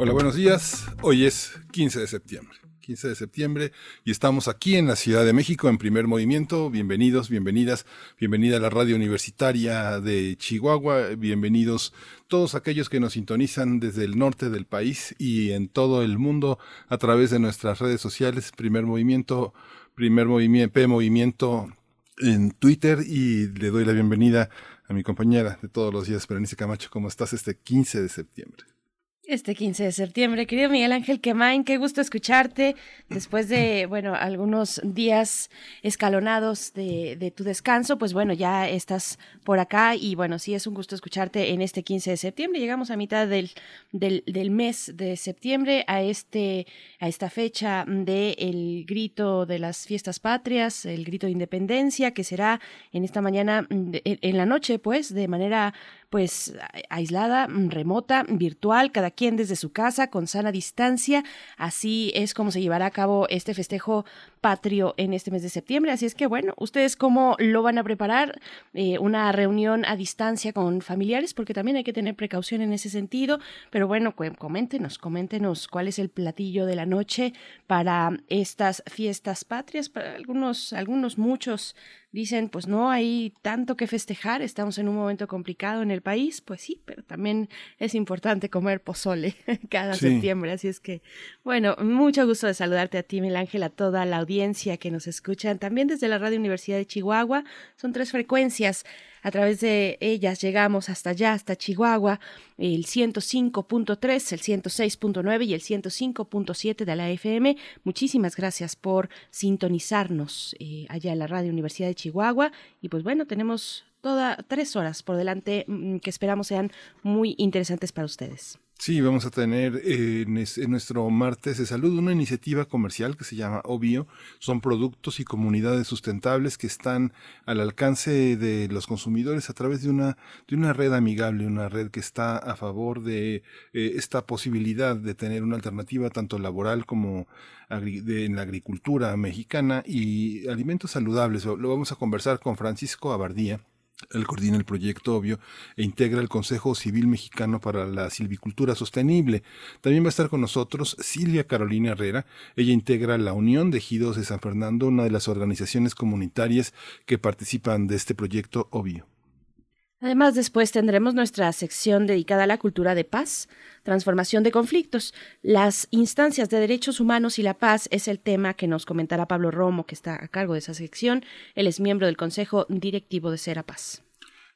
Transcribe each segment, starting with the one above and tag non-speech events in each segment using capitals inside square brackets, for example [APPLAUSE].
Hola, buenos días. Hoy es 15 de septiembre. 15 de septiembre y estamos aquí en la Ciudad de México en primer movimiento. Bienvenidos, bienvenidas, bienvenida a la radio universitaria de Chihuahua, bienvenidos todos aquellos que nos sintonizan desde el norte del país y en todo el mundo a través de nuestras redes sociales, primer movimiento, primer movimiento, P movimiento en Twitter y le doy la bienvenida a mi compañera de todos los días, Berenice Camacho. ¿Cómo estás este 15 de septiembre? Este 15 de septiembre, querido Miguel Ángel Quemain, qué gusto escucharte después de, [LAUGHS] bueno, algunos días escalonados de, de, tu descanso, pues bueno, ya estás por acá y bueno, sí es un gusto escucharte en este 15 de septiembre. Llegamos a mitad del, del, del mes de septiembre a este, a esta fecha de el grito de las fiestas patrias, el grito de independencia, que será en esta mañana, en la noche, pues, de manera pues aislada, remota, virtual, cada quien desde su casa, con sana distancia. Así es como se llevará a cabo este festejo patrio en este mes de septiembre. Así es que bueno, ustedes cómo lo van a preparar, eh, una reunión a distancia con familiares, porque también hay que tener precaución en ese sentido. Pero bueno, coméntenos, coméntenos cuál es el platillo de la noche para estas fiestas patrias. Para algunos, algunos, muchos dicen, pues no hay tanto que festejar, estamos en un momento complicado en el país, pues sí, pero también es importante comer pozole [LAUGHS] cada septiembre, así es que, bueno, mucho gusto de saludarte a ti, Miguel Ángel, a toda la audiencia que nos escuchan, también desde la Radio Universidad de Chihuahua, son tres frecuencias, a través de ellas llegamos hasta allá, hasta Chihuahua, el 105.3, el 106.9 y el 105.7 de la FM. Muchísimas gracias por sintonizarnos eh, allá en la Radio Universidad de Chihuahua. Y pues bueno, tenemos toda tres horas por delante mm, que esperamos sean muy interesantes para ustedes. Sí, vamos a tener en, nuestro martes de salud una iniciativa comercial que se llama Obvio. Son productos y comunidades sustentables que están al alcance de los consumidores a través de una, de una red amigable, una red que está a favor de eh, esta posibilidad de tener una alternativa tanto laboral como en la agricultura mexicana y alimentos saludables. Lo vamos a conversar con Francisco Abardía él coordina el proyecto Obvio e integra el Consejo Civil Mexicano para la Silvicultura Sostenible. También va a estar con nosotros Silvia Carolina Herrera. Ella integra la Unión de Ejidos de San Fernando, una de las organizaciones comunitarias que participan de este proyecto Obvio. Además, después tendremos nuestra sección dedicada a la cultura de paz, transformación de conflictos. Las instancias de derechos humanos y la paz es el tema que nos comentará Pablo Romo, que está a cargo de esa sección. Él es miembro del Consejo Directivo de Serapaz.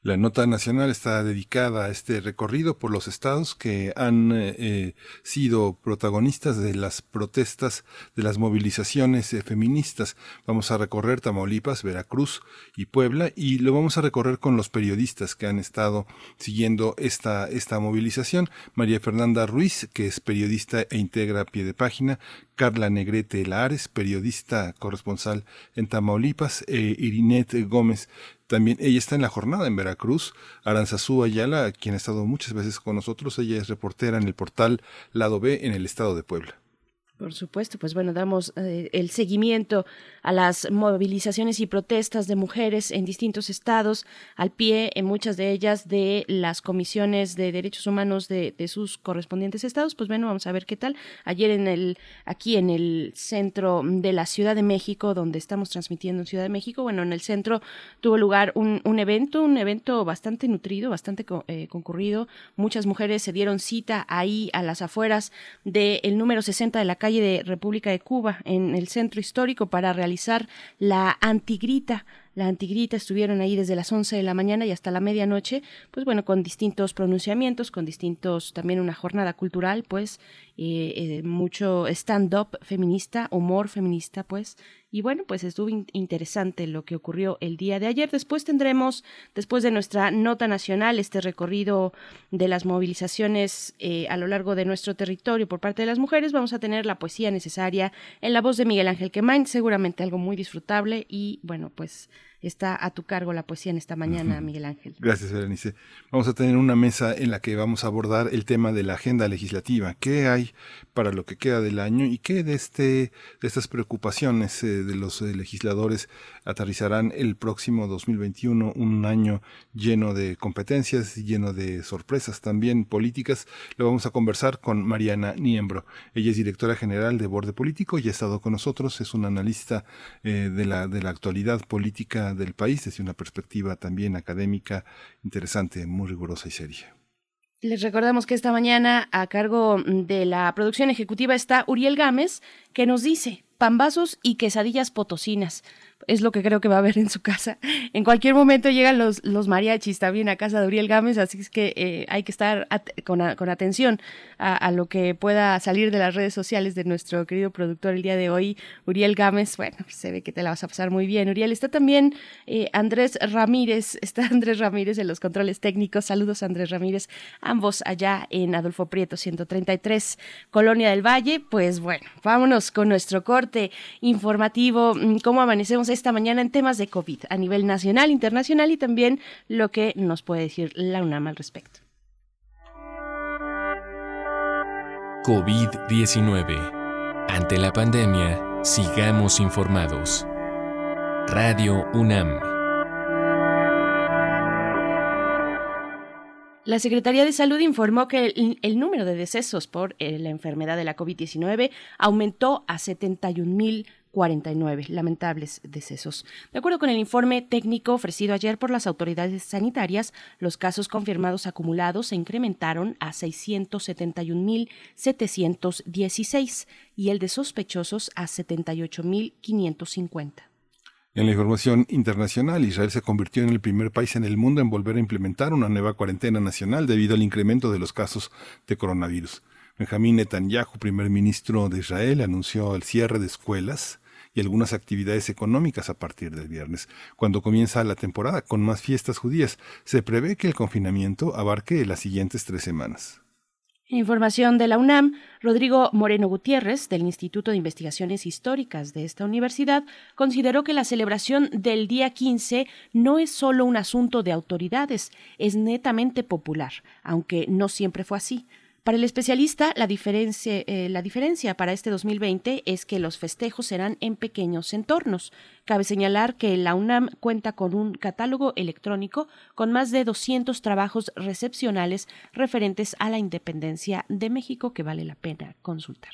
La nota nacional está dedicada a este recorrido por los estados que han eh, eh, sido protagonistas de las protestas, de las movilizaciones eh, feministas. Vamos a recorrer Tamaulipas, Veracruz y Puebla y lo vamos a recorrer con los periodistas que han estado siguiendo esta, esta movilización. María Fernanda Ruiz, que es periodista e integra pie de página, Carla Negrete Lares, periodista corresponsal en Tamaulipas, e Irinette Gómez, también ella está en la jornada en Veracruz. Aranzazú Ayala, quien ha estado muchas veces con nosotros, ella es reportera en el portal Lado B en el estado de Puebla. Por supuesto, pues bueno, damos eh, el seguimiento a las movilizaciones y protestas de mujeres en distintos estados, al pie en muchas de ellas de las comisiones de derechos humanos de, sus correspondientes estados. Pues bueno, vamos a ver qué tal. Ayer en el, aquí en el centro de la Ciudad de México, donde estamos transmitiendo en Ciudad de México, bueno, en el centro tuvo lugar un, un evento, un evento bastante nutrido, bastante eh, concurrido. Muchas mujeres se dieron cita ahí a las afueras del número 60 de la calle de República de Cuba, en el centro histórico, para realizar la antigrita. La antigrita estuvieron ahí desde las 11 de la mañana y hasta la medianoche, pues bueno, con distintos pronunciamientos, con distintos, también una jornada cultural, pues, eh, mucho stand-up feminista, humor feminista, pues. Y bueno, pues estuvo interesante lo que ocurrió el día de ayer. Después tendremos, después de nuestra nota nacional, este recorrido de las movilizaciones eh, a lo largo de nuestro territorio por parte de las mujeres. Vamos a tener la poesía necesaria en la voz de Miguel Ángel Quemain, seguramente algo muy disfrutable y bueno, pues está a tu cargo la poesía en esta mañana, Miguel Ángel. Gracias, Berenice. Vamos a tener una mesa en la que vamos a abordar el tema de la agenda legislativa. ¿Qué hay para lo que queda del año y qué de, este, de estas preocupaciones eh, de los eh, legisladores aterrizarán el próximo 2021, un año lleno de competencias, lleno de sorpresas también políticas? Lo vamos a conversar con Mariana Niembro. Ella es directora general de Borde Político y ha estado con nosotros, es una analista eh, de, la, de la actualidad política del país desde una perspectiva también académica interesante, muy rigurosa y seria. Les recordamos que esta mañana a cargo de la producción ejecutiva está Uriel Gámez, que nos dice pambazos y quesadillas potosinas es lo que creo que va a haber en su casa. En cualquier momento llegan los, los mariachis también a casa de Uriel Gámez, así es que eh, hay que estar con, con, atención a, lo que pueda salir de las redes sociales de nuestro querido productor el día de hoy, Uriel Gámez. Bueno, se ve que te la vas a pasar muy bien, Uriel. Está también eh, Andrés Ramírez, [LAUGHS] está Andrés Ramírez en los controles técnicos. Saludos, Andrés Ramírez, ambos allá en Adolfo Prieto 133, Colonia del Valle. Pues bueno, vámonos con nuestro corte informativo. Mm, ¿Cómo amanecemos? Esta mañana en temas de COVID a nivel nacional, internacional y también lo que nos puede decir la UNAM al respecto. COVID-19. Ante la pandemia, sigamos informados. Radio UNAM. La Secretaría de Salud informó que el, número de decesos por eh, la enfermedad de la COVID-19 aumentó a 71 mil 49 lamentables decesos. De acuerdo con el informe técnico ofrecido ayer por las autoridades sanitarias, los casos confirmados acumulados se incrementaron a 671.716 y el de sospechosos a 78.550. En la información internacional, Israel se convirtió en el primer país en el mundo en volver a implementar una nueva cuarentena nacional debido al incremento de los casos de coronavirus. Benjamín Netanyahu, primer ministro de Israel, anunció el cierre de escuelas, y algunas actividades económicas a partir del viernes, cuando comienza la temporada con más fiestas judías. Se prevé que el confinamiento abarque las siguientes tres semanas. Información de la UNAM, Rodrigo Moreno Gutiérrez, del Instituto de Investigaciones Históricas de esta universidad, consideró que la celebración del día 15 no es solo un asunto de autoridades, es netamente popular, aunque no siempre fue así. Para el especialista, la diferencia, eh, diferencia para este 2020 es que los festejos serán en pequeños entornos. Cabe señalar que la UNAM cuenta con un catálogo electrónico con más de 200 trabajos recepcionales referentes a la independencia de México que vale la pena consultar.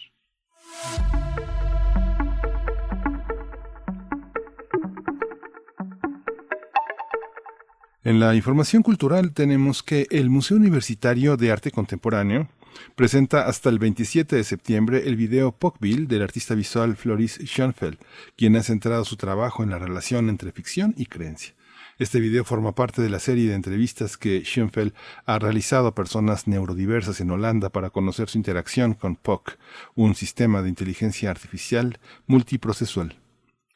En la información cultural tenemos que el Museo Universitario de Arte Contemporáneo presenta hasta el 27 de septiembre el video Pocville del artista visual Floris Schoenfeld, quien ha centrado su trabajo en la relación entre ficción y creencia. Este video forma parte de la serie de entrevistas que Schoenfeld ha realizado a personas neurodiversas en Holanda para conocer su interacción con POC, un sistema de inteligencia artificial multiprocesual.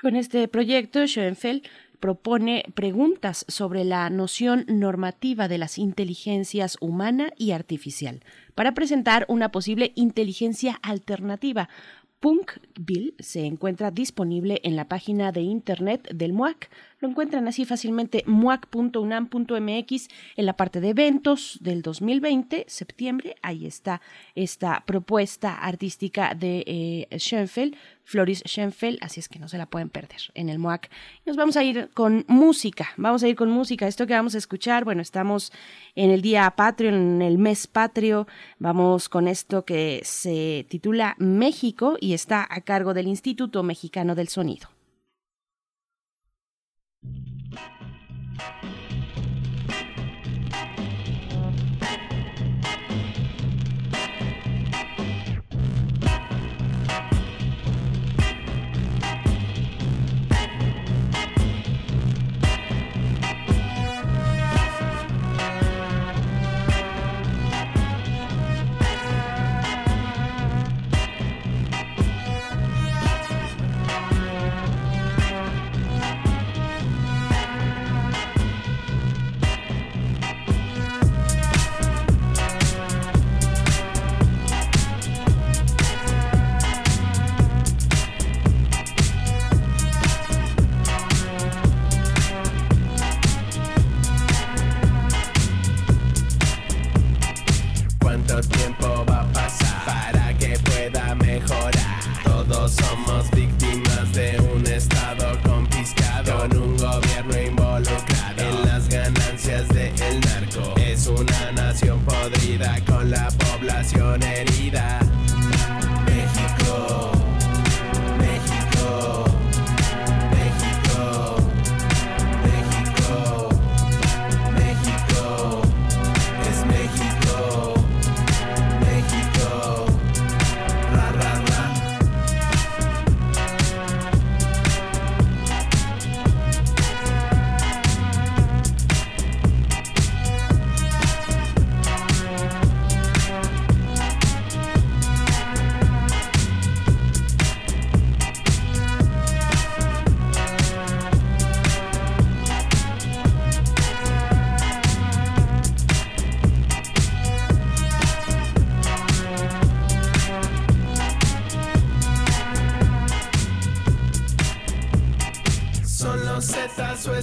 Con este proyecto, Schoenfeld propone preguntas sobre la noción normativa de las inteligencias humana y artificial, para presentar una posible inteligencia alternativa. Punkville se encuentra disponible en la página de internet del MUAC, lo encuentran así fácilmente muac.unam.mx en la parte de eventos del 2020, septiembre. Ahí está esta propuesta artística de eh, Schoenfeld, Floris Schoenfeld, así es que no se la pueden perder en el MOAC. Nos vamos a ir con música, vamos a ir con música. Esto que vamos a escuchar, bueno, estamos en el día patrio, en el mes patrio, vamos con esto que se titula México y está a cargo del Instituto Mexicano del Sonido. Thank you.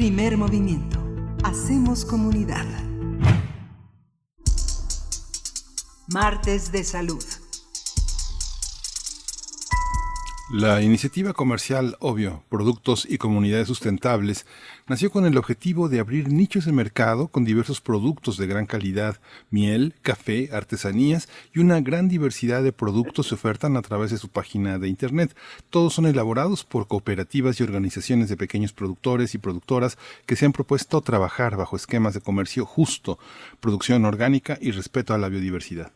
Primer movimiento. Hacemos comunidad. Martes de Salud. La iniciativa comercial Obvio, Productos y Comunidades Sustentables, nació con el objetivo de abrir nichos de mercado con diversos productos de gran calidad, miel, café, artesanías y una gran diversidad de productos se ofertan a través de su página de Internet. Todos son elaborados por cooperativas y organizaciones de pequeños productores y productoras que se han propuesto trabajar bajo esquemas de comercio justo, producción orgánica y respeto a la biodiversidad.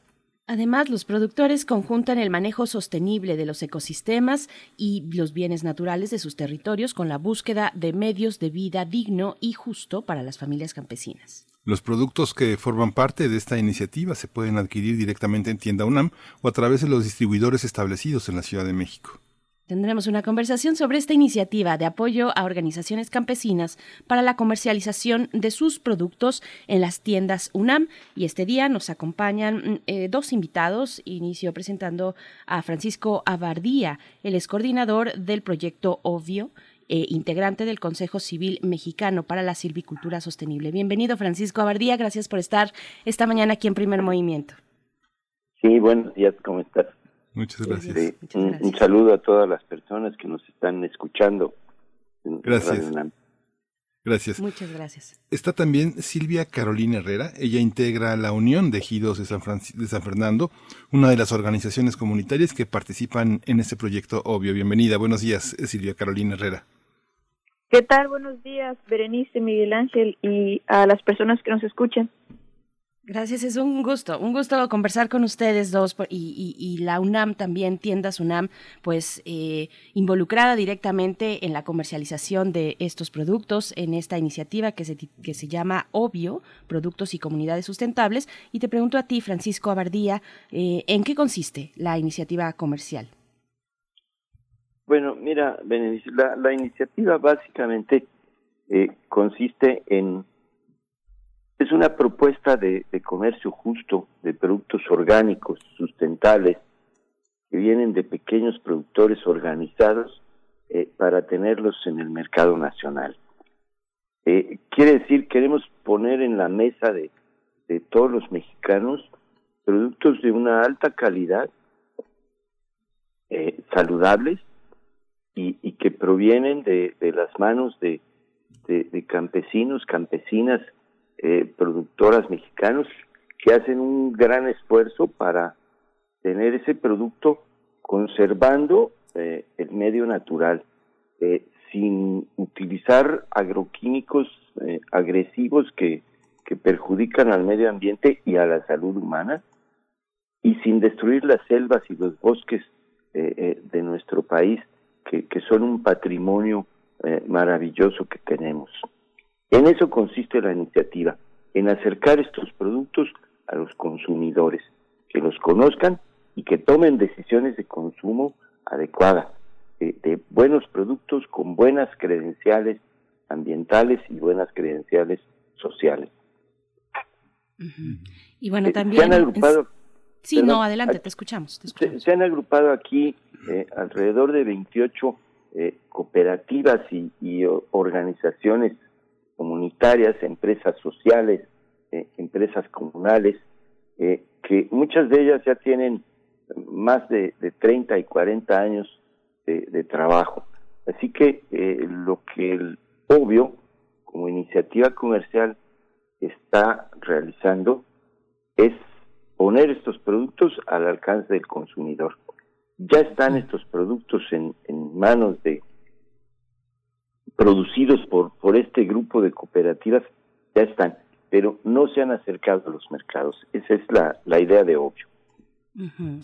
Además, los productores conjuntan el manejo sostenible de los ecosistemas y los bienes naturales de sus territorios con la búsqueda de medios de vida digno y justo para las familias campesinas. Los productos que forman parte de esta iniciativa se pueden adquirir directamente en tienda UNAM o a través de los distribuidores establecidos en la Ciudad de México. Tendremos una conversación sobre esta iniciativa de apoyo a organizaciones campesinas para la comercialización de sus productos en las tiendas UNAM. Y este día nos acompañan mm, eh, dos invitados. Inicio presentando a Francisco Abardía, el es coordinador del proyecto Ovio. Eh, integrante del Consejo Civil Mexicano para la Silvicultura Sostenible. Bienvenido, Francisco Abardía. Gracias por estar esta mañana aquí en Primer Movimiento. Sí, buenos días, ¿cómo estás? Muchas gracias. Sí, un, un, saludo a todas las personas que nos están escuchando. Gracias. Gracias. Muchas gracias. Está también Silvia Carolina Herrera. Ella integra la Unión de Ejidos de San, de San Fernando, una de las organizaciones comunitarias que participan en este proyecto Obvio. Bienvenida. Buenos días, Silvia Carolina Herrera. ¿Qué tal? Buenos días, Berenice, Miguel Ángel y a las personas que nos escuchan. Gracias, es un gusto, un gusto conversar con ustedes dos y, y, la UNAM también, Tiendas UNAM, pues eh, involucrada directamente en la comercialización de estos productos en esta iniciativa que se, que se llama Obvio, Productos y Comunidades Sustentables. Y te pregunto a ti, Francisco Abardía, eh, ¿en qué consiste la iniciativa comercial? Bueno, mira, la, la iniciativa básicamente eh, consiste en es una propuesta de, comercio justo, de productos orgánicos, sustentables, que vienen de pequeños productores organizados eh, para tenerlos en el mercado nacional. Eh, quiere decir, queremos poner en la mesa de, de todos los mexicanos productos de una alta calidad, eh, saludables y, y, que provienen de, de las manos de, de campesinos, campesinas, eh, productoras mexicanos que hacen un gran esfuerzo para tener ese producto conservando eh, el medio natural, eh, sin utilizar agroquímicos eh, agresivos que, que perjudican al medio ambiente y a la salud humana, y sin destruir las selvas y los bosques de nuestro país que, son un patrimonio maravilloso que tenemos. En eso consiste la iniciativa, en acercar estos productos a los consumidores, que los conozcan y que tomen decisiones de consumo adecuadas, de, buenos productos con buenas credenciales ambientales y buenas credenciales sociales. Y bueno, también... Se han agrupado, sí, no, adelante, te escuchamos. Se, han agrupado aquí eh, alrededor de 28 eh, cooperativas y, y, organizaciones comunitarias, empresas sociales, eh, empresas comunales, que muchas de ellas ya tienen más de, de 30 y 40 años de, trabajo. Así que eh, lo que el obvio, como iniciativa comercial, está realizando es poner estos productos al alcance del consumidor. Ya están estos productos en, en manos de producidos por, por este grupo de cooperativas, ya están, pero no se han acercado a los mercados. Esa es la, la idea de obvio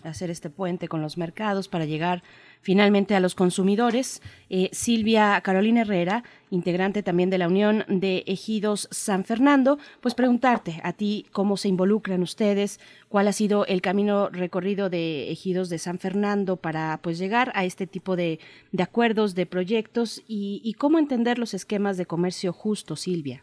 hacer este puente con los mercados para llegar finalmente a los consumidores. Eh, Silvia Carolina Herrera, integrante también de la Unión de Ejidos San Fernando, pues preguntarte a ti cómo se involucran ustedes, cuál ha sido el camino recorrido de Ejidos de San Fernando para pues llegar a este tipo de, acuerdos, de proyectos y, y cómo entender los esquemas de comercio justo, Silvia.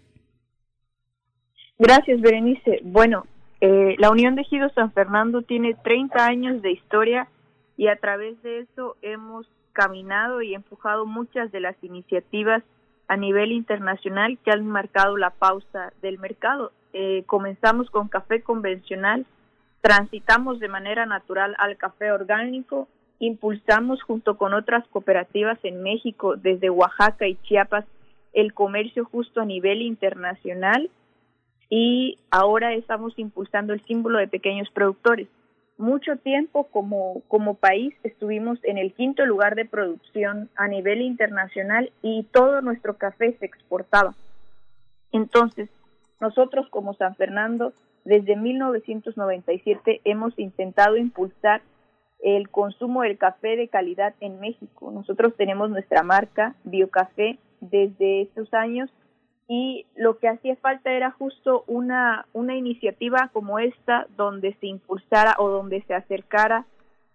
Gracias, Berenice. Bueno, eh, la Unión de Ejidos San Fernando tiene 30 años de historia y a través de eso hemos caminado y empujado muchas de las iniciativas a nivel internacional que han marcado la pausa del mercado. Eh, comenzamos con café convencional, transitamos de manera natural al café orgánico, impulsamos junto con otras cooperativas en México, desde Oaxaca y Chiapas, el comercio justo a nivel internacional y ahora estamos impulsando el símbolo de pequeños productores. Mucho tiempo como, como país estuvimos en el quinto lugar de producción a nivel internacional y todo nuestro café se exportaba. Entonces, nosotros como San Fernando, desde 1997 hemos intentado impulsar el consumo del café de calidad en México. Nosotros tenemos nuestra marca Biocafé desde estos años y lo que hacía falta era justo una, una iniciativa como esta donde se impulsara o donde se acercara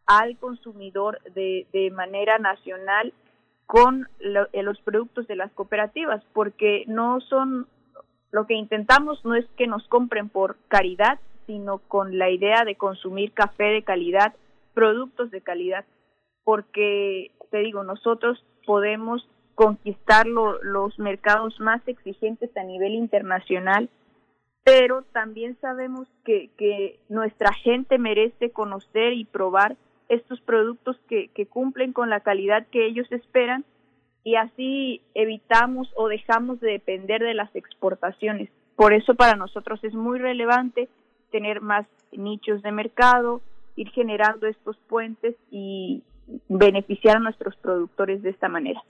al consumidor de, de manera nacional con eh, los productos de las cooperativas, porque no son, lo que intentamos no es que nos compren por caridad, sino con la idea de consumir café de calidad, productos de calidad, porque te digo, nosotros podemos conquistar los mercados más exigentes a nivel internacional, pero también sabemos que, que nuestra gente merece conocer y probar estos productos que, que cumplen con la calidad que ellos esperan y así evitamos o dejamos de depender de las exportaciones. Por eso para nosotros es muy relevante tener más nichos de mercado, ir generando estos puentes y beneficiar a nuestros productores de esta manera.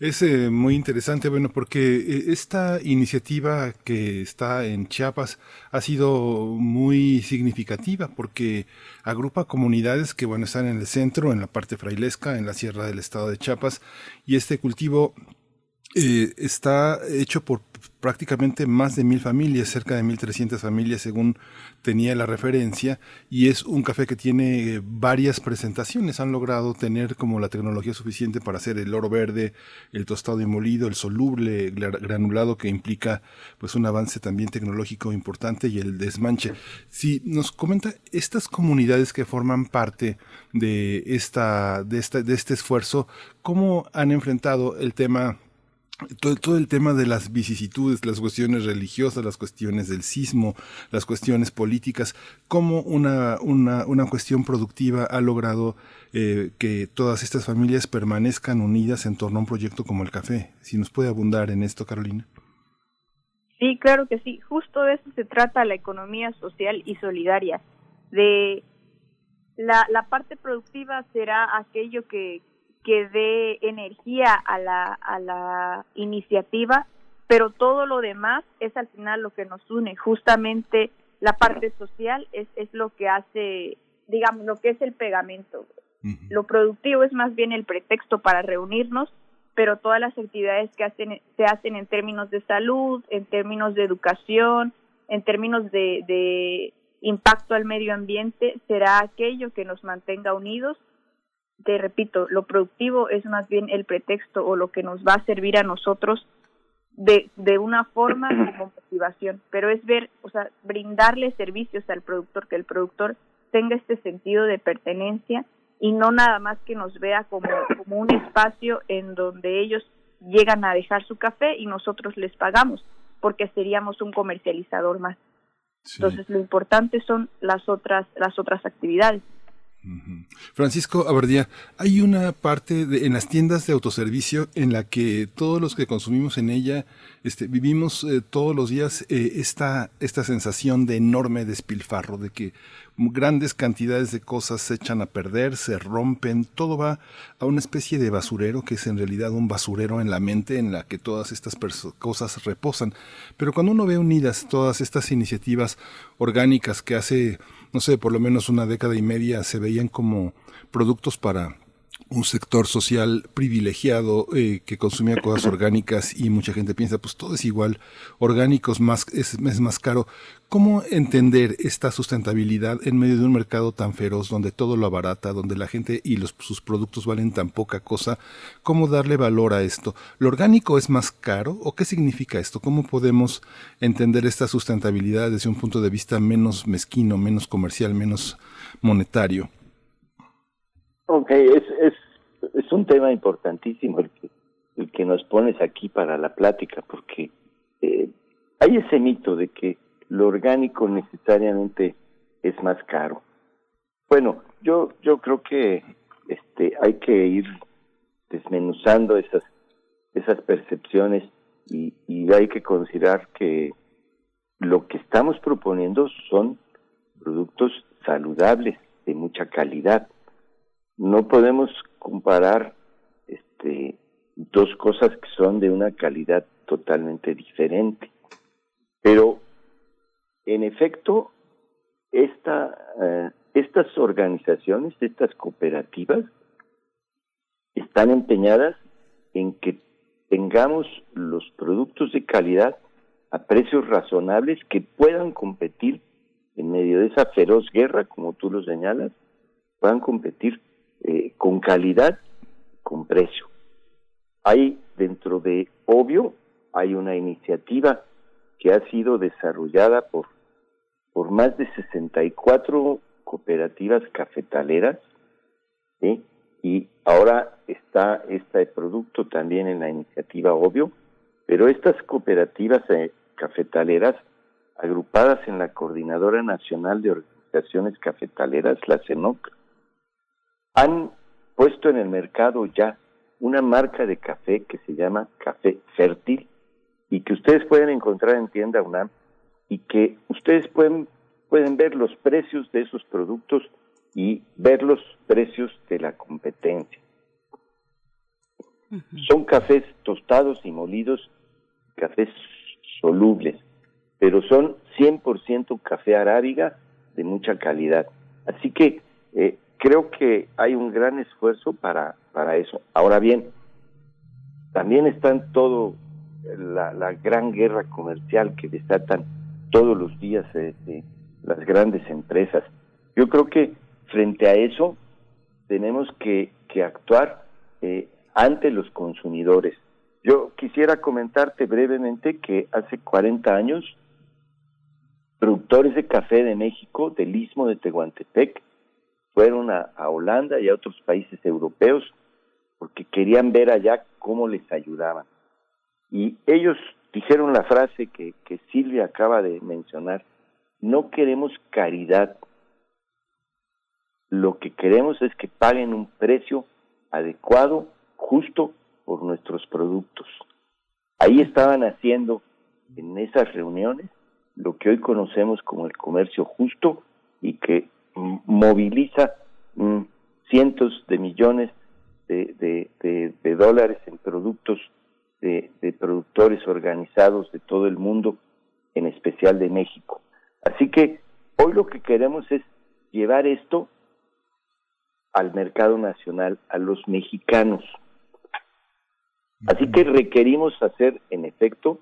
Es eh, muy interesante, bueno, porque eh, esta iniciativa que está en Chiapas ha sido muy significativa porque agrupa comunidades que, bueno, están en el centro, en la parte frailesca, en la sierra del estado de Chiapas, y este cultivo eh, está hecho por prácticamente más de mil familias, cerca de mil trescientas familias según tenía la referencia, y es un café que tiene varias presentaciones. Han logrado tener como la tecnología suficiente para hacer el oro verde, el tostado y molido, el soluble, granulado, que implica pues un avance también tecnológico importante, y el desmanche. Si nos comenta estas comunidades que forman parte de esta, de esta, de este esfuerzo, ¿cómo han enfrentado el tema todo, el tema de las vicisitudes, las cuestiones religiosas, las cuestiones del sismo, las cuestiones políticas, cómo una, una, una cuestión productiva ha logrado eh, que todas estas familias permanezcan unidas en torno a un proyecto como el café. Si nos puede abundar en esto, Carolina. Sí, claro que sí. Justo de eso se trata la economía social y solidaria. De la, la parte productiva será aquello que, que dé energía a la, a la iniciativa, pero todo lo demás es al final lo que nos une. Justamente la parte social es, es lo que hace, digamos, lo que es el pegamento. Lo productivo es más bien el pretexto para reunirnos, pero todas las actividades que hacen, se hacen en términos de salud, en términos de educación, en términos de, de impacto al medio ambiente, será aquello que nos mantenga unidos. Te repito, lo productivo es más bien el pretexto o lo que nos va a servir a nosotros de, de una forma como [CLEARS THROAT] motivación, pero es ver, o sea, brindarle servicios al productor, que el productor tenga este sentido de pertenencia y no nada más que nos vea como, como un espacio en donde ellos llegan a dejar su café y nosotros les pagamos, porque seríamos un comercializador más. Entonces, lo importante son las otras, las otras actividades. Francisco Abardía, hay una parte de, en las tiendas de autoservicio en la que todos los que consumimos en ella este, vivimos eh, todos los días eh, esta, esta sensación de enorme despilfarro, de que grandes cantidades de cosas se echan a perder, se rompen, todo va a una especie de basurero que es en realidad un basurero en la mente en la que todas estas cosas reposan. Pero cuando uno ve unidas todas estas iniciativas orgánicas que hace no sé, por lo menos una década y media se veían como productos para un sector social privilegiado eh, que consumía cosas orgánicas y mucha gente piensa, pues todo es igual, orgánicos más, es, es, más caro. ¿Cómo entender esta sustentabilidad en medio de un mercado tan feroz donde todo lo abarata, donde la gente y los, sus productos valen tan poca cosa? ¿Cómo darle valor a esto? ¿Lo orgánico es más caro o qué significa esto? ¿Cómo podemos entender esta sustentabilidad desde un punto de vista menos mezquino, menos comercial, menos monetario? Ok, es, es, es un tema importantísimo el que, el que nos pones aquí para la plática, porque eh, hay ese mito de que lo orgánico necesariamente es más caro. Bueno, yo, yo creo que este, hay que ir desmenuzando esas, esas percepciones y, y hay que considerar que lo que estamos proponiendo son productos saludables, de mucha calidad no podemos comparar este dos cosas que son de una calidad totalmente diferente. Pero en efecto, esta, eh, estas organizaciones, estas cooperativas, están empeñadas en que tengamos los productos de calidad a precios razonables que puedan competir en medio de esa feroz guerra, como tú lo señalas, puedan competir eh, con calidad, con precio. Hay dentro de Obvio, hay una iniciativa que ha sido desarrollada por, por más de 64 cooperativas cafetaleras, y ahora está este producto también en la iniciativa Obvio, pero estas cooperativas eh, cafetaleras, agrupadas en la Coordinadora Nacional de Organizaciones Cafetaleras, la CENOC, han puesto en el mercado ya una marca de café que se llama Café Fértil y que ustedes pueden encontrar en tienda UNAM y que ustedes pueden, pueden ver los precios de esos productos y ver los precios de la competencia. Son cafés tostados y molidos, cafés solubles, pero son 100% café arábiga de mucha calidad. Así que eh, creo que hay un gran esfuerzo para, para eso. Ahora bien, también está en todo la, gran guerra comercial que desatan todos los días eh, las grandes empresas. Yo creo que frente a eso tenemos que, que actuar eh, ante los consumidores. Yo quisiera comentarte brevemente que hace 40 años productores de café de México, del istmo de Tehuantepec, fueron a, Holanda y a otros países europeos porque querían ver allá cómo les ayudaban. Y ellos dijeron la frase que, que Silvia acaba de mencionar, no queremos caridad, lo que queremos es que paguen un precio adecuado, justo por nuestros productos. Ahí estaban haciendo en esas reuniones lo que hoy conocemos como el comercio justo y que moviliza mm, cientos de millones de, de, dólares en productos de, productores organizados de todo el mundo, en especial de México. Así que hoy lo que queremos es llevar esto al mercado nacional, a los mexicanos. Así que requerimos hacer, en efecto,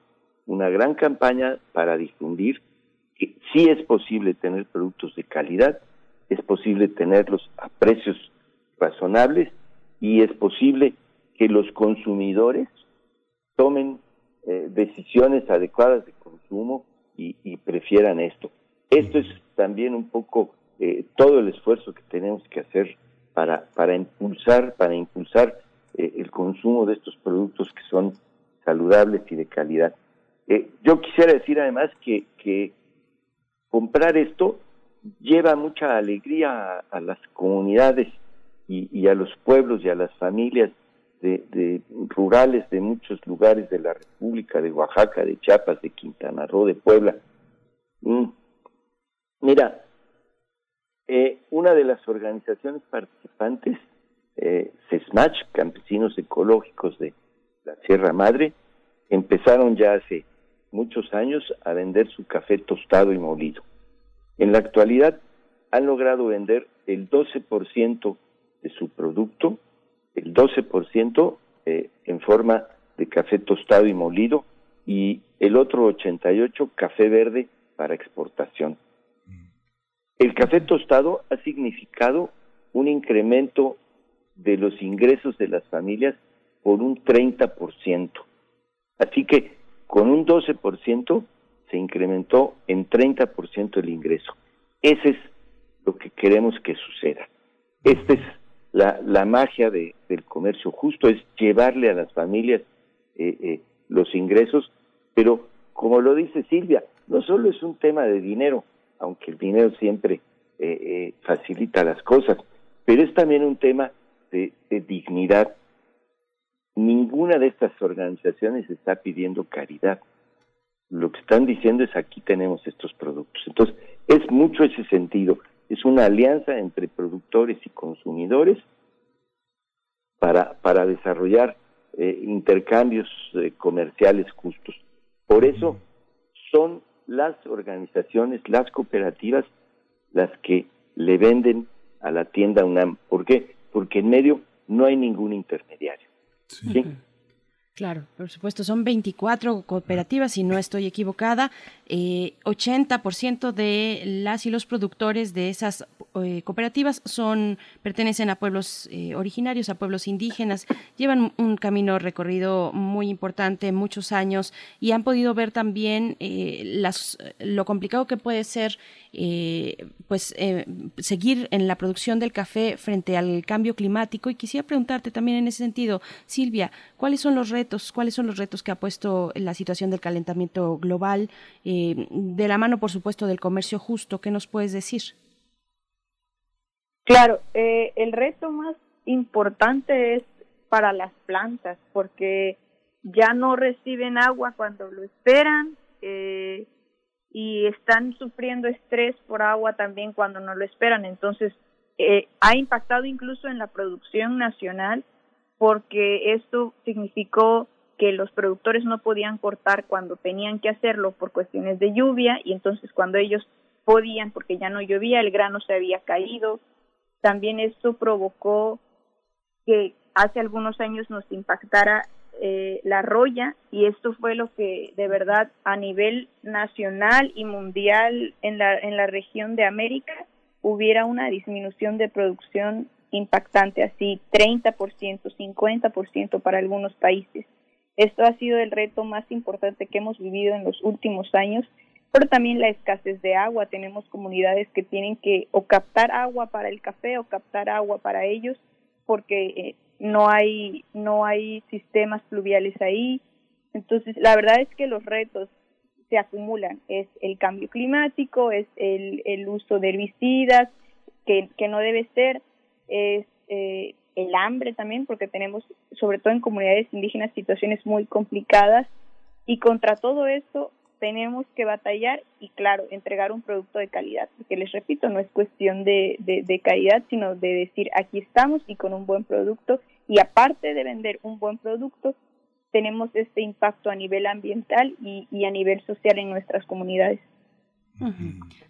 una gran campaña para difundir que sí es posible tener productos de calidad, es posible tenerlos a precios razonables y es posible que los consumidores tomen eh, decisiones adecuadas de consumo y, prefieran esto. Esto es también un poco eh, todo el esfuerzo que tenemos que hacer para, para impulsar, para impulsar eh, el consumo de estos productos que son saludables y de calidad. yo quisiera decir además que comprar esto lleva mucha alegría a, las comunidades y, a los pueblos y a las familias de, rurales de muchos lugares de la República, de Oaxaca, de Chiapas, de Quintana Roo, de Puebla. Mm. Mira, eh, una de las organizaciones participantes, eh, CESMACH, Campesinos Ecológicos de la Sierra Madre, empezaron ya hace muchos años a vender su café tostado y molido. En la actualidad han logrado vender el 12% de su producto el 12% eh, en forma de café tostado y molido y el otro 88% café verde para exportación. El café tostado ha significado un incremento de los ingresos de las familias por un 30%. Así que con un 12% se incrementó en 30% el ingreso. Ese es lo que queremos que suceda. Este es la, la magia de, del comercio justo es llevarle a las familias eh, eh, los ingresos, pero como lo dice Silvia, no solo es un tema de dinero, aunque el dinero siempre eh, facilita las cosas, pero es también un tema de dignidad. Ninguna de estas organizaciones está pidiendo caridad. Lo que están diciendo es aquí tenemos estos productos. Entonces, es mucho ese sentido es una alianza entre productores y consumidores para, para desarrollar eh, intercambios eh, comerciales justos. Por eso son las organizaciones, las cooperativas, las que le venden a la tienda UNAM. ¿Por qué? Porque en medio no hay ningún intermediario. ¿sí? Claro, por supuesto, son 24 cooperativas, si no estoy equivocada. Eh, 80% de las y los productores de esas eh, cooperativas son pertenecen a pueblos eh, originarios, a pueblos indígenas. Llevan un camino recorrido muy importante, muchos años, y han podido ver también eh, las, lo complicado que puede ser pues seguir en la producción del café frente al cambio climático. Y quisiera preguntarte también en ese sentido, Silvia, ¿cuáles son los retos ¿Cuáles son los retos que ha puesto la situación del calentamiento global? Eh, de la mano, por supuesto, del comercio justo, ¿qué nos puedes decir? Claro, eh, el reto más importante es para las plantas, porque ya no reciben agua cuando lo esperan eh, y están sufriendo estrés por agua también cuando no lo esperan. Entonces, ha impactado incluso en la producción nacional porque esto significó que los productores no podían cortar cuando tenían que hacerlo por cuestiones de lluvia y entonces cuando ellos podían porque ya no llovía el grano se había caído también esto provocó que hace algunos años nos impactara eh, la roya y esto fue lo que de verdad a nivel nacional y mundial en la en la región de América hubiera una disminución de producción impactante, así 30%, 50% para algunos países. Esto ha sido el reto más importante que hemos vivido en los últimos años, pero también la escasez de agua. Tenemos comunidades que tienen que o captar agua para el café o captar agua para ellos porque eh, no hay no hay sistemas pluviales ahí. Entonces, la verdad es que los retos se acumulan. Es el cambio climático, es el, el uso de herbicidas, que, que no debe ser, es eh, el hambre también, porque tenemos, sobre todo en comunidades indígenas, situaciones muy complicadas y contra todo esto tenemos que batallar y, claro, entregar un producto de calidad, porque les repito, no es cuestión de, de, calidad, sino de decir, aquí estamos y con un buen producto, y aparte de vender un buen producto, tenemos este impacto a nivel ambiental y, y a nivel social en nuestras comunidades.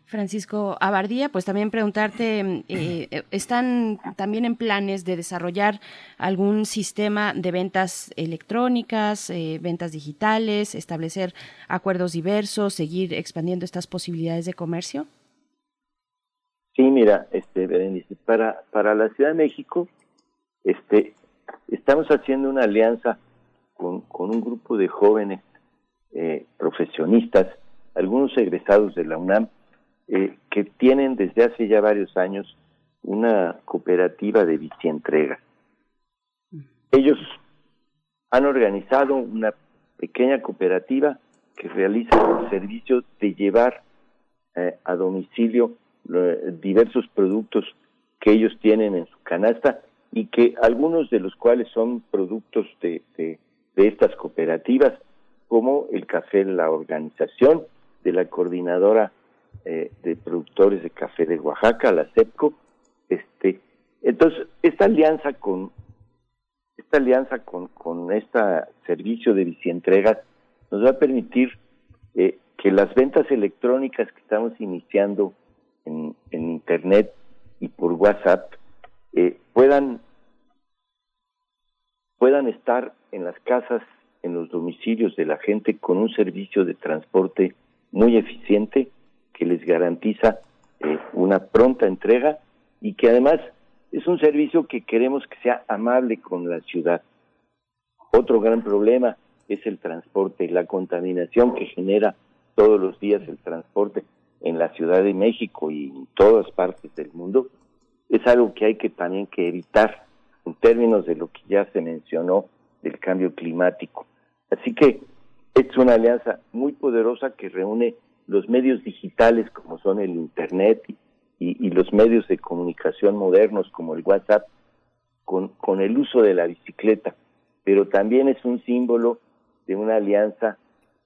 Francisco Abardía, pues también preguntarte, eh, ¿están también en planes de desarrollar algún sistema de ventas electrónicas, eh, ventas digitales, establecer acuerdos diversos, seguir expandiendo estas posibilidades de comercio? Sí, mira, este, Berenice, para, para la Ciudad de México, este, estamos haciendo una alianza con, con un grupo de jóvenes eh, profesionistas, algunos egresados de la UNAM, eh, que tienen desde hace ya varios años una cooperativa de bicientrega. Ellos han organizado una pequeña cooperativa que realiza el servicio de llevar eh, a domicilio diversos productos que ellos tienen en su canasta y que algunos de los cuales son productos de, de, de estas cooperativas, como el café La Organización, de la coordinadora eh, de productores de café de Oaxaca, la CEPCO. Este, entonces, esta alianza con esta alianza con, con este servicio de bicientregas nos va a permitir eh, que las ventas electrónicas que estamos iniciando en, en Internet y por WhatsApp eh, puedan, puedan estar en las casas, en los domicilios de la gente con un servicio de transporte muy eficiente que les garantiza eh, una pronta entrega y que además es un servicio que queremos que sea amable con la ciudad. Otro gran problema es el transporte, la contaminación que genera todos los días el transporte en la Ciudad de México y en todas partes del mundo, es algo que hay que también que evitar en términos de lo que ya se mencionó del cambio climático. Así que es una alianza muy poderosa que reúne los medios digitales como son el Internet y, los medios de comunicación modernos como el WhatsApp con, el uso de la bicicleta, pero también es un símbolo de una alianza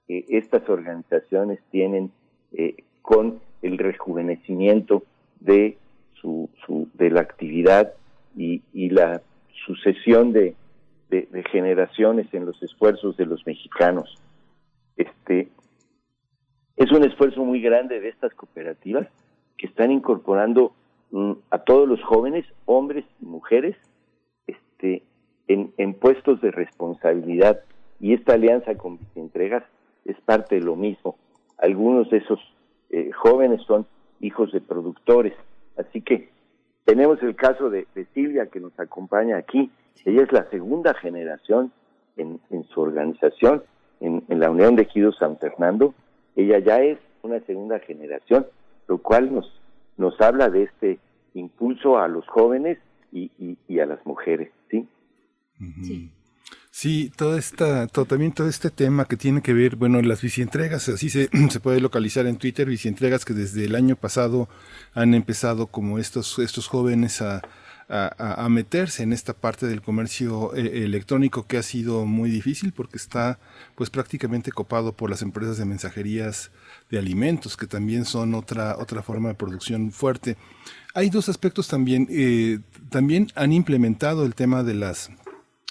que estas organizaciones tienen eh, con el rejuvenecimiento de su, su de la actividad y, la sucesión de, generaciones en los esfuerzos de los mexicanos. Este, es un esfuerzo muy grande de estas cooperativas que están incorporando mm, a todos los jóvenes, hombres y mujeres, este, en, en puestos de responsabilidad. Y esta alianza con Entregas es parte de lo mismo. Algunos de esos eh, jóvenes son hijos de productores. Así que tenemos el caso de, Silvia que nos acompaña aquí. Ella es la segunda generación en, en su organización, en, en la Unión de Ejidos San Fernando, ella ya es una segunda generación, lo cual nos, nos habla de este impulso a los jóvenes y, y, a las mujeres, ¿sí? Sí. Sí, toda esta, todo, también todo este tema que tiene que ver, bueno, las bicientregas, así se, [CLEARS THROAT] se puede localizar en Twitter, bicientregas que desde el año pasado han empezado como estos, estos jóvenes a, a, meterse en esta parte del comercio eh, electrónico que ha sido muy difícil porque está pues prácticamente copado por las empresas de mensajerías de alimentos que también son otra otra forma de producción fuerte. Hay dos aspectos también eh, también han implementado el tema de las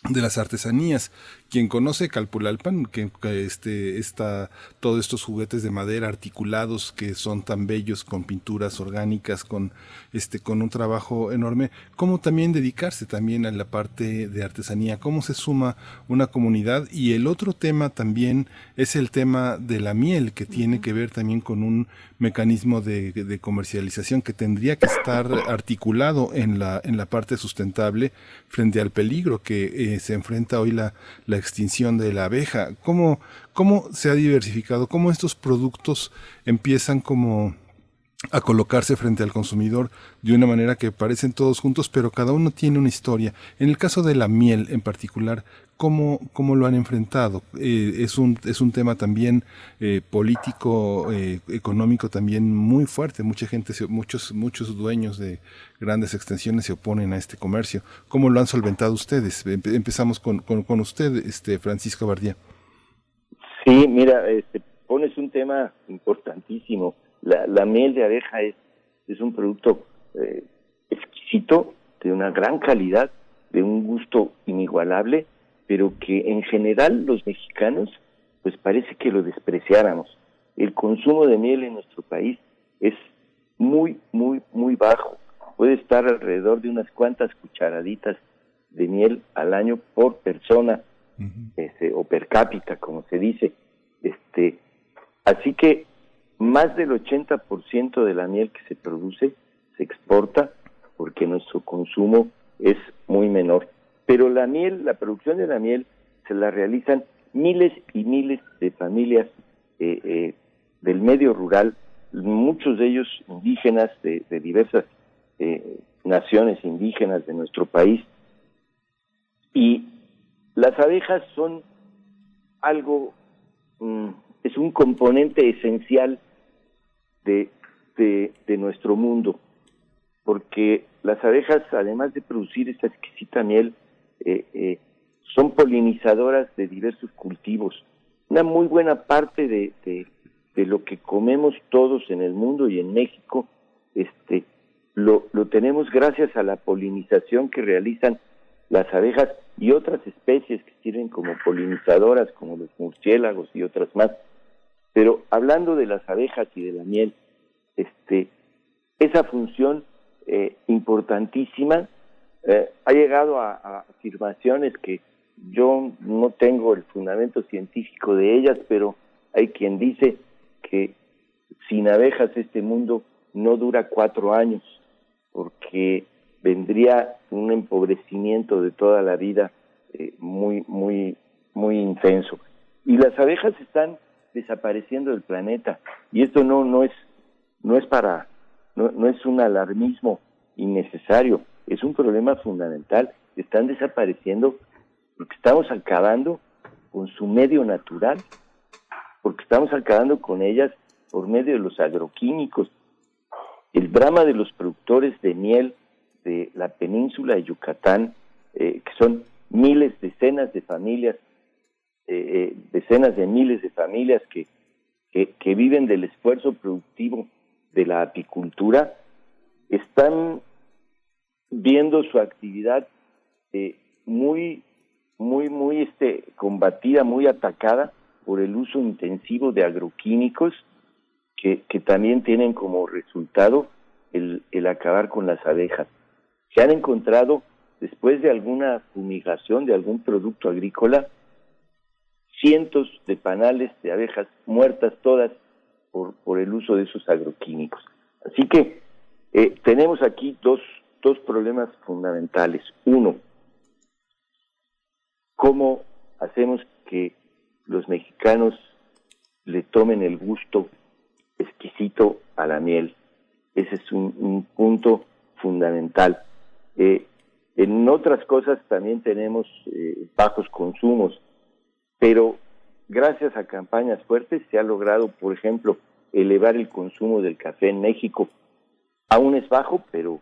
de las artesanías. Quien conoce Calpulalpan, que, este, está, todos estos juguetes de madera articulados que son tan bellos, con pinturas orgánicas, con, este, con un trabajo enorme, cómo también dedicarse también a la parte de artesanía, cómo se suma una comunidad. Y el otro tema también es el tema de la miel, que tiene que ver también con un mecanismo de, comercialización que tendría que estar articulado en la, en la parte sustentable frente al peligro que eh, se enfrenta hoy la, la extinción de la abeja. ¿Cómo, cómo se ha diversificado? ¿Cómo estos productos empiezan como a colocarse frente al consumidor de una manera que parecen todos juntos, pero cada uno tiene una historia. En el caso de la miel en particular, ¿cómo, cómo lo han enfrentado? Eh, es, un, es un tema también eh, político, eh, económico también muy fuerte. Mucha gente, muchos, muchos dueños de grandes extensiones se oponen a este comercio. ¿Cómo lo han solventado ustedes? Empezamos con, con, usted, este Francisco Bardía. Sí, mira, este, pones un tema importantísimo la, miel de abeja es, es un producto eh, exquisito, de una gran calidad, de un gusto inigualable, pero que en general los mexicanos pues parece que lo despreciáramos. el consumo de miel en nuestro país es muy, muy, muy bajo. Puede estar alrededor de unas cuantas cucharaditas de miel al año por persona este, o per cápita, como se dice. Este, así que más del 80% de la miel que se produce se exporta porque nuestro consumo es muy menor. Pero la miel, la producción de la miel, se la realizan miles y miles de familias eh, eh, del medio rural, muchos de ellos indígenas de, diversas eh, naciones indígenas de nuestro país. Y las abejas son algo, mm, es un componente esencial de, de, nuestro mundo, porque las abejas, además de producir esta exquisita miel, eh, eh, son polinizadoras de diversos cultivos. Una muy buena parte de, de, lo que comemos todos en el mundo y en México, este, lo, lo tenemos gracias a la polinización que realizan las abejas y otras especies que sirven como polinizadoras, como los murciélagos y otras más. Pero hablando de las abejas y de la miel, este, esa función eh, importantísima eh, ha llegado a, afirmaciones que yo no tengo el fundamento científico de ellas, pero hay quien dice que sin abejas este mundo no dura cuatro años, porque vendría un empobrecimiento de toda la vida eh, muy, muy, muy intenso. Y las abejas están desapareciendo del planeta, y esto no, no es, no es para, no, no es un alarmismo innecesario, es un problema fundamental. Están desapareciendo porque estamos acabando con su medio natural, porque estamos acabando con ellas por medio de los agroquímicos. El drama de los productores de miel de la península de Yucatán, eh, que son miles, decenas de familias, eh, eh, decenas de miles de familias que, que viven del esfuerzo productivo de la apicultura, están viendo su actividad eh, muy, muy, muy este, combatida, muy atacada por el uso intensivo de agroquímicos que, que también tienen como resultado el, el acabar con las abejas. Se han encontrado, después de alguna fumigación de algún producto agrícola, cientos de panales de abejas muertas todas por, por el uso de esos agroquímicos. Así que eh, tenemos aquí dos dos problemas fundamentales. Uno, ¿cómo hacemos que los mexicanos le tomen el gusto exquisito a la miel? Ese es un, punto fundamental. Eh, en otras cosas también tenemos eh, bajos consumos, pero gracias a campañas fuertes se ha logrado, por ejemplo, elevar el consumo del café en México. Aún es bajo, pero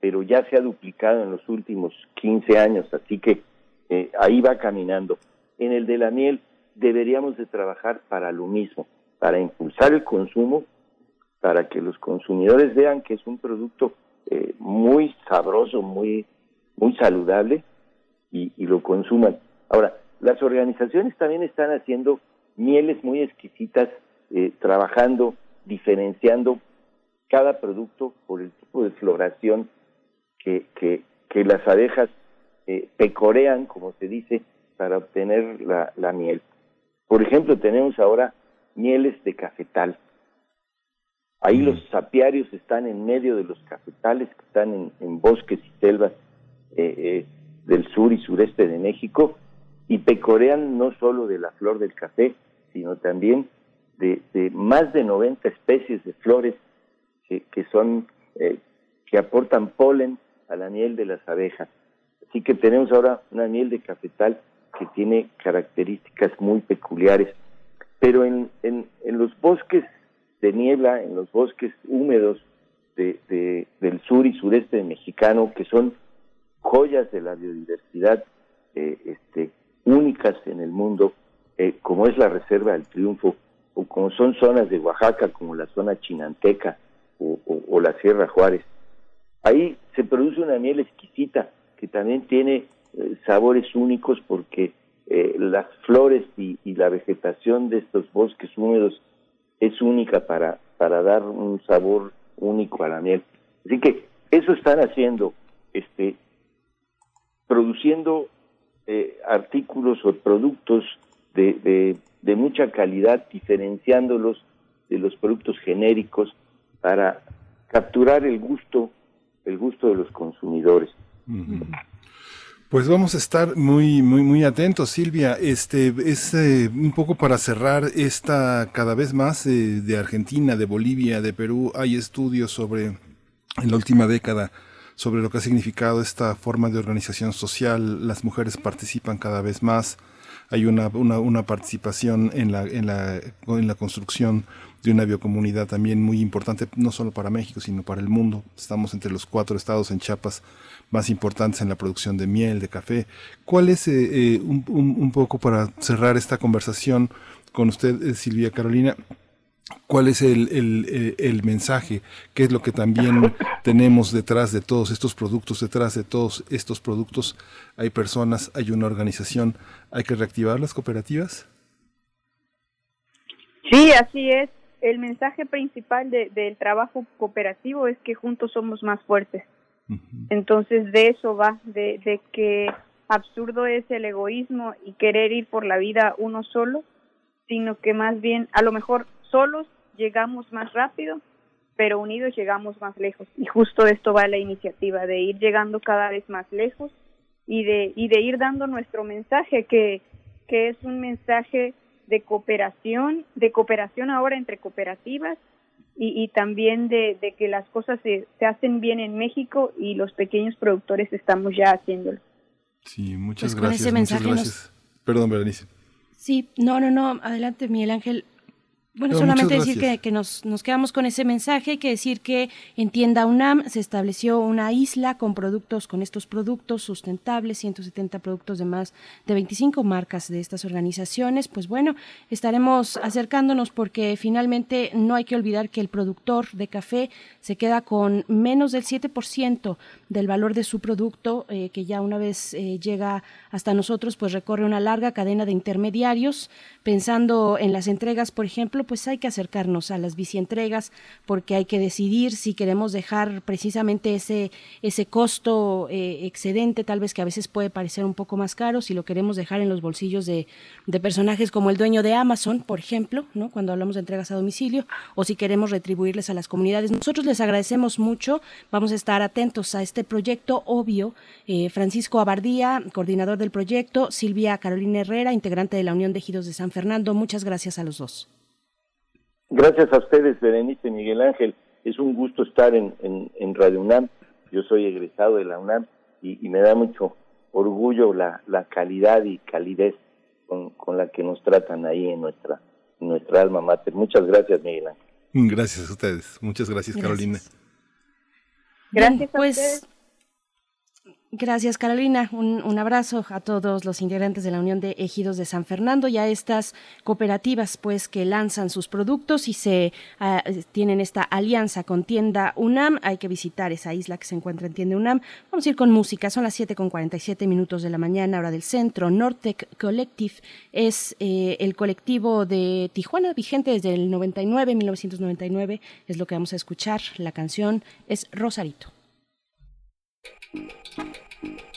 pero ya se ha duplicado en los últimos 15 años, así que eh, ahí va caminando. En el de la miel deberíamos de trabajar para lo mismo, para impulsar el consumo, para que los consumidores vean que es un producto eh, muy sabroso, muy, muy saludable y, lo consuman. Ahora, las organizaciones también están haciendo mieles muy exquisitas, eh, trabajando, diferenciando cada producto por el tipo de floración que, que, las abejas eh, pecorean, como se dice, para obtener la, la miel. Por ejemplo, tenemos ahora mieles de cafetal. Ahí los sapiarios están en medio de los cafetales que están en, bosques y selvas eh, eh, del sur y sureste de México y pecorean no solo de la flor del café, sino también de, de más de 90 especies de flores que, que son que aportan polen a la miel de las abejas. Así que tenemos ahora una miel de cafetal que tiene características muy peculiares. Pero en, en, los bosques de niebla, en los bosques húmedos de, del sur y sureste mexicano, que son joyas de la biodiversidad eh, este, únicas en el mundo, eh, como es la Reserva del Triunfo, o como son zonas de Oaxaca, como la zona chinanteca o la Sierra Juárez, Ahí se produce una miel exquisita que también tiene eh, sabores únicos porque eh, las flores y, la vegetación de estos bosques húmedos es única para, para dar un sabor único a la miel. Así que eso están haciendo, este, produciendo eh, artículos o productos de, de, mucha calidad, diferenciándolos de los productos genéricos para capturar el gusto, el gusto de los consumidores. Pues vamos a estar muy, muy, muy atentos, Silvia. Este es eh, un poco para cerrar esta cada vez más eh, de Argentina, de Bolivia, de Perú. Hay estudios sobre en la última década sobre lo que ha significado esta forma de organización social. Las mujeres participan cada vez más. Hay una, una, una participación en la, en, la, en la construcción de una biocomunidad también muy importante, no solo para México, sino para el mundo. Estamos entre los cuatro estados en Chiapas más importantes en la producción de miel, de café. ¿Cuál es, eh, eh, un, un, poco para cerrar esta conversación con usted, eh, Silvia Carolina, cuál es el, el, el, mensaje, qué es lo que también tenemos detrás de todos estos productos, detrás de todos estos productos hay personas, hay una organización, hay que reactivar las cooperativas. Sí, así es. El mensaje principal de, del trabajo cooperativo es que juntos somos más fuertes. Entonces de eso va, de, que absurdo es el egoísmo y querer ir por la vida uno solo, sino que más bien a lo mejor solos llegamos más rápido, pero unidos llegamos más lejos. Y justo de esto va la iniciativa, de ir llegando cada vez más lejos y de, y de ir dando nuestro mensaje, que, que es un mensaje de cooperación, de cooperación ahora entre cooperativas y, también de, que las cosas se, se, hacen bien en México y los pequeños productores estamos ya haciéndolo. Sí, muchas pues gracias. muchas gracias. Perdón, Berenice. Sí, no, no, no, adelante Miguel Ángel. Bueno, solamente decir que, que nos, nos, quedamos con ese mensaje, hay que decir que en Tienda UNAM se estableció una isla con productos, con estos productos sustentables, 170 productos de más de 25 marcas de estas organizaciones. Pues bueno, estaremos acercándonos porque finalmente no hay que olvidar que el productor de café se queda con menos del 7% del valor de su producto, eh, que ya una vez eh, llega hasta nosotros, pues recorre una larga cadena de intermediarios. Pensando en las entregas, por ejemplo, pues hay que acercarnos a las bicientregas porque hay que decidir si queremos dejar precisamente ese, ese costo eh, excedente, tal vez que a veces puede parecer un poco más caro, si lo queremos dejar en los bolsillos de, de personajes como el dueño de Amazon, por ejemplo, ¿no? cuando hablamos de entregas a domicilio, o si queremos retribuirles a las comunidades. Nosotros les agradecemos mucho, vamos a estar atentos a este proyecto, obvio. Eh, Francisco Abardía, coordinador del proyecto, Silvia Carolina Herrera, integrante de la Unión de Ejidos de San Fernando, muchas gracias a los dos. Gracias a ustedes, Berenice Miguel Ángel. Es un gusto estar en, en, Radio UNAM. Yo soy egresado de la UNAM y, me da mucho orgullo la, la calidad y calidez con, con, la que nos tratan ahí en nuestra, nuestra alma mater. Muchas gracias, Miguel Ángel. Gracias a ustedes. Muchas gracias, Carolina. Gracias a pues, ustedes. Gracias, Carolina. Un, abrazo a todos los integrantes de la Unión de Ejidos de San Fernando y a estas cooperativas, pues, que lanzan sus productos y se ah, tienen esta alianza con Tienda UNAM. Hay que visitar esa isla que se encuentra en Tienda UNAM. Vamos a ir con música. Son las 7 con 47 minutos de la mañana, hora del centro. Nortec Collective es eh, el colectivo de Tijuana, vigente desde el 99, 1999. Es lo que vamos a escuchar. La canción es Rosarito. Thank you.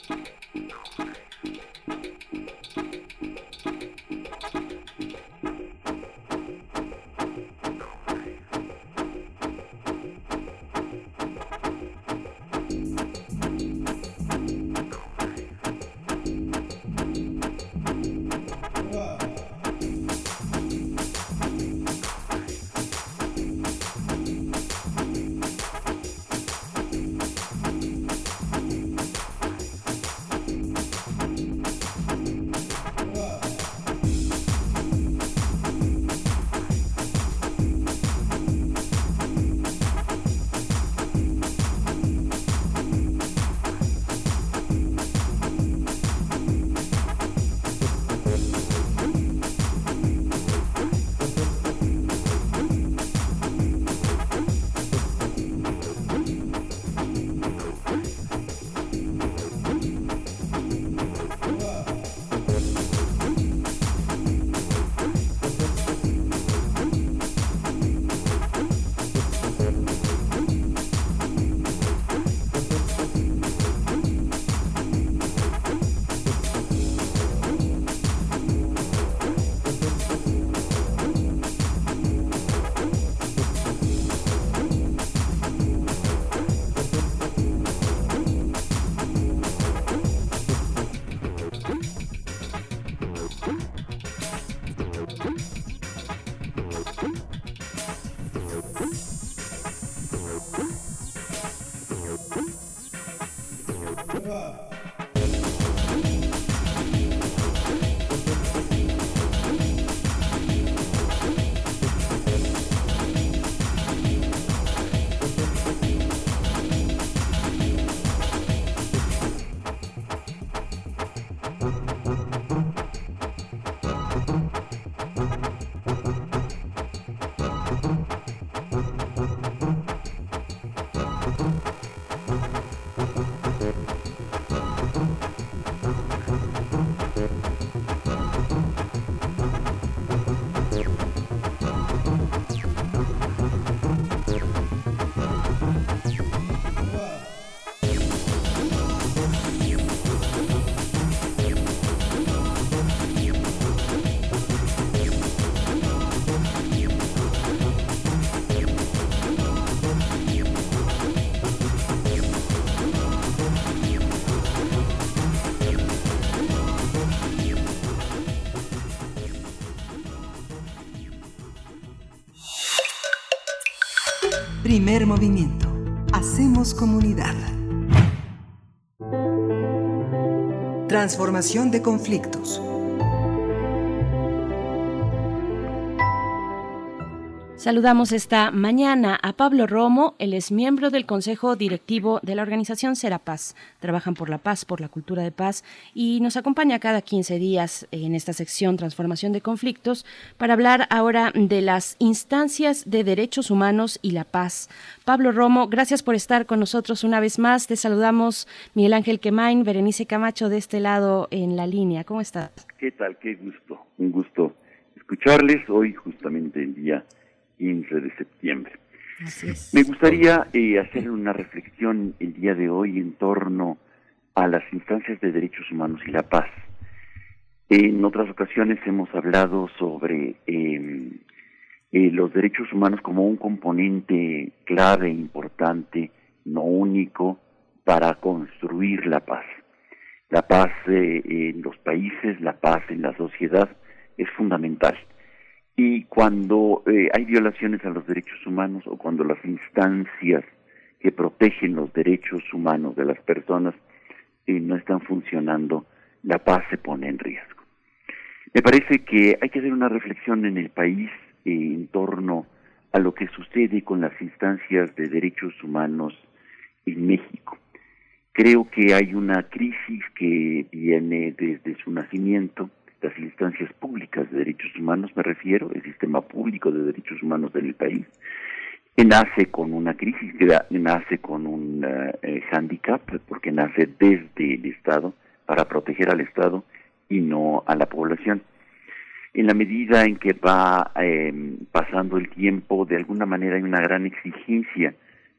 Transformación de conflictos. Saludamos esta mañana a Pablo Romo, él es miembro del Consejo Directivo de la organización Serapaz. Trabajan por la paz, por la cultura de paz y nos acompaña cada 15 días en esta sección Transformación de Conflictos para hablar ahora de las instancias de derechos humanos y la paz. Pablo Romo, gracias por estar con nosotros una vez más. Te saludamos Miguel Ángel Quemain, Berenice Camacho de este lado en la línea. ¿Cómo estás? ¿Qué tal? Qué gusto. Un gusto escucharles hoy justamente el día 15 de septiembre. Me gustaría eh, hacer una reflexión el día de hoy en torno a las instancias de derechos humanos y la paz. En otras ocasiones hemos hablado sobre em, eh, los derechos humanos como un componente clave, importante, no único, para construir la paz. La paz eh, en los países, la paz en la sociedad es fundamental y cuando eh, hay violaciones a los derechos humanos o cuando las instancias que protegen los derechos humanos de las personas eh, no están funcionando, la paz se pone en riesgo. Me parece que hay que hacer una reflexión en el país eh, en torno a lo que sucede con las instancias de derechos humanos en México. Creo que hay una crisis que viene desde su nacimiento, las instancias públicas de derechos humanos, me refiero, el sistema público de derechos humanos del país, nace con una crisis, nace con un uh, handicap, porque nace desde el Estado para proteger al Estado y no a la población. En la medida en que va eh, pasando el tiempo, de alguna manera hay una gran exigencia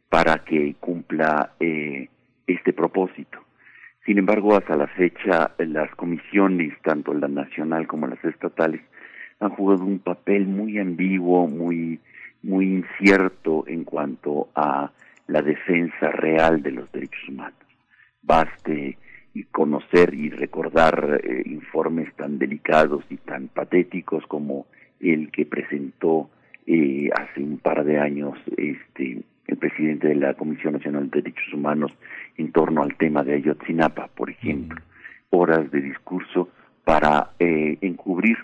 para que cumpla eh, este propósito. Sin embargo, hasta la fecha, las comisiones, tanto la nacional como las estatales, han jugado un papel muy ambiguo, muy, muy incierto en cuanto a la defensa real de los derechos humanos. Baste conocer y recordar eh, informes tan delicados y tan patéticos como el que presentó eh, hace un par de años este el presidente de la Comisión Nacional de Derechos Humanos en torno al tema de Ayotzinapa, por ejemplo. Horas de discurso para eh, encubrir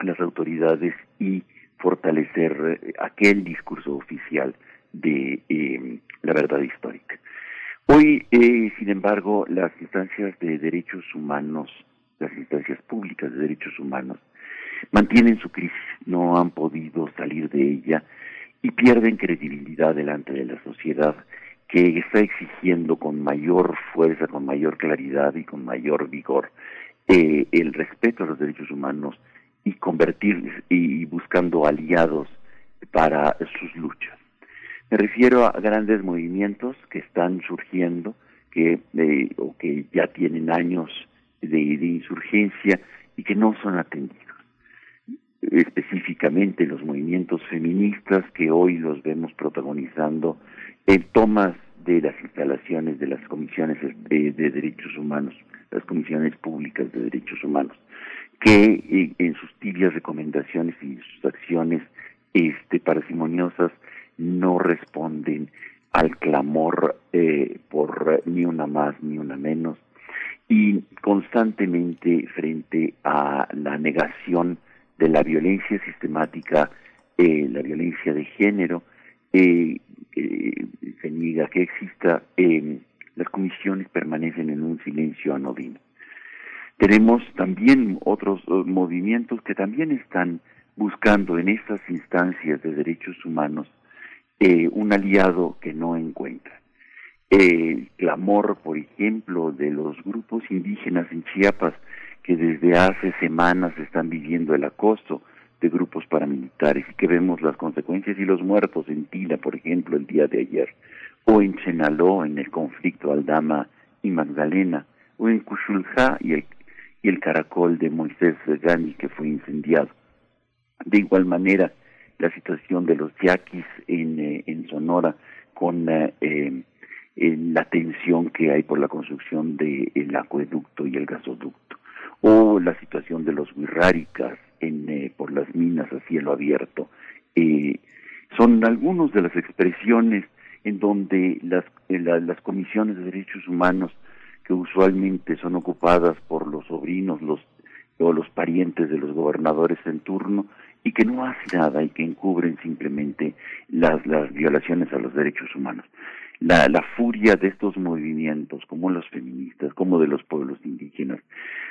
las autoridades y fortalecer eh, aquel discurso oficial de eh, la verdad histórica. Hoy, sin embargo, las instancias de derechos humanos, las instancias públicas de derechos humanos, mantienen su crisis, no han podido salir de ella y pierden credibilidad delante de la sociedad que está exigiendo con mayor fuerza, con mayor claridad y con mayor vigor eh, el respeto a los derechos humanos y convertir y buscando aliados para sus luchas. Me refiero a grandes movimientos que están surgiendo, que eh, o que ya tienen años de insurgencia y que no son atendidos específicamente los movimientos feministas que hoy los vemos protagonizando en tomas de las instalaciones de las comisiones de, derechos humanos, las comisiones públicas de derechos humanos, que eh, en sus tibias recomendaciones y sus acciones este, parsimoniosas no responden al clamor eh, por ni una más ni una menos y constantemente frente a la negación de la violencia sistemática, eh, la violencia de género, eh, eh, que exista, las comisiones permanecen en un silencio anodino. Tenemos también otros movimientos que también están buscando en estas instancias de derechos humanos un aliado que no encuentran el clamor, por ejemplo, de los grupos indígenas en Chiapas que desde hace semanas están viviendo el acoso de grupos paramilitares y que vemos las consecuencias y los muertos en Tila, por ejemplo, el día de ayer, o en Chenaló, en el conflicto Aldama y Magdalena, o en Cuchulja y el, caracol de Moisés Gani que fue incendiado. De igual manera, la situación de los yaquis en, eh, Sonora con eh, eh la tensión que hay por la construcción del acueducto y el gasoducto, o la situación de los wirráricas en, eh, por las minas a cielo abierto. Eh, son algunas de las expresiones en donde las, las comisiones de derechos humanos que usualmente son ocupadas por los sobrinos los, o los parientes de los gobernadores en turno y que no hacen nada y que encubren simplemente las, las violaciones a los derechos humanos la, la furia de estos movimientos, como los feministas, como de los pueblos indígenas,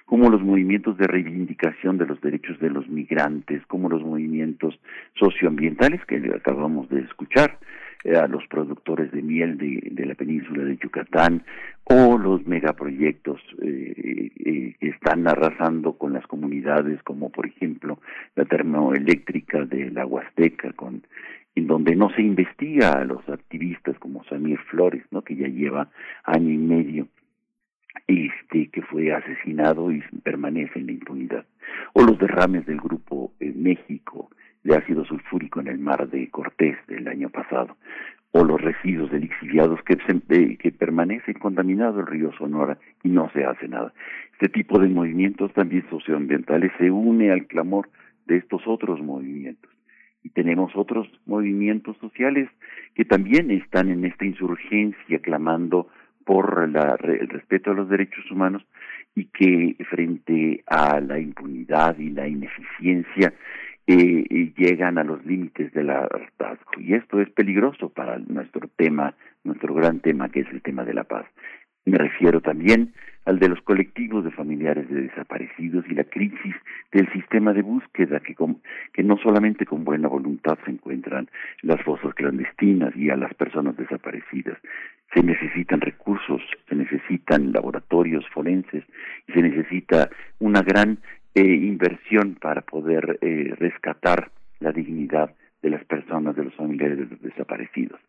como los movimientos de reivindicación de los derechos de los migrantes, como los movimientos socioambientales que acabamos de escuchar, eh, a los productores de miel de, de, la península de Yucatán, o los megaproyectos eh, eh, que están arrasando con las comunidades, como por ejemplo la termoeléctrica de la Huasteca, con en donde no se investiga a los activistas como Samir Flores, ¿no? que ya lleva año y medio este que fue asesinado y permanece en la impunidad o los derrames del grupo en México de ácido sulfúrico en el mar de Cortés del año pasado o los residuos de lixiviados que, que permanecen contaminados el río Sonora y no se hace nada. Este tipo de movimientos también socioambientales se une al clamor de estos otros movimientos y tenemos otros movimientos sociales que también están en esta insurgencia clamando por la, el respeto a los derechos humanos y que frente a la impunidad y la ineficiencia eh, eh llegan a los límites del hartazgo. Y esto es peligroso para nuestro tema, nuestro gran tema que es el tema de la paz. Me refiero también al de los colectivos de familiares de desaparecidos y la crisis del sistema de búsqueda que, no solamente con buena voluntad se encuentran las fosas clandestinas y a las personas desaparecidas. Se necesitan recursos, se necesitan laboratorios forenses y se necesita una gran eh, inversión para poder eh, rescatar la dignidad de las personas, de los familiares de los desaparecidos.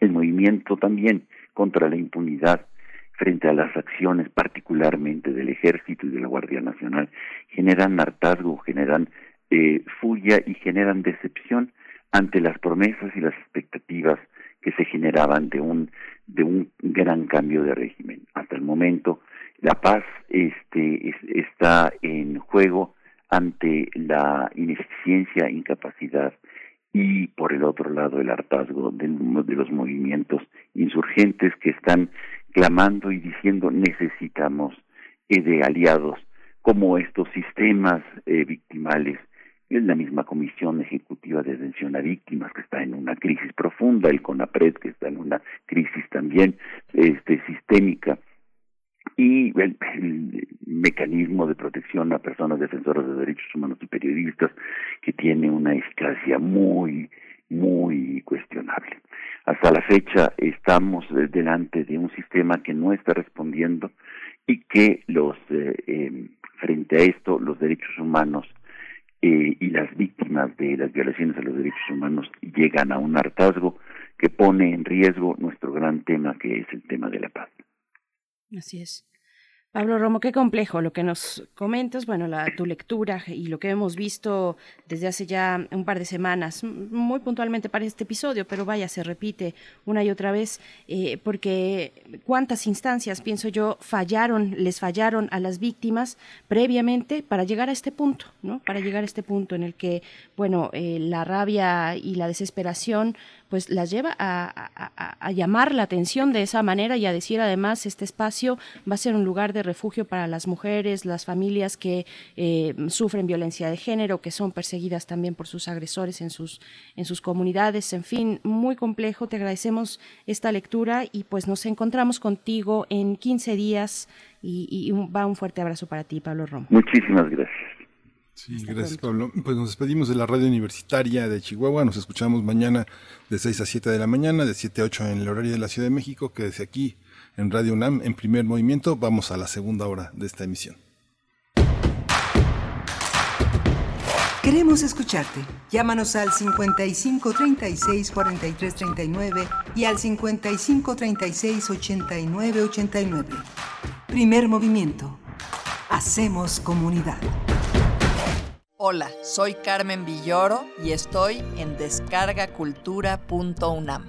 El movimiento también contra la impunidad frente a las acciones particularmente del ejército y de la Guardia Nacional generan hartazgo, generan eh, furia y generan decepción ante las promesas y las expectativas que se generaban de un de un gran cambio de régimen. Hasta el momento la paz este está en juego ante la ineficiencia, incapacidad y por el otro lado el hartazgo de, de los movimientos insurgentes que están clamando y diciendo necesitamos eh, de aliados como estos sistemas eh, victimales. Es la misma Comisión Ejecutiva de Atención a Víctimas que está en una crisis profunda, el CONAPRED que está en una crisis también este sistémica. Y el, mecanismo de protección a personas defensoras de derechos humanos y periodistas que tiene una eficacia muy muy cuestionable. Hasta la fecha estamos delante de un sistema que no está respondiendo y que los eh, em, frente a esto los derechos humanos eh, y las víctimas de las violaciones a los derechos humanos llegan a un hartazgo que pone en riesgo nuestro gran tema que es el tema de la paz. Así es. Pablo Romo, qué complejo lo que nos comentas, bueno, la, tu lectura y lo que hemos visto desde hace ya un par de semanas, muy puntualmente para este episodio, pero vaya, se repite una y otra vez, eh, porque cuántas instancias, pienso yo, fallaron, les fallaron a las víctimas previamente para llegar a este punto, ¿no? Para llegar a este punto en el que, bueno, eh, la rabia y la desesperación pues las lleva a, llamar la atención de esa manera y a decir además este espacio va a ser un lugar de refugio para las mujeres, las familias que eh, sufren violencia de género, que son perseguidas también por sus agresores en sus, en sus comunidades, en fin, muy complejo. Te agradecemos esta lectura y pues nos encontramos contigo en 15 días y, va un fuerte abrazo para ti, Pablo Romo. Muchísimas gracias. Sí, gracias Pablo. Pues nos despedimos de la radio universitaria de Chihuahua. Nos escuchamos mañana de 6 a 7 de la mañana, de 7 a 8 en el horario de la Ciudad de México, que desde aquí en Radio UNAM, en primer movimiento, vamos a la segunda hora de esta emisión. Queremos escucharte. Llámanos al 55 36 43 39 y al 55 36 89 89. Primer movimiento. Hacemos comunidad. Hola, soy Carmen Villoro y estoy en descargacultura.unam.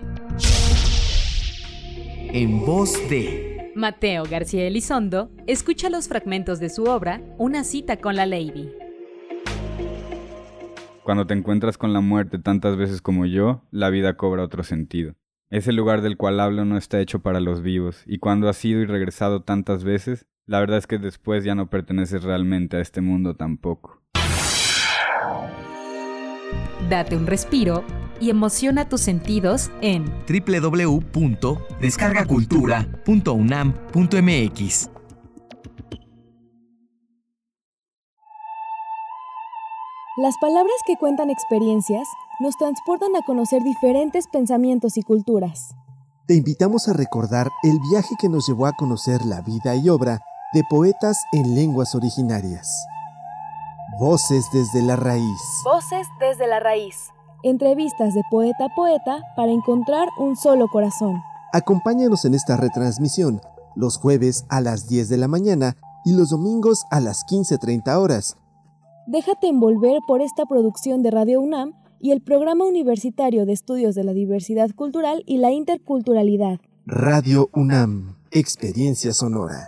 En voz de Mateo García Elizondo, escucha los fragmentos de su obra Una cita con la Lady. Cuando te encuentras con la muerte tantas veces como yo, la vida cobra otro sentido. Ese lugar del cual hablo no está hecho para los vivos, y cuando has ido y regresado tantas veces, la verdad es que después ya no perteneces realmente a este mundo tampoco. Date un respiro y emociona tus sentidos en www.descargacultura.unam.mx. Las palabras que cuentan experiencias nos transportan a conocer diferentes pensamientos y culturas. Te invitamos a recordar el viaje que nos llevó a conocer la vida y obra de poetas en lenguas originarias. Voces desde la raíz. Voces desde la raíz. Entrevistas de poeta a poeta para encontrar un solo corazón. Acompáñanos en esta retransmisión los jueves a las 10 de la mañana y los domingos a las 15.30 horas. Déjate envolver por esta producción de Radio UNAM y el Programa Universitario de Estudios de la Diversidad Cultural y la Interculturalidad. Radio UNAM, Experiencia Sonora.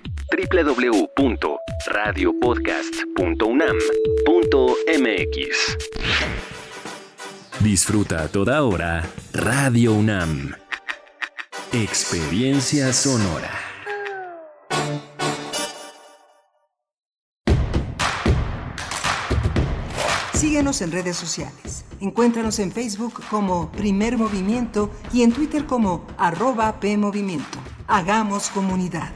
www.radiopodcast.unam.mx. Disfruta a toda hora Radio UNAM. Experiencia sonora. Síguenos en redes sociales. Encuéntranos en Facebook como Primer Movimiento y en Twitter como arroba PMovimiento. Hagamos comunidad.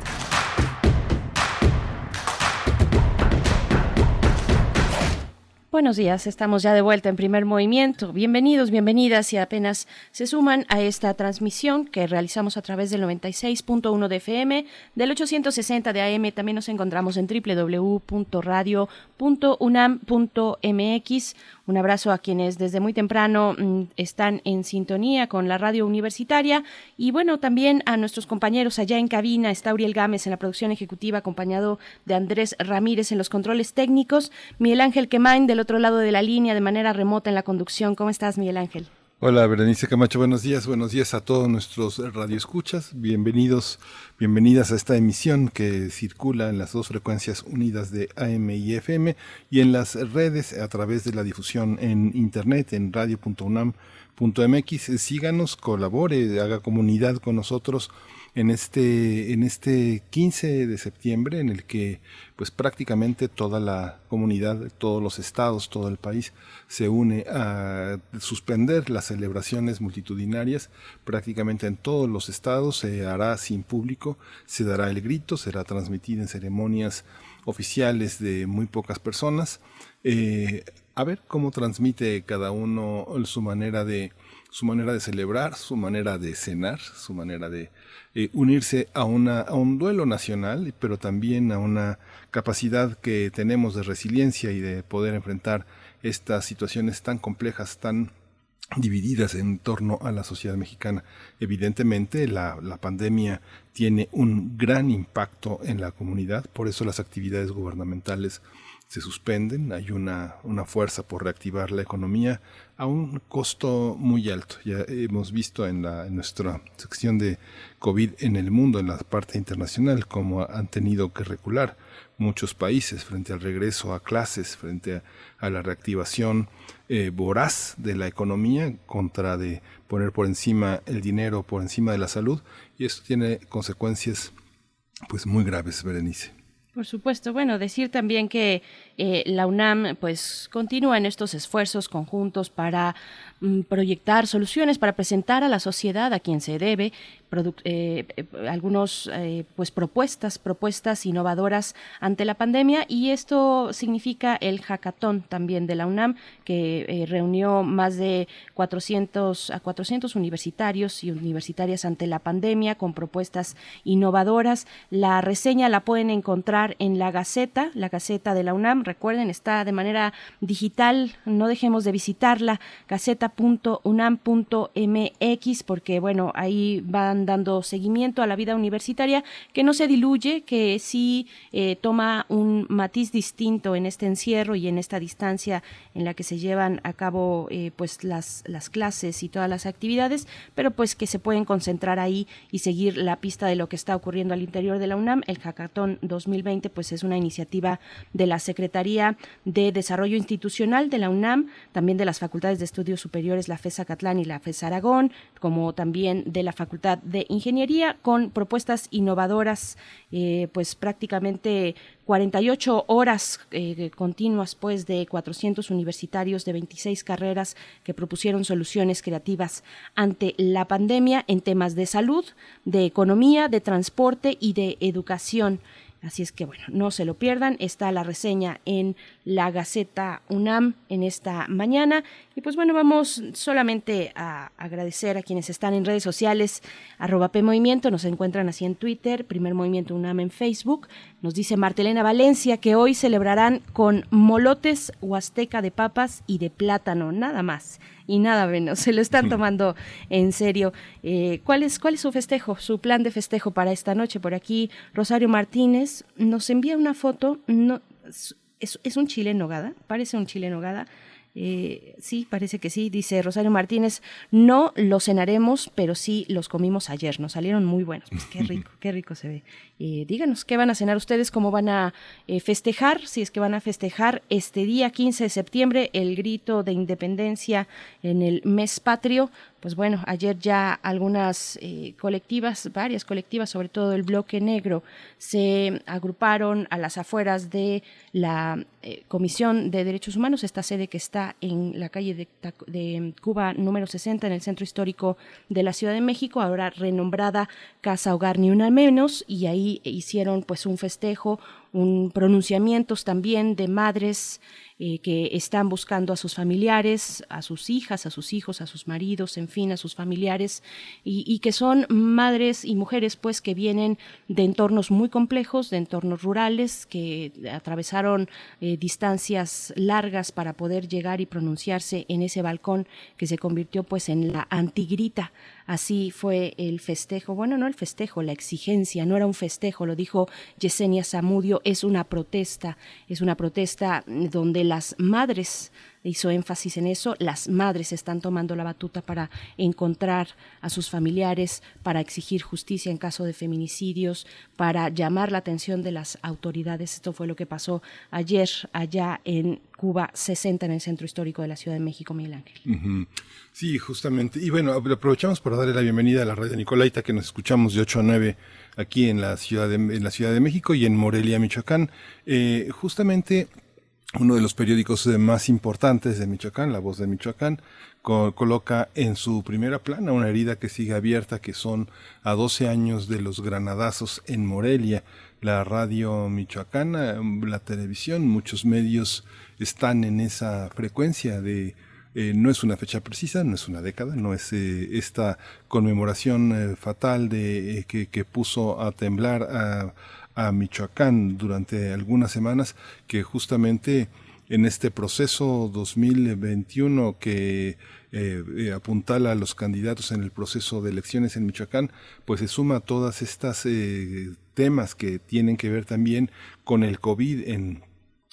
Buenos días, estamos ya de vuelta en primer movimiento. Bienvenidos, bienvenidas y apenas se suman a esta transmisión que realizamos a través del 96.1 de FM, del 860 de AM. También nos encontramos en www.radio.unam.mx. Un abrazo a quienes desde muy temprano mm, están en sintonía con la radio universitaria y bueno, también a nuestros compañeros allá en cabina, está Uriel Gámez en la producción ejecutiva acompañado de Andrés Ramírez en los controles técnicos, Miguel Ángel Quemain del otro lado de la línea de manera remota en la conducción. ¿Cómo estás, Miguel Ángel? Hola, Berenice Camacho, buenos días, buenos días a todos nuestros radioescuchas. Bienvenidos, bienvenidas a esta emisión que circula en las dos frecuencias unidas de AM y FM y en las redes a través de la difusión en internet en radio.unam.mx. Síganos, colabore, haga comunidad con nosotros en este, en este 15 de septiembre en el que pues prácticamente toda la comunidad, todos los estados, todo el país se une a suspender las celebraciones multitudinarias. Prácticamente en todos los estados se hará sin público, se dará el grito, será transmitido en ceremonias oficiales de muy pocas personas. Eh, a ver cómo transmite cada uno su manera de su manera de celebrar, su manera de cenar, su manera de eh, unirse a, un duelo nacional, pero también a una capacidad que tenemos de resiliencia y de poder enfrentar estas situaciones tan complejas, tan divididas en torno a la sociedad mexicana. Evidentemente, la, pandemia tiene un gran impacto en la comunidad, por eso las actividades gubernamentales se suspenden, hay una, una fuerza por reactivar la economía a un costo muy alto. Ya hemos visto en, la, en nuestra sección de COVID en el mundo, en la parte internacional, cómo han tenido que recular muchos países frente al regreso a clases, frente a, la reactivación eh, voraz de la economía contra de poner por encima el dinero, por encima de la salud, y esto tiene consecuencias pues muy graves, Berenice. Por supuesto. Bueno, decir también que eh, la UNAM pues continúa en estos esfuerzos conjuntos para proyectar soluciones, para presentar a la sociedad a quien se debe eh, eh, algunos pues propuestas, propuestas innovadoras ante la pandemia y esto significa el hackathon también de la UNAM que reunió más de 400 a 400 universitarios y universitarias ante la pandemia con propuestas innovadoras. La reseña la pueden encontrar en la Gaceta, la Gaceta de la UNAM recuerden, está de manera digital, no dejemos de visitarla, gaceta.unam.mx, porque bueno, ahí van dando seguimiento a la vida universitaria, que no se diluye, que sí eh, toma un matiz distinto en este encierro y en esta distancia en la que se llevan a cabo eh, pues las, las clases y todas las actividades, pero pues que se pueden concentrar ahí y seguir la pista de lo que está ocurriendo al interior de la UNAM. El Hackathon 2020 pues es una iniciativa de la Secretaría de Desarrollo Institucional de la UNAM, también de las Facultades de Estudios Superiores, la FES Catlán y la FES Aragón, como también de la Facultad de Ingeniería, con propuestas innovadoras, eh, pues prácticamente 48 horas eh, continuas pues de 400 universitarios de 26 carreras que propusieron soluciones creativas ante la pandemia en temas de salud, de economía, de transporte y de educación. Así es que bueno, no se lo pierdan. Está la reseña en la Gaceta UNAM en esta mañana. Y pues bueno, vamos solamente a agradecer a quienes están en redes sociales, arroba P Movimiento, nos encuentran así en Twitter, Primer Movimiento UNAM en Facebook. Nos dice Martelena Valencia que hoy celebrarán con molotes huasteca de papas y de plátano, nada más y nada menos. Se lo están [LAUGHS] tomando en serio. Eh, ¿cuál, es, ¿Cuál es su festejo, su plan de festejo para esta noche? Por aquí, Rosario Martínez nos envía una foto. No, es, es un chile en nogada, parece un chile en nogada eh, sí, parece que sí, dice Rosario Martínez, no los cenaremos, pero sí los comimos ayer, nos salieron muy buenos. Pues qué rico, qué rico se ve. Eh, díganos, ¿qué van a cenar ustedes? ¿Cómo van a eh, festejar? Si es que van a festejar este día 15 de septiembre, el grito de independencia en el mes patrio, pues bueno, ayer ya algunas eh, colectivas, varias colectivas, sobre todo el bloque negro, se agruparon a las afueras de la eh, Comisión de Derechos Humanos, esta sede que está en la calle de, Cuba número 60, en el centro histórico de la Ciudad de México, ahora renombrada Casa Hogar Ni Una Menos, y ahí hicieron pues un festejo, un pronunciamientos también de madres eh, que están buscando a sus familiares, a sus hijas, a sus hijos, a sus maridos, en fin, a sus familiares, y, que son madres y mujeres pues que vienen de entornos muy complejos, de entornos rurales, que atravesaron eh, distancias largas para poder llegar y pronunciarse en ese balcón que se convirtió pues en la antigrita Así fue el festejo, bueno, no el festejo, la exigencia, no era un festejo, lo dijo Yesenia Zamudio es una protesta, es una protesta donde las madres hizo énfasis en eso. Las madres están tomando la batuta para encontrar a sus familiares, para exigir justicia en caso de feminicidios, para llamar la atención de las autoridades. Esto fue lo que pasó ayer allá en Cuba 60 en el centro histórico de la Ciudad de México, Miguel Ángel. Sí, justamente. Y bueno, aprovechamos para darle la bienvenida a la radio Nicolaita que nos escuchamos de 8 a 9 aquí en la Ciudad de, la ciudad de México y en Morelia, Michoacán. Eh, justamente uno de los periódicos más importantes de Michoacán, La Voz de Michoacán, coloca en su primera plana una herida que sigue abierta, que son a 12 años de los granadazos en Morelia. La radio michoacana, la televisión, muchos medios están en esa frecuencia de eh, no es una fecha precisa, no es una década, no es eh, esta conmemoración eh, fatal de que, que, puso a temblar a, a Michoacán durante algunas semanas que justamente en este proceso 2021 que eh, eh, apuntala a los candidatos en el proceso de elecciones en Michoacán, pues se suma a todas estas eh, temas que tienen que ver también con el COVID en,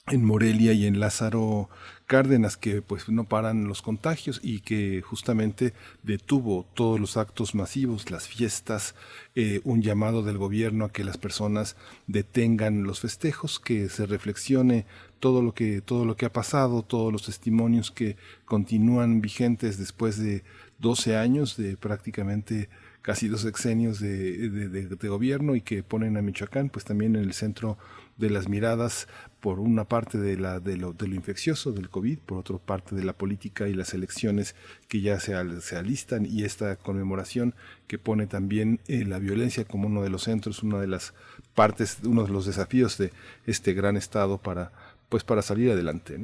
en Morelia y en Lázaro Cárdenas que pues no paran los contagios y que justamente detuvo todos los actos masivos, las fiestas, eh, un llamado del gobierno a que las personas detengan los festejos, que se reflexione todo lo que todo lo que ha pasado, todos los testimonios que continúan vigentes después de 12 años de prácticamente casi dos sexenios de, de, gobierno y que ponen a Michoacán pues también en el centro de las miradas por una parte de, la, de, lo, de lo infeccioso del COVID, por otra parte de la política y las elecciones que ya se, alistan y esta conmemoración que pone también eh, la violencia como uno de los centros, una de las partes, uno de los desafíos de este gran Estado para, pues para salir adelante.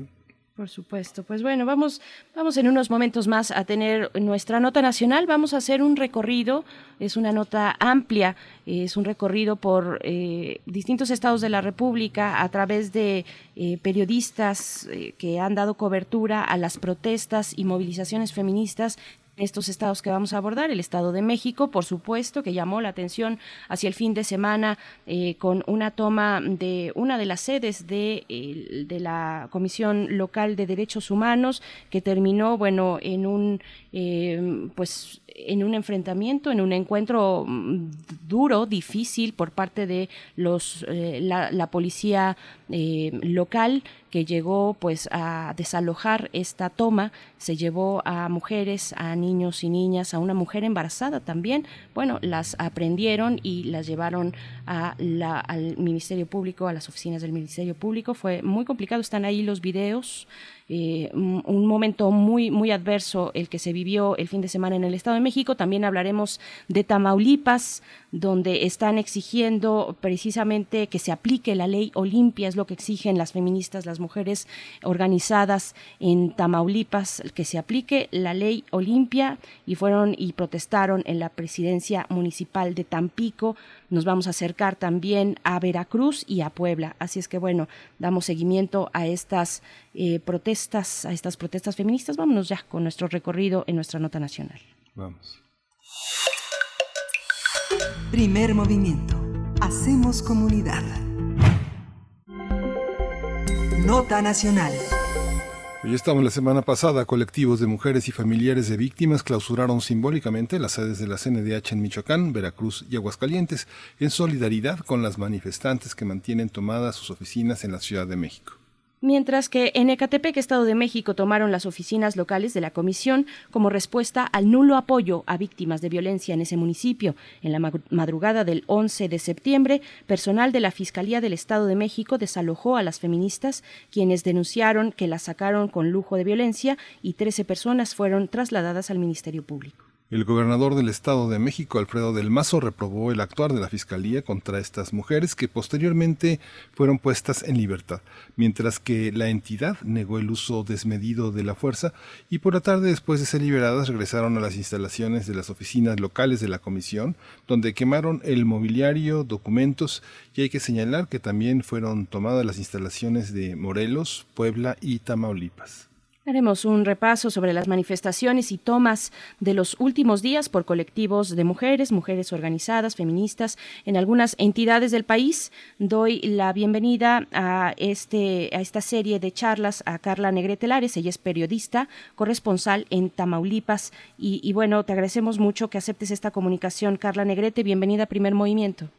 Por supuesto. Pues bueno, vamos, vamos en unos momentos más a tener nuestra nota nacional. Vamos a hacer un recorrido, es una nota amplia, es un recorrido por eh, distintos estados de la República a través de eh, periodistas eh, que han dado cobertura a las protestas y movilizaciones feministas estos estados que vamos a abordar, el Estado de México, por supuesto, que llamó la atención hacia el fin de semana eh, con una toma de una de las sedes de, de, la Comisión Local de Derechos Humanos, que terminó, bueno, en un, eh, pues, en un enfrentamiento, en un encuentro mm, duro, difícil por parte de los, eh, la, la, policía local que llegó pues a desalojar esta toma, se llevó a mujeres, a niños y niñas, a una mujer embarazada también, bueno, las aprendieron y las llevaron a la, al Ministerio Público, a las oficinas del Ministerio Público, fue muy complicado, están ahí los videos, eh, un momento muy, muy adverso el que se vivió el fin de semana en el Estado de México. También hablaremos de Tamaulipas, donde están exigiendo precisamente que se aplique la ley Olimpia, es lo que exigen las feministas, las mujeres organizadas en Tamaulipas, que se aplique la ley Olimpia y fueron y protestaron en la presidencia municipal de Tampico. Nos vamos a acercar también a Veracruz y a Puebla. Así es que bueno, damos seguimiento a estas eh, protestas, a estas protestas feministas. Vámonos ya con nuestro recorrido en nuestra nota nacional. Vamos. Primer movimiento. Hacemos comunidad. Nota nacional. Hoy estamos la semana pasada, colectivos de mujeres y familiares de víctimas clausuraron simbólicamente las sedes de la CNDH en Michoacán, Veracruz y Aguascalientes, en solidaridad con las manifestantes que mantienen tomadas sus oficinas en la Ciudad de México. Mientras que en Ecatepec, Estado de México, tomaron las oficinas locales de la comisión como respuesta al nulo apoyo a víctimas de violencia en ese municipio. En la madrugada del 11 de septiembre, personal de la Fiscalía del Estado de México desalojó a las feministas, quienes denunciaron que las sacaron con lujo de violencia y 13 personas fueron trasladadas al Ministerio Público. El gobernador del Estado de México, Alfredo del Mazo, reprobó el actuar de la Fiscalía contra estas mujeres que posteriormente fueron puestas en libertad, mientras que la entidad negó el uso desmedido de la fuerza y por la tarde después de ser liberadas regresaron a las instalaciones de las oficinas locales de la comisión, donde quemaron el mobiliario, documentos y hay que señalar que también fueron tomadas las instalaciones de Morelos, Puebla y Tamaulipas. Haremos un repaso sobre las manifestaciones y tomas de los últimos días por colectivos de mujeres, mujeres organizadas, feministas en algunas entidades del país. Doy la bienvenida a, este, a esta serie de charlas a Carla Negrete Lares. Ella es periodista, corresponsal en Tamaulipas. Y, bueno, te agradecemos mucho que aceptes esta comunicación. Carla Negrete, bienvenida a Primer Movimiento.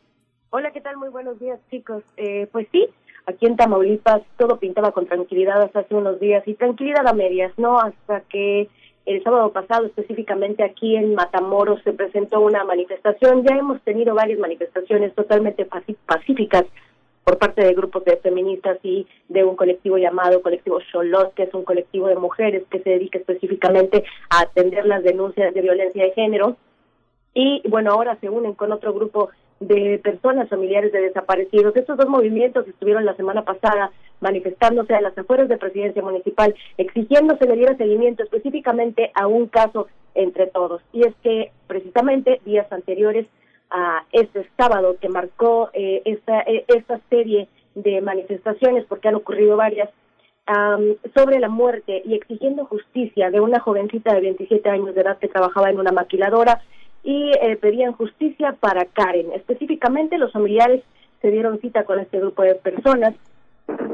Hola, ¿qué tal? Muy buenos días, chicos. Eh, pues sí, Aquí en Tamaulipas todo pintaba con tranquilidad hasta hace unos días y tranquilidad a medias, ¿no? Hasta que el sábado pasado, específicamente aquí en Matamoros, se presentó una manifestación. Ya hemos tenido varias manifestaciones totalmente pacíficas por parte de grupos de feministas y de un colectivo llamado Colectivo Cholot, que es un colectivo de mujeres que se dedica específicamente a atender las denuncias de violencia de género. Y bueno, ahora se unen con otro grupo de personas familiares de desaparecidos. Estos dos movimientos estuvieron la semana pasada manifestándose a las afueras de presidencia municipal, exigiendo se le diera seguimiento específicamente a un caso entre todos. Y es que precisamente días anteriores a este sábado que marcó eh, esta, eh, esta serie de manifestaciones, porque han ocurrido varias, sobre la muerte y exigiendo justicia de una jovencita de 27 años de edad que trabajaba en una maquiladora y eh, pedían justicia para Karen. Específicamente los familiares se dieron cita con este grupo de personas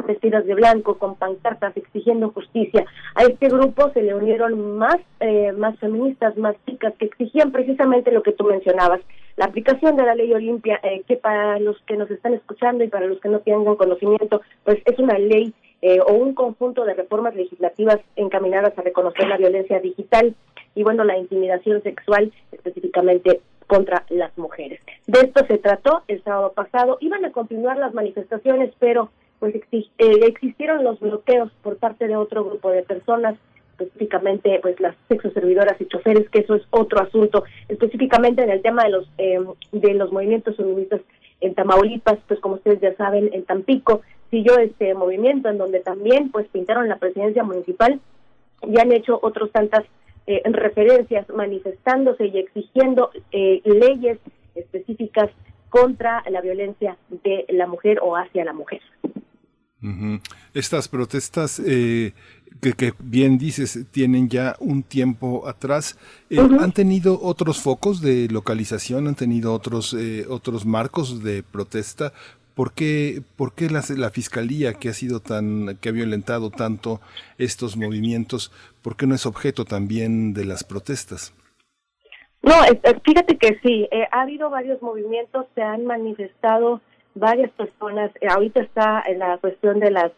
vestidas de blanco con pancartas exigiendo justicia. A este grupo se le unieron más eh, más feministas, más chicas que exigían precisamente lo que tú mencionabas, la aplicación de la ley Olimpia, eh, que para los que nos están escuchando y para los que no tengan conocimiento, pues es una ley eh, o un conjunto de reformas legislativas encaminadas a reconocer la violencia digital y bueno, la intimidación sexual específicamente contra las mujeres. De esto se trató el sábado pasado. Iban a continuar las manifestaciones, pero pues eh, existieron los bloqueos por parte de otro grupo de personas específicamente pues las sexoservidoras y choferes que eso es otro asunto específicamente en el tema de los eh, de los movimientos feministas en Tamaulipas pues como ustedes ya saben en Tampico siguió este movimiento en donde también pues pintaron la presidencia municipal y han hecho otros tantas eh, referencias manifestándose y exigiendo eh, leyes específicas contra la violencia de la mujer o hacia la mujer. Estas protestas eh, que, bien dices tienen ya un tiempo atrás, ¿han tenido otros focos de localización? ¿Han tenido otros, otros marcos de protesta? ¿Por qué, por qué la, fiscalía que ha sido tan, que ha violentado tanto estos movimientos, por qué no es objeto también de las protestas? No, fíjate que sí, eh, ha habido varios movimientos, se han manifestado varias personas, eh, ahorita está en la cuestión de las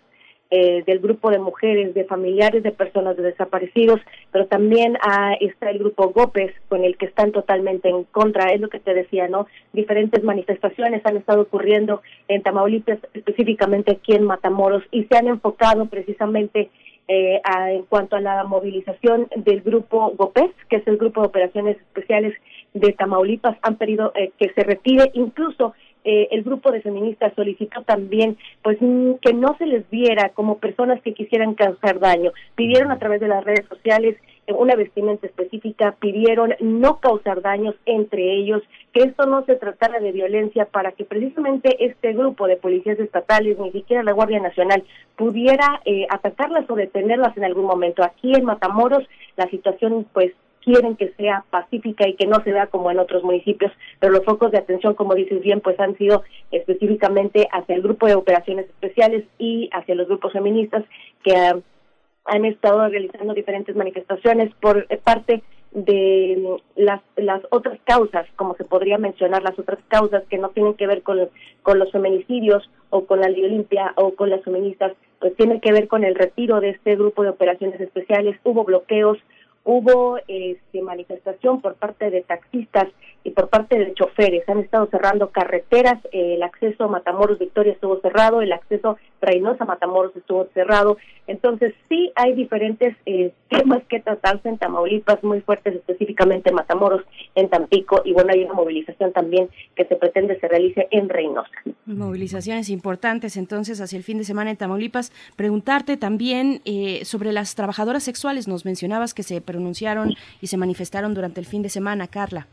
eh, del grupo de mujeres, de familiares de personas desaparecidos, pero también ah, está el grupo Gópez, con el que están totalmente en contra, es lo que te decía, ¿no? Diferentes manifestaciones han estado ocurriendo en Tamaulipas, específicamente aquí en Matamoros, y se han enfocado precisamente eh, en cuanto a la movilización del grupo GOPES, que es el Grupo de Operaciones Especiales de Tamaulipas, han pedido eh, que se retire, incluso eh, el grupo de feministas solicitó también pues mm, que no se les viera como personas que quisieran causar daño. Pidieron a través de las redes sociales eh, una vestimenta específica, pidieron no causar daños entre ellos, que esto no se tratara de violencia para que precisamente este grupo de policías estatales, ni siquiera la Guardia Nacional, pudiera eh, atacarlas o detenerlas en algún momento. Aquí en Matamoros la situación pues quieren que sea pacífica y que no se vea como en otros municipios, pero los focos de atención, como dices bien, pues han sido específicamente hacia el grupo de operaciones especiales y hacia los grupos feministas que han estado realizando diferentes manifestaciones por parte de las, las otras causas, como se podría mencionar, las otras causas que no tienen que ver con, con los feminicidios o con la ley Olimpia o con las feministas, pues tienen que ver con el retiro de este grupo de operaciones especiales. Hubo bloqueos, hubo este, manifestación por parte de taxistas y por parte de choferes. Han estado cerrando carreteras, el acceso a Matamoros Victoria estuvo cerrado, el acceso Reynosa Matamoros estuvo cerrado. Entonces sí hay diferentes eh, [LAUGHS] temas que tratarse en Tamaulipas muy fuertes, específicamente en Matamoros, en Tampico y bueno hay una movilización también que se pretende se realice en Reynosa. Movilizaciones importantes entonces hacia el fin de semana en Tamaulipas. Preguntarte también eh, sobre las trabajadoras sexuales. Nos mencionabas que se pronunciaron y se manifestaron durante el fin de semana, Carla.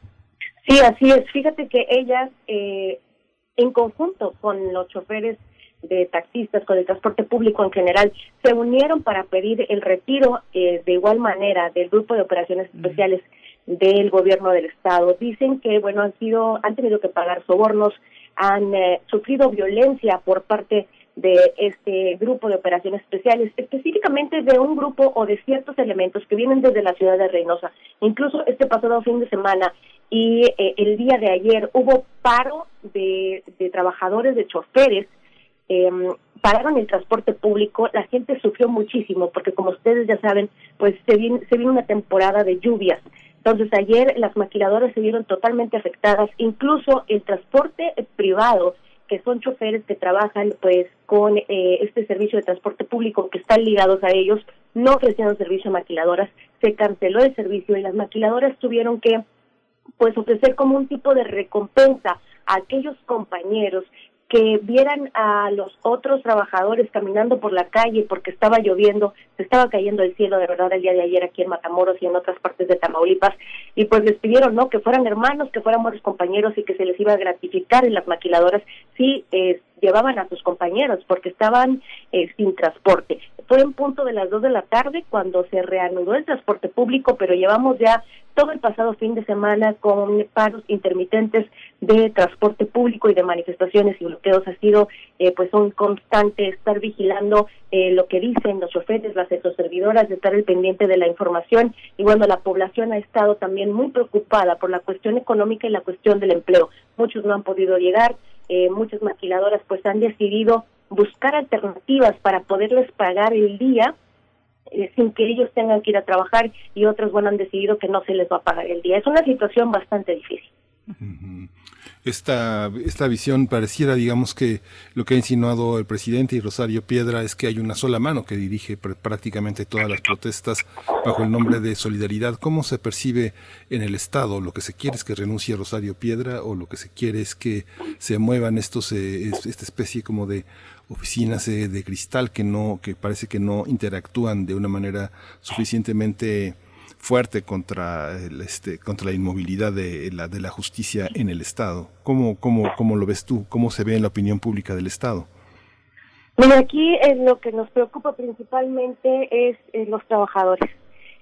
Sí, así es. Fíjate que ellas, eh, en conjunto con los choferes de taxistas, con el transporte público en general, se unieron para pedir el retiro eh, de igual manera del grupo de operaciones especiales del gobierno del estado. Dicen que, bueno, han sido, han tenido que pagar sobornos, han eh, sufrido violencia por parte de este grupo de operaciones especiales, específicamente de un grupo o de ciertos elementos que vienen desde la ciudad de Reynosa. Incluso este pasado fin de semana y eh, el día de ayer hubo paro de, de trabajadores, de choferes, eh, pararon el transporte público, la gente sufrió muchísimo porque como ustedes ya saben, pues se viene, se viene una temporada de lluvias. Entonces ayer las maquiladoras se vieron totalmente afectadas, incluso el transporte privado, que son choferes que trabajan pues con eh, este servicio de transporte público que están ligados a ellos, no ofrecieron servicio a maquiladoras, se canceló el servicio y las maquiladoras tuvieron que pues ofrecer como un tipo de recompensa a aquellos compañeros que vieran a los otros trabajadores caminando por la calle porque estaba lloviendo, se estaba cayendo el cielo de verdad el día de ayer aquí en Matamoros y en otras partes de Tamaulipas y pues les pidieron no que fueran hermanos, que fueran buenos compañeros y que se les iba a gratificar en las maquiladoras si eh, llevaban a sus compañeros porque estaban eh, sin transporte. Fue en punto de las dos de la tarde cuando se reanudó el transporte público, pero llevamos ya todo el pasado fin de semana con paros intermitentes de transporte público y de manifestaciones y bloqueos. Ha sido eh, pues un constante estar vigilando eh, lo que dicen los choferes, las servidoras, estar al pendiente de la información. Y bueno, la población ha estado también muy preocupada por la cuestión económica y la cuestión del empleo. Muchos no han podido llegar, eh, muchas maquiladoras pues han decidido buscar alternativas para poderles pagar el día eh, sin que ellos tengan que ir a trabajar y otros, bueno, han decidido que no se les va a pagar el día. Es una situación bastante difícil. Esta, esta visión pareciera, digamos, que lo que ha insinuado el presidente y Rosario Piedra es que hay una sola mano que dirige prácticamente todas las protestas bajo el nombre de solidaridad. ¿Cómo se percibe en el Estado? ¿Lo que se quiere es que renuncie Rosario Piedra o lo que se quiere es que se muevan estos, eh, esta especie como de oficinas eh, de cristal que no, que parece que no interactúan de una manera suficientemente fuerte contra el, este contra la inmovilidad de la de la justicia en el estado. ¿Cómo cómo cómo lo ves tú? ¿Cómo se ve en la opinión pública del estado? Bueno, aquí es lo que nos preocupa principalmente es eh, los trabajadores.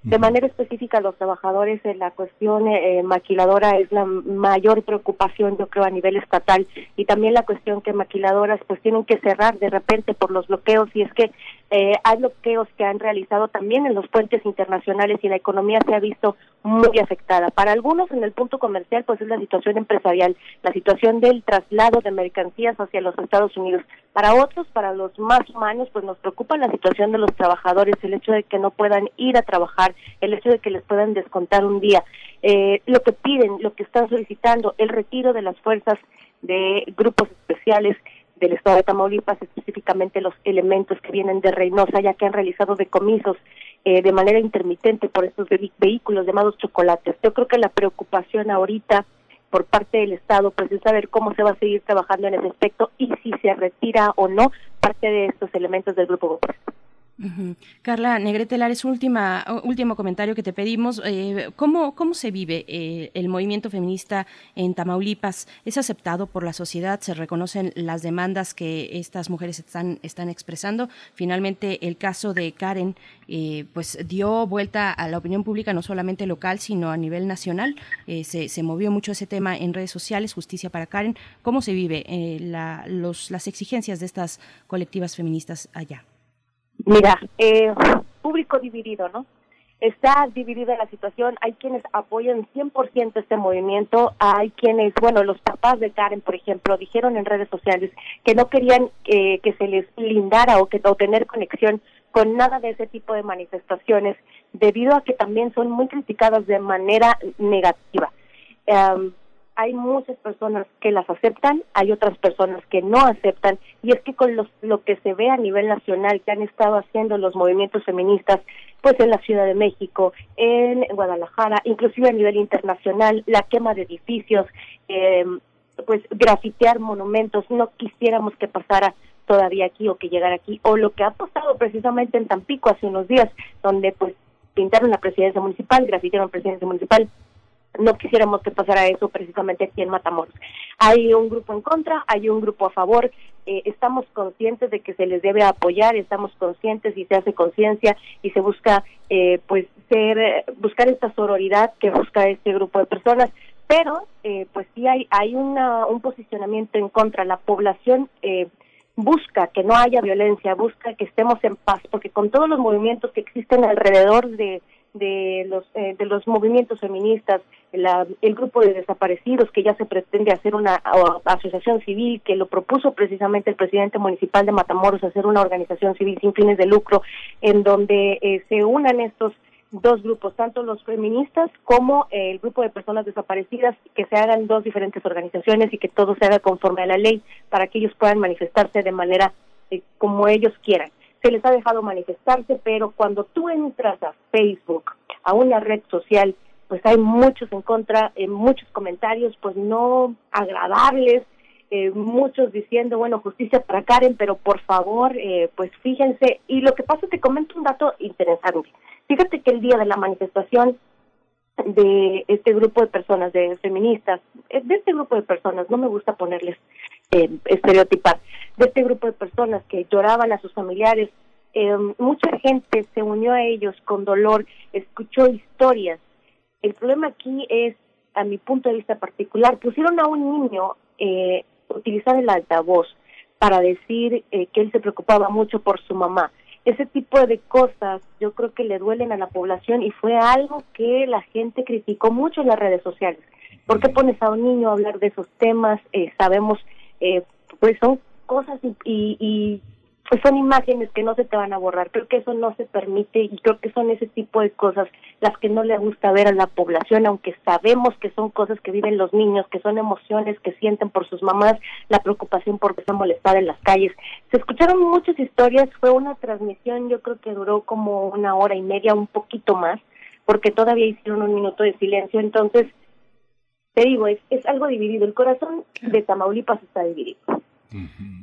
De manera específica, los trabajadores en la cuestión eh, maquiladora es la mayor preocupación, yo creo, a nivel estatal. Y también la cuestión que maquiladoras pues tienen que cerrar de repente por los bloqueos. Y es que eh, hay bloqueos que han realizado también en los puentes internacionales y la economía se ha visto muy afectada. Para algunos en el punto comercial pues es la situación empresarial, la situación del traslado de mercancías hacia los Estados Unidos. Para otros, para los más humanos, pues nos preocupa la situación de los trabajadores, el hecho de que no puedan ir a trabajar, el hecho de que les puedan descontar un día. Eh, lo que piden, lo que están solicitando, el retiro de las fuerzas de grupos especiales, del estado de Tamaulipas, específicamente los elementos que vienen de Reynosa, ya que han realizado decomisos eh, de manera intermitente por estos vehículos llamados chocolates. Yo creo que la preocupación ahorita por parte del Estado, pues es saber cómo se va a seguir trabajando en ese aspecto y si se retira o no parte de estos elementos del grupo Carla Negrete Lares, última, último comentario que te pedimos. Eh, ¿cómo, ¿Cómo se vive eh, el movimiento feminista en Tamaulipas? ¿Es aceptado por la sociedad? ¿Se reconocen las demandas que estas mujeres están, están expresando? Finalmente, el caso de Karen eh, pues dio vuelta a la opinión pública no solamente local, sino a nivel nacional. se, se, movió mucho ese tema en redes sociales, justicia para Karen. ¿Cómo se vive las exigencias de estas colectivas feministas allá? Mira, eh, público dividido, ¿no? Está dividida la situación, hay quienes apoyan 100% este movimiento, hay quienes, bueno, los papás de Karen, por ejemplo, dijeron en redes sociales que no querían eh, que se les lindara o, que, o tener conexión con nada de ese tipo de manifestaciones, debido a que también son muy criticadas de manera negativa. Hay muchas personas que las aceptan, hay otras personas que no aceptan, y es que con los, lo que se ve a nivel nacional que han estado haciendo los movimientos feministas, pues en la Ciudad de México, en Guadalajara, inclusive a nivel internacional, la quema de edificios, eh, pues grafitear monumentos, no quisiéramos que pasara todavía aquí o que llegara aquí, o lo que ha pasado precisamente en Tampico hace unos días, donde pues pintaron la presidencia municipal, grafitearon presidencia municipal, no quisiéramos que pasara eso precisamente aquí en Matamoros. Hay un grupo en contra, hay un grupo a favor, eh, estamos conscientes de que se les debe apoyar, estamos conscientes y se hace conciencia y se busca eh, pues ser buscar esta sororidad que busca este grupo de personas, pero eh, pues sí hay hay una, un posicionamiento en contra, la población eh, busca que no haya violencia, busca que estemos en paz, porque con todos los movimientos que existen alrededor de, de los eh, de los movimientos feministas, el grupo de desaparecidos que ya se pretende hacer una asociación civil que lo propuso precisamente el presidente municipal de Matamoros hacer una organización civil sin fines de lucro en donde eh, se unan estos dos grupos, tanto los feministas como el grupo de personas desaparecidas, que se hagan dos diferentes organizaciones y que todo se haga conforme a la ley para que ellos puedan manifestarse de manera eh, como ellos quieran. Se les ha dejado manifestarse, pero cuando tú entras a Facebook, a una red social, pues hay muchos en contra, eh, muchos comentarios pues no agradables, eh, muchos diciendo, bueno, justicia para Karen, pero por favor, eh, pues fíjense. Y lo que pasa, te comento un dato interesante. Fíjate que el día de la manifestación de este grupo de personas, de feministas, eh, de este grupo de personas, no me gusta ponerles eh, estereotipar, de este grupo de personas que lloraban a sus familiares, mucha gente se unió a ellos con dolor, escuchó historias. El problema aquí es, a mi punto de vista particular, pusieron a un niño eh, utilizar el altavoz para decir eh, que él se preocupaba mucho por su mamá. Ese tipo de cosas yo creo que le duelen a la población y fue algo que la gente criticó mucho en las redes sociales. ¿Por qué pones a un niño a hablar de esos temas? Eh, sabemos, eh, pues son cosas y, y pues son imágenes que no se te van a borrar. Creo que eso no se permite y creo que son ese tipo de cosas las que no le gusta ver a la población, aunque sabemos que son cosas que viven los niños, que son emociones que sienten por sus mamás, la preocupación por se molestar en las calles. Se escucharon muchas historias, fue una transmisión, yo creo que duró como una hora y media, un poquito más, porque todavía hicieron un minuto de silencio, entonces te digo, es, es algo dividido, el corazón de Tamaulipas está dividido.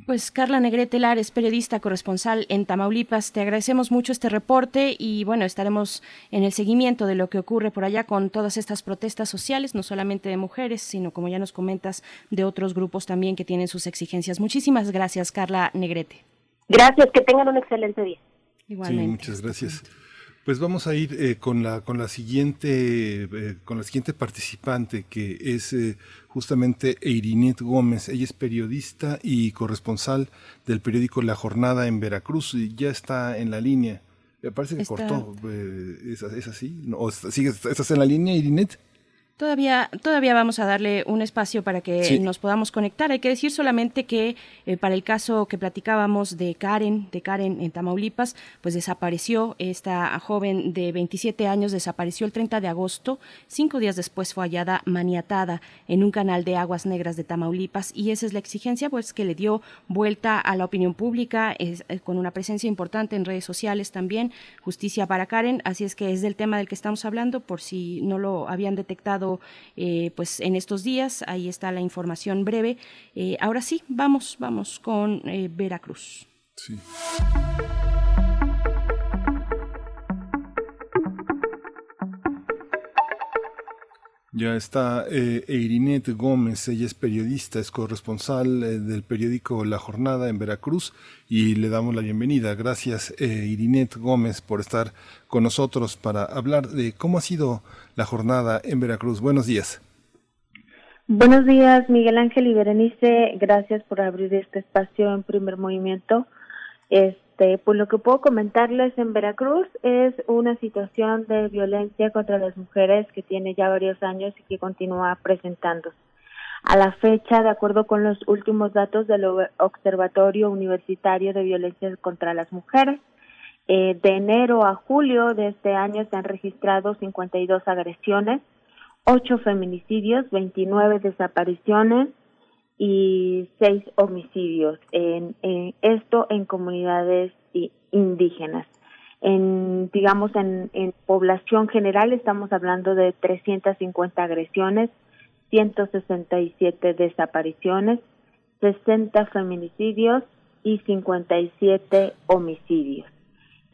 Pues Carla Negrete Lares, periodista corresponsal en Tamaulipas, te agradecemos mucho este reporte y bueno, estaremos en el seguimiento de lo que ocurre por allá con todas estas protestas sociales, no solamente de mujeres, sino como ya nos comentas, de otros grupos también que tienen sus exigencias. Muchísimas gracias, Carla Negrete. Gracias, que tengan un excelente día. Igualmente. Sí, muchas gracias. Pues vamos a ir eh, con la con la siguiente eh, con la siguiente participante que es eh, justamente Eirinet Gómez. Ella es periodista y corresponsal del periódico La Jornada en Veracruz y ya está en la línea. Me parece que cortó. ¿Es, así? ¿O sigues, ¿Estás en la línea, Eirinet? Todavía, todavía vamos a darle un espacio para que nos podamos conectar. Hay que decir solamente que eh, para el caso que platicábamos de Karen, de Karen en Tamaulipas, pues desapareció esta joven de 27 años, desapareció el 30 de agosto. Cinco días después fue hallada maniatada en un canal de aguas negras de Tamaulipas y esa es la exigencia, pues que le dio vuelta a la opinión pública es, eh, con una presencia importante en redes sociales también. Justicia para Karen, así es que es del tema del que estamos hablando, por si no lo habían detectado eh, pues en estos días. Ahí está la información breve. Eh, ahora sí, vamos, vamos con eh, Veracruz. Sí. Ya está eh, Eirinet Gómez, ella es periodista, es corresponsal eh, del periódico La Jornada en Veracruz y le damos la bienvenida. Gracias eh, Gómez por estar con nosotros para hablar de cómo ha sido la jornada en Veracruz. Buenos días. Buenos días Miguel Ángel y Berenice, gracias por abrir este espacio en primer movimiento. Este, pues lo que puedo comentarles en Veracruz es una situación de violencia contra las mujeres que tiene ya varios años y que continúa presentándose. A la fecha, de acuerdo con los últimos datos del Observatorio Universitario de Violencia contra las Mujeres, eh, de enero a julio de este año se han registrado 52 agresiones, 8 feminicidios, 29 desapariciones, y seis homicidios. En, esto en comunidades indígenas. En, digamos, en, en población general estamos hablando de 350 agresiones, 167 desapariciones, 60 feminicidios y 57 homicidios.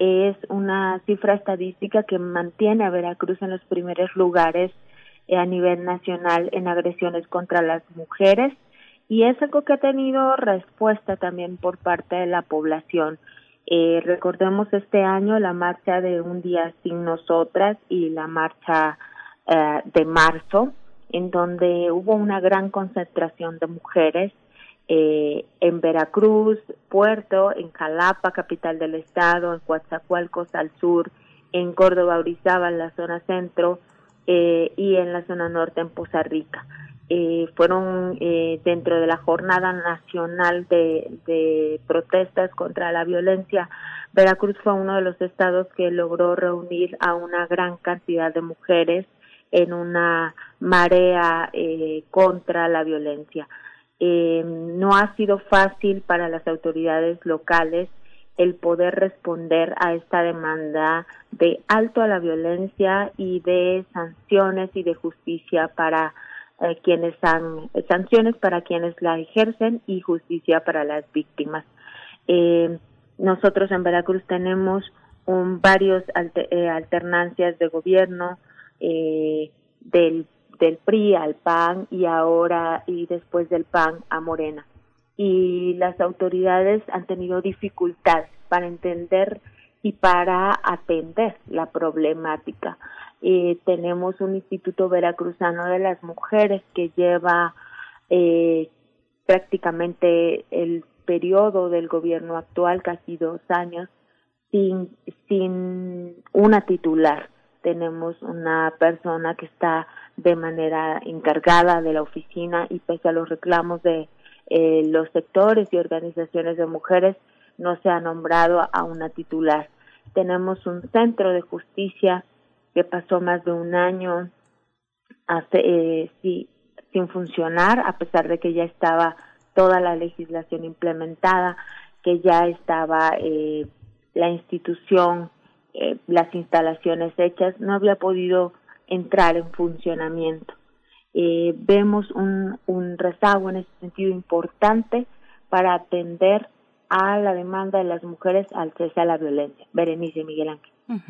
Es una cifra estadística que mantiene a Veracruz en los primeros lugares a nivel nacional en agresiones contra las mujeres y es algo que ha tenido respuesta también por parte de la población. Eh, recordemos este año la marcha de Un Día Sin Nosotras y la marcha eh, de marzo, en donde hubo una gran concentración de mujeres eh, en Veracruz, Puerto, en Jalapa, capital del estado, en Coatzacoalcos al sur, en Córdoba, Orizaba, en la zona centro eh, y en la zona norte, en Poza Rica. Eh, fueron eh, dentro de la jornada nacional de, protestas contra la violencia. Veracruz fue uno de los estados que logró reunir a una gran cantidad de mujeres en una marea eh, contra la violencia. Eh, no ha sido fácil para las autoridades locales el poder responder a esta demanda de alto a la violencia y de sanciones y de justicia para eh, quienes han sanciones para quienes la ejercen y justicia para las víctimas. Eh, nosotros en Veracruz tenemos un, varios eh, alternancias de gobierno del, del PRI al PAN y ahora y después del PAN a Morena. Y las autoridades han tenido dificultad para entender y para atender la problemática. Eh, tenemos un Instituto Veracruzano de las Mujeres que lleva eh, prácticamente el periodo del gobierno actual, casi dos años, sin, sin una titular. Tenemos una persona que está de manera encargada de la oficina y pese a los reclamos de eh, los sectores y organizaciones de mujeres, no se ha nombrado a una titular. Tenemos un centro de justicia que pasó más de un año eh, sí, sin funcionar, a pesar de que ya estaba toda la legislación implementada, que ya estaba eh, la institución, eh, las instalaciones hechas, no había podido entrar en funcionamiento. Eh, vemos un, un rezago en ese sentido importante para atender a la demanda de las mujeres al cese a la violencia. Berenice Miguel Ángel. Uh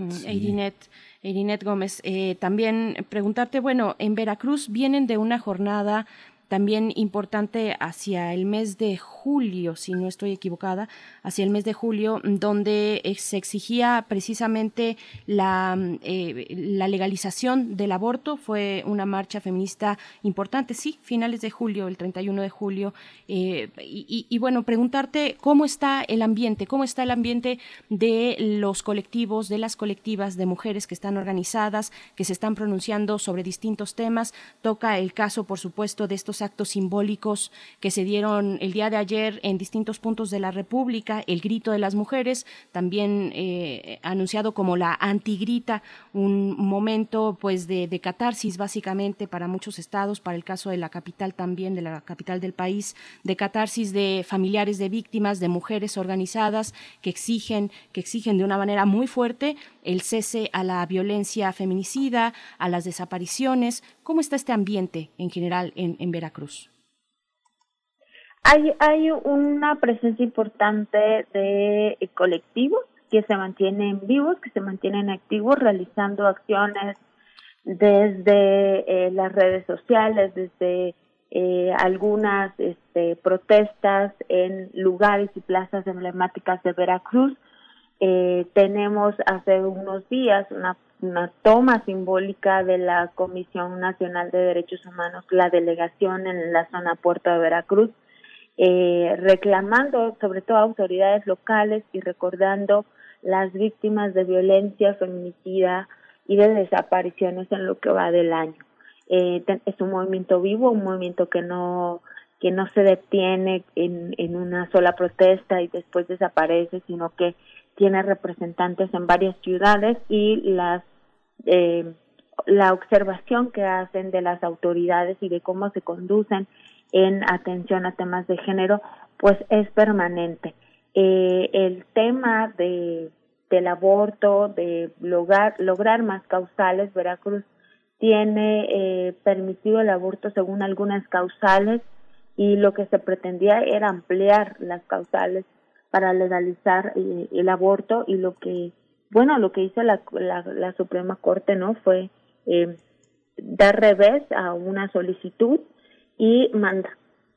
Gómez, eh, también preguntarte, bueno, en Veracruz vienen de una jornada también importante hacia el mes de julio, si no estoy equivocada, hacia el mes de julio, donde se exigía precisamente la, eh, la legalización del aborto. Fue una marcha feminista importante, sí, finales de julio, el 31 de julio. Eh, y, bueno, preguntarte cómo está el ambiente, cómo está el ambiente de los colectivos, de las colectivas de mujeres que están organizadas, que se están pronunciando sobre distintos temas. Toca el caso, por supuesto, de estos actos simbólicos que se dieron el día de ayer en distintos puntos de la República, el grito de las mujeres, también eh, anunciado como la antigrita, un momento pues de, de catarsis básicamente para muchos estados, para el caso de la capital también, de la capital del país, de catarsis de familiares de víctimas, de mujeres organizadas que exigen, que exigen de una manera muy fuerte el cese a la violencia feminicida, a las desapariciones. ¿Cómo está este ambiente en general en, en Veracruz? Hay, hay una presencia importante de colectivos que se mantienen vivos, que se mantienen activos, realizando acciones desde eh, las redes sociales, desde eh, algunas este, protestas en lugares y plazas emblemáticas de Veracruz, eh, tenemos hace unos días una, una toma simbólica de la Comisión Nacional de Derechos Humanos, la delegación en la zona Puerto de Veracruz, eh, reclamando sobre todo a autoridades locales y recordando las víctimas de violencia feminicida y de desapariciones en lo que va del año. Eh, es un movimiento vivo, un movimiento que no que no se detiene en, en una sola protesta y después desaparece, sino que tiene representantes en varias ciudades y las eh, la observación que hacen de las autoridades y de cómo se conducen en atención a temas de género, pues es permanente. Eh, el tema de, del aborto, de lograr, lograr más causales, Veracruz tiene eh, permitido el aborto según algunas causales y lo que se pretendía era ampliar las causales para legalizar eh, el aborto y lo que bueno lo que hizo la, la, la Suprema Corte no fue eh, dar revés a una solicitud y manda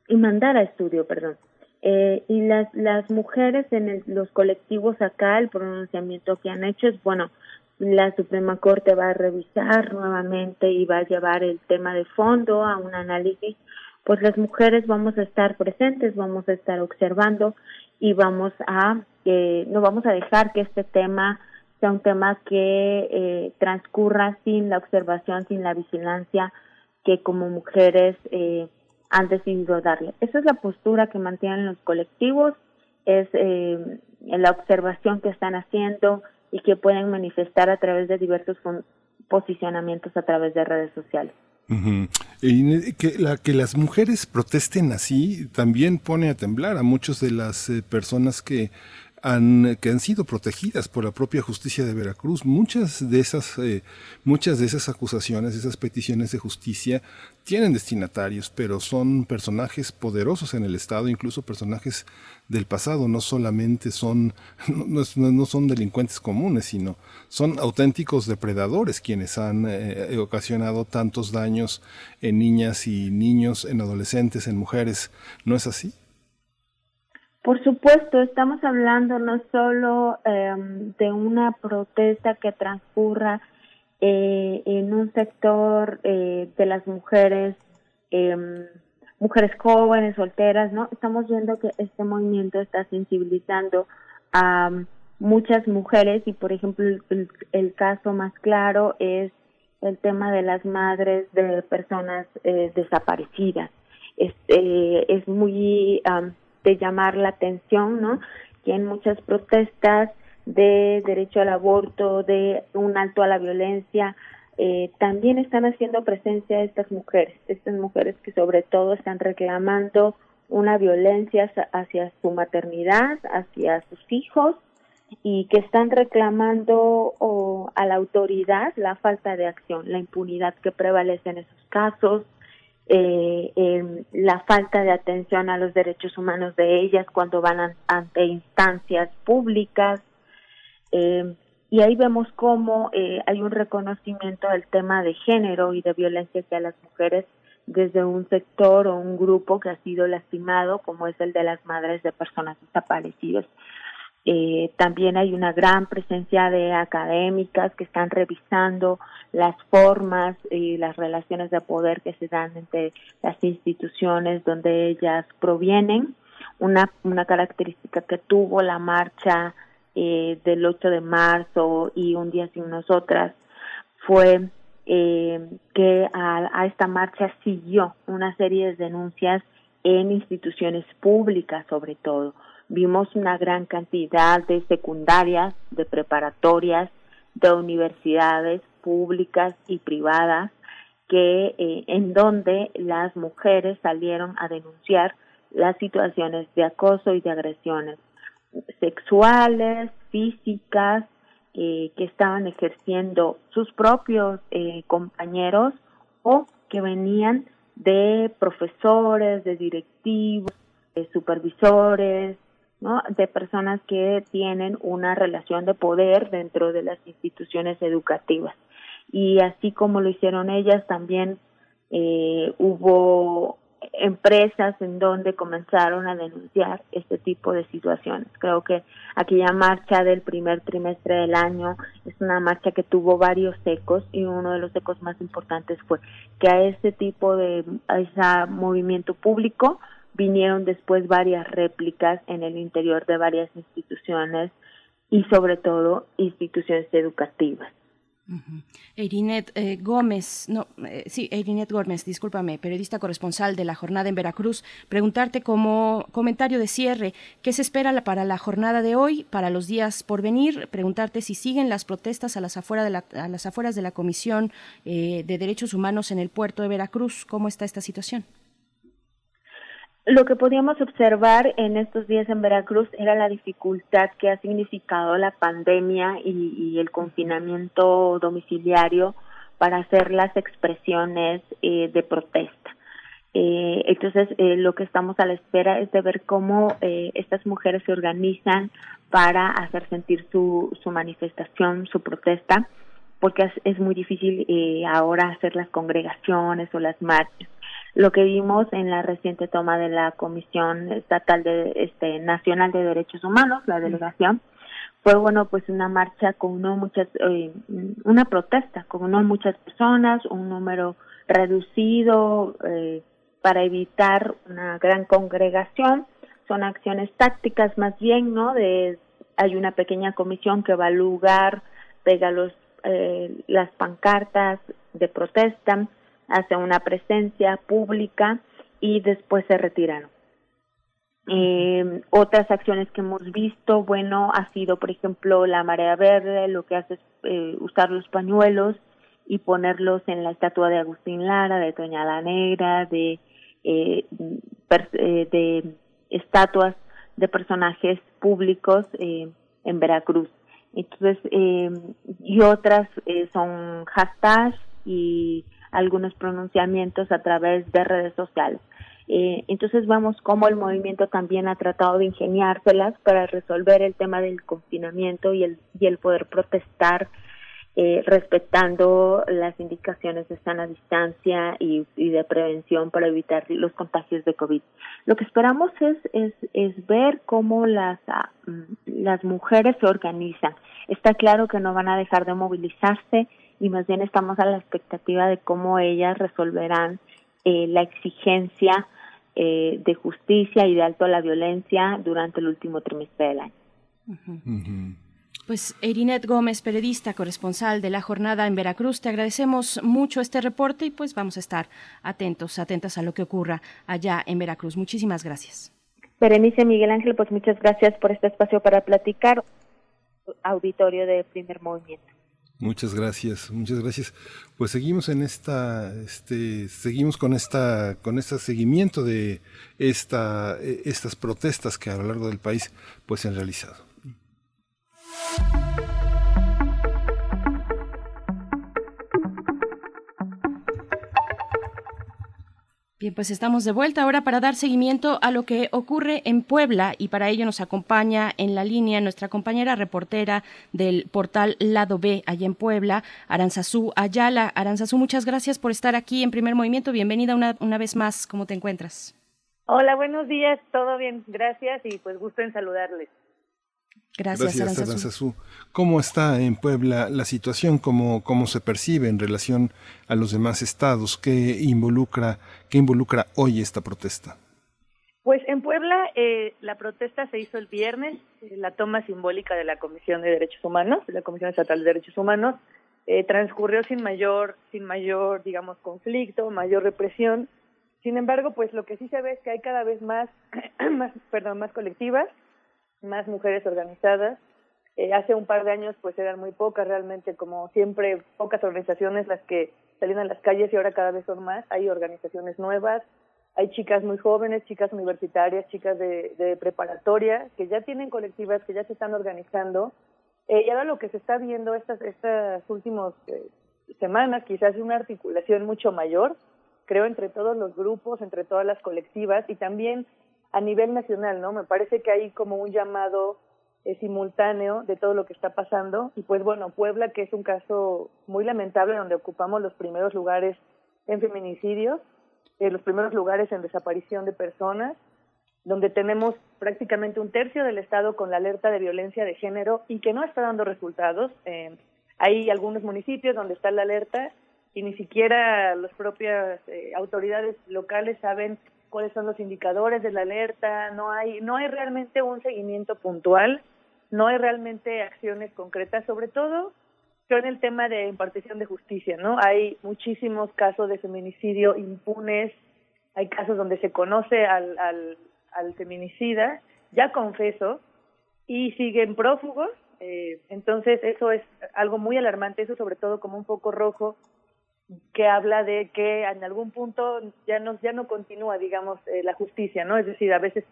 y mandar a estudio, perdón. Eh, y las, las mujeres en los colectivos acá, el pronunciamiento que han hecho es, bueno, la Suprema Corte va a revisar nuevamente y va a llevar el tema de fondo a un análisis, pues las mujeres vamos a estar presentes, vamos a estar observando y vamos a, eh, no vamos a dejar que este tema sea un tema que eh, transcurra sin la observación, sin la vigilancia que como mujeres eh, han decidido darle. Esa es la postura que mantienen los colectivos, es eh, la observación que están haciendo y que pueden manifestar a través de diversos posicionamientos a través de redes sociales. Y que, la, que las mujeres protesten así también pone a temblar a muchas de las eh, personas que han, que han sido protegidas por la propia justicia de Veracruz. Muchas de esas, eh, muchas de esas acusaciones, esas peticiones de justicia tienen destinatarios, pero son personajes poderosos en el Estado, incluso personajes del pasado. No solamente son, [LAUGHS] no, son delincuentes comunes, sino son auténticos depredadores quienes han eh, ocasionado tantos daños en niñas y niños, en adolescentes, en mujeres. ¿No es así? Por supuesto, estamos hablando no solo em, de una protesta que transcurra eh, en un sector eh, de las mujeres, em, mujeres jóvenes, solteras, ¿no? Estamos viendo que este movimiento está sensibilizando a muchas mujeres y, por ejemplo, el, caso más claro es el tema de las madres de personas eh, desaparecidas. Es, es muy de llamar la atención, ¿no? Que en muchas protestas de derecho al aborto, de un alto a la violencia, eh, también están haciendo presencia estas mujeres, estas mujeres que sobre todo están reclamando una violencia hacia su maternidad, hacia sus hijos y que están reclamando a la autoridad la falta de acción, la impunidad que prevalece en esos casos, eh, la falta de atención a los derechos humanos de ellas cuando van ante instancias públicas. Eh, y ahí vemos cómo eh, hay un reconocimiento del tema de género y de violencia hacia las mujeres desde un sector o un grupo que ha sido lastimado, como es el de las madres de personas desaparecidas. Eh, también hay una gran presencia de académicas que están revisando las formas y las relaciones de poder que se dan entre las instituciones donde ellas provienen. Una, una característica que tuvo la marcha eh, del 8 de marzo y Un día sin nosotras fue eh, que a, a esta marcha siguió una serie de denuncias en instituciones públicas sobre todo vimos una gran cantidad de secundarias, de preparatorias, de universidades públicas y privadas que eh, en donde las mujeres salieron a denunciar las situaciones de acoso y de agresiones sexuales, físicas, eh, que estaban ejerciendo sus propios eh, compañeros o que venían de profesores, de directivos, de supervisores, ¿no? de personas que tienen una relación de poder dentro de las instituciones educativas. Y así como lo hicieron ellas, también eh, hubo empresas en donde comenzaron a denunciar este tipo de situaciones. Creo que aquella marcha del primer trimestre del año es una marcha que tuvo varios ecos y uno de los ecos más importantes fue que a ese tipo de a ese movimiento público vinieron después varias réplicas en el interior de varias instituciones y sobre todo instituciones educativas. Eirinet eh, Gómez, no, eh, sí, Eirinet Gómez, discúlpame, periodista corresponsal de la jornada en Veracruz, preguntarte como comentario de cierre, ¿qué se espera para la jornada de hoy, para los días por venir? Preguntarte si siguen las protestas a las, afuera de la, a las afueras de la Comisión eh, de Derechos Humanos en el puerto de Veracruz, ¿cómo está esta situación? Lo que podíamos observar en estos días en Veracruz era la dificultad que ha significado la pandemia y, el confinamiento domiciliario para hacer las expresiones eh, de protesta. Eh, entonces, eh, lo que estamos a la espera es de ver cómo estas mujeres se organizan para hacer sentir su, su manifestación, su protesta porque es, es muy difícil eh, ahora hacer las congregaciones o las marchas. Lo que vimos en la reciente toma de la Comisión Estatal de este Nacional de Derechos Humanos, la delegación, fue bueno pues una marcha con no muchas eh, una protesta con no muchas personas, un número reducido eh, para evitar una gran congregación. Son acciones tácticas más bien, ¿no? De hay una pequeña comisión que va al lugar, pega los eh, las pancartas de protesta, hace una presencia pública y después se retiraron. Eh, otras acciones que hemos visto, bueno, ha sido, por ejemplo, la marea verde, lo que hace es eh, usar los pañuelos y ponerlos en la estatua de Agustín Lara, de Toña la Negra, de, eh, eh de estatuas de personajes públicos eh, en Veracruz. Entonces, y otras son hashtags y algunos pronunciamientos a través de redes sociales. Eh, entonces vemos cómo el movimiento también ha tratado de ingeniárselas para resolver el tema del confinamiento y el, y el poder protestar eh, respetando las indicaciones de sana distancia y, de prevención para evitar los contagios de COVID. Lo que esperamos es, es, es ver cómo las, mm, las mujeres se organizan. Está claro que no van a dejar de movilizarse y más bien estamos a la expectativa de cómo ellas resolverán eh, la exigencia eh, de justicia y de alto a la violencia durante el último trimestre del año. Pues Erinet Gómez, periodista, corresponsal de la jornada en Veracruz, te agradecemos mucho este reporte y pues vamos a estar atentos, atentas a lo que ocurra allá en Veracruz. Muchísimas gracias. Berenice Miguel Ángel, pues muchas gracias por este espacio para platicar. Auditorio de primer movimiento. Muchas gracias, muchas gracias. Pues seguimos en esta, este, seguimos con esta, con este seguimiento de esta, eh, estas protestas que a lo largo del país, pues se han realizado. Bien, pues estamos de vuelta ahora para dar seguimiento a lo que ocurre en Puebla y para ello nos acompaña en la línea nuestra compañera reportera del portal Lado B allá en Puebla, Aranzazú Ayala. Aranzazú, muchas gracias por estar aquí en Primer Movimiento. Bienvenida una, una vez más. ¿Cómo te encuentras? Hola, buenos días. Todo bien, gracias y pues gusto en saludarles. Gracias, Gracias ¿Cómo está en Puebla la situación? ¿Cómo, ¿Cómo se percibe en relación a los demás estados? ¿Qué involucra, qué involucra hoy esta protesta? Pues en Puebla eh, la protesta se hizo el viernes, eh, la toma simbólica de la Comisión de Derechos Humanos, de la Comisión Estatal de Derechos Humanos, eh, transcurrió sin mayor, sin mayor, digamos, conflicto, mayor represión. Sin embargo, pues lo que sí se ve es que hay cada vez más, [CLEARS THROAT] más perdón, más colectivas, más mujeres organizadas. Eh, hace un par de años pues eran muy pocas realmente, como siempre, pocas organizaciones las que salían a las calles y ahora cada vez son más. Hay organizaciones nuevas, hay chicas muy jóvenes, chicas universitarias, chicas de, de preparatoria, que ya tienen colectivas, que ya se están organizando. Eh, y ahora lo que se está viendo estas, estas últimas eh, semanas quizás es una articulación mucho mayor, creo, entre todos los grupos, entre todas las colectivas y también a nivel nacional, ¿no? Me parece que hay como un llamado eh, simultáneo de todo lo que está pasando y pues bueno, Puebla, que es un caso muy lamentable donde ocupamos los primeros lugares en feminicidios, eh, los primeros lugares en desaparición de personas, donde tenemos prácticamente un tercio del Estado con la alerta de violencia de género y que no está dando resultados. Eh, hay algunos municipios donde está la alerta y ni siquiera las propias eh, autoridades locales saben cuáles son los indicadores de la alerta, no hay, no hay realmente un seguimiento puntual, no hay realmente acciones concretas, sobre todo en el tema de impartición de justicia, ¿no? Hay muchísimos casos de feminicidio impunes, hay casos donde se conoce al, al, al feminicida, ya confeso, y siguen prófugos, eh, entonces eso es algo muy alarmante, eso sobre todo como un foco rojo que habla de que en algún punto ya no ya no continúa digamos eh, la justicia no es decir a veces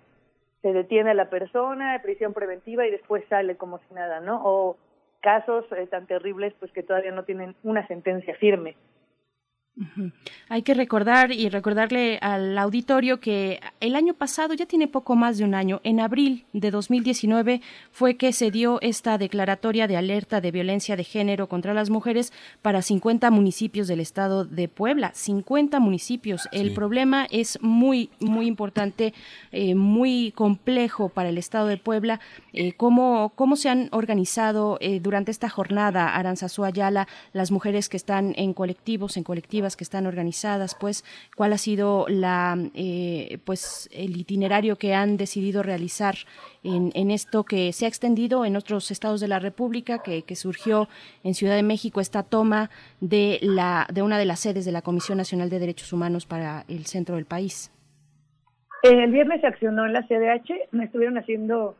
se detiene a la persona prisión preventiva y después sale como si nada no o casos eh, tan terribles pues que todavía no tienen una sentencia firme Hay que recordar y recordarle al auditorio que el año pasado, ya tiene poco más de un año, en abril de 2019 fue que se dio esta declaratoria de alerta de violencia de género contra las mujeres para 50 municipios del estado de Puebla. 50 municipios. El problema es muy, muy importante, eh, muy complejo para el estado de Puebla. Eh, ¿cómo, ¿Cómo se han organizado eh, durante esta jornada, Aranzazú Ayala, las mujeres que están en colectivos, en colectivas? Que están organizadas, pues cuál ha sido la, eh, pues el itinerario que han decidido realizar en, en, esto que se ha extendido en otros estados de la República, que, que, surgió en Ciudad de México esta toma de, la, de una de las sedes de la Comisión Nacional de Derechos Humanos para el centro del país. El viernes se accionó en la CDH, me estuvieron haciendo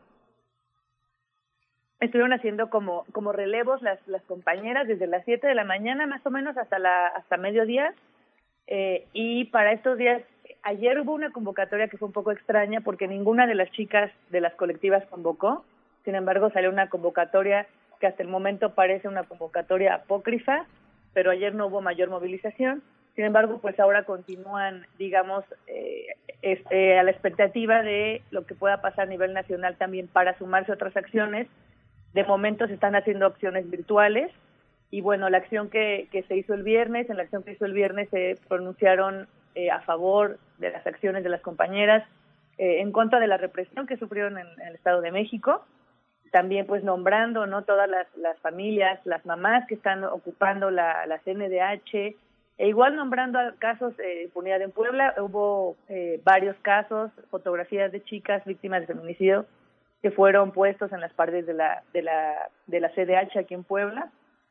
estuvieron haciendo como, como relevos las, las compañeras desde las 7 de la mañana más o menos hasta, la, hasta mediodía. Eh, y para estos días, ayer hubo una convocatoria que fue un poco extraña porque ninguna de las chicas de las colectivas convocó. Sin embargo, salió una convocatoria que hasta el momento parece una convocatoria apócrifa, pero ayer no hubo mayor movilización. Sin embargo, pues ahora continúan, digamos, eh, este, a la expectativa de lo que pueda pasar a nivel nacional también para sumarse a otras acciones de momento se están haciendo opciones virtuales y bueno, la acción que, que se hizo el viernes, en la acción que hizo el viernes se pronunciaron eh, a favor de las acciones de las compañeras, eh, en contra de la represión que sufrieron en, el Estado de México, también pues nombrando no todas las, las familias, las mamás que están ocupando la, la CNDH, e igual nombrando casos de impunidad en Puebla, hubo eh, varios casos, fotografías de chicas víctimas de feminicidio que fueron puestos en las paredes de la, de la, de la CDH aquí en Puebla.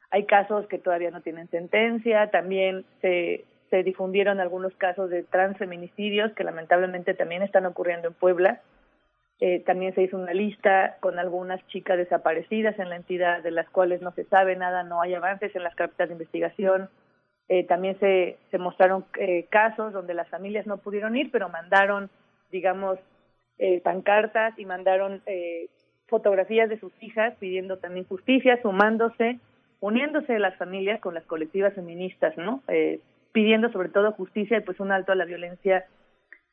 Hay casos que todavía no tienen sentencia, también se, se difundieron algunos casos de transfeminicidios que lamentablemente también están ocurriendo en Puebla. Eh, también se hizo una lista con algunas chicas desaparecidas en la entidad de las cuales no se sabe nada, no hay avances en las carpetas de investigación. Eh, también se, se mostraron eh, casos donde las familias no pudieron ir, pero mandaron, digamos, eh, pancartas y mandaron eh, fotografías de sus hijas pidiendo también justicia, sumándose, uniéndose las familias con las colectivas feministas, ¿no? Eh, pidiendo sobre todo justicia y pues un alto a la violencia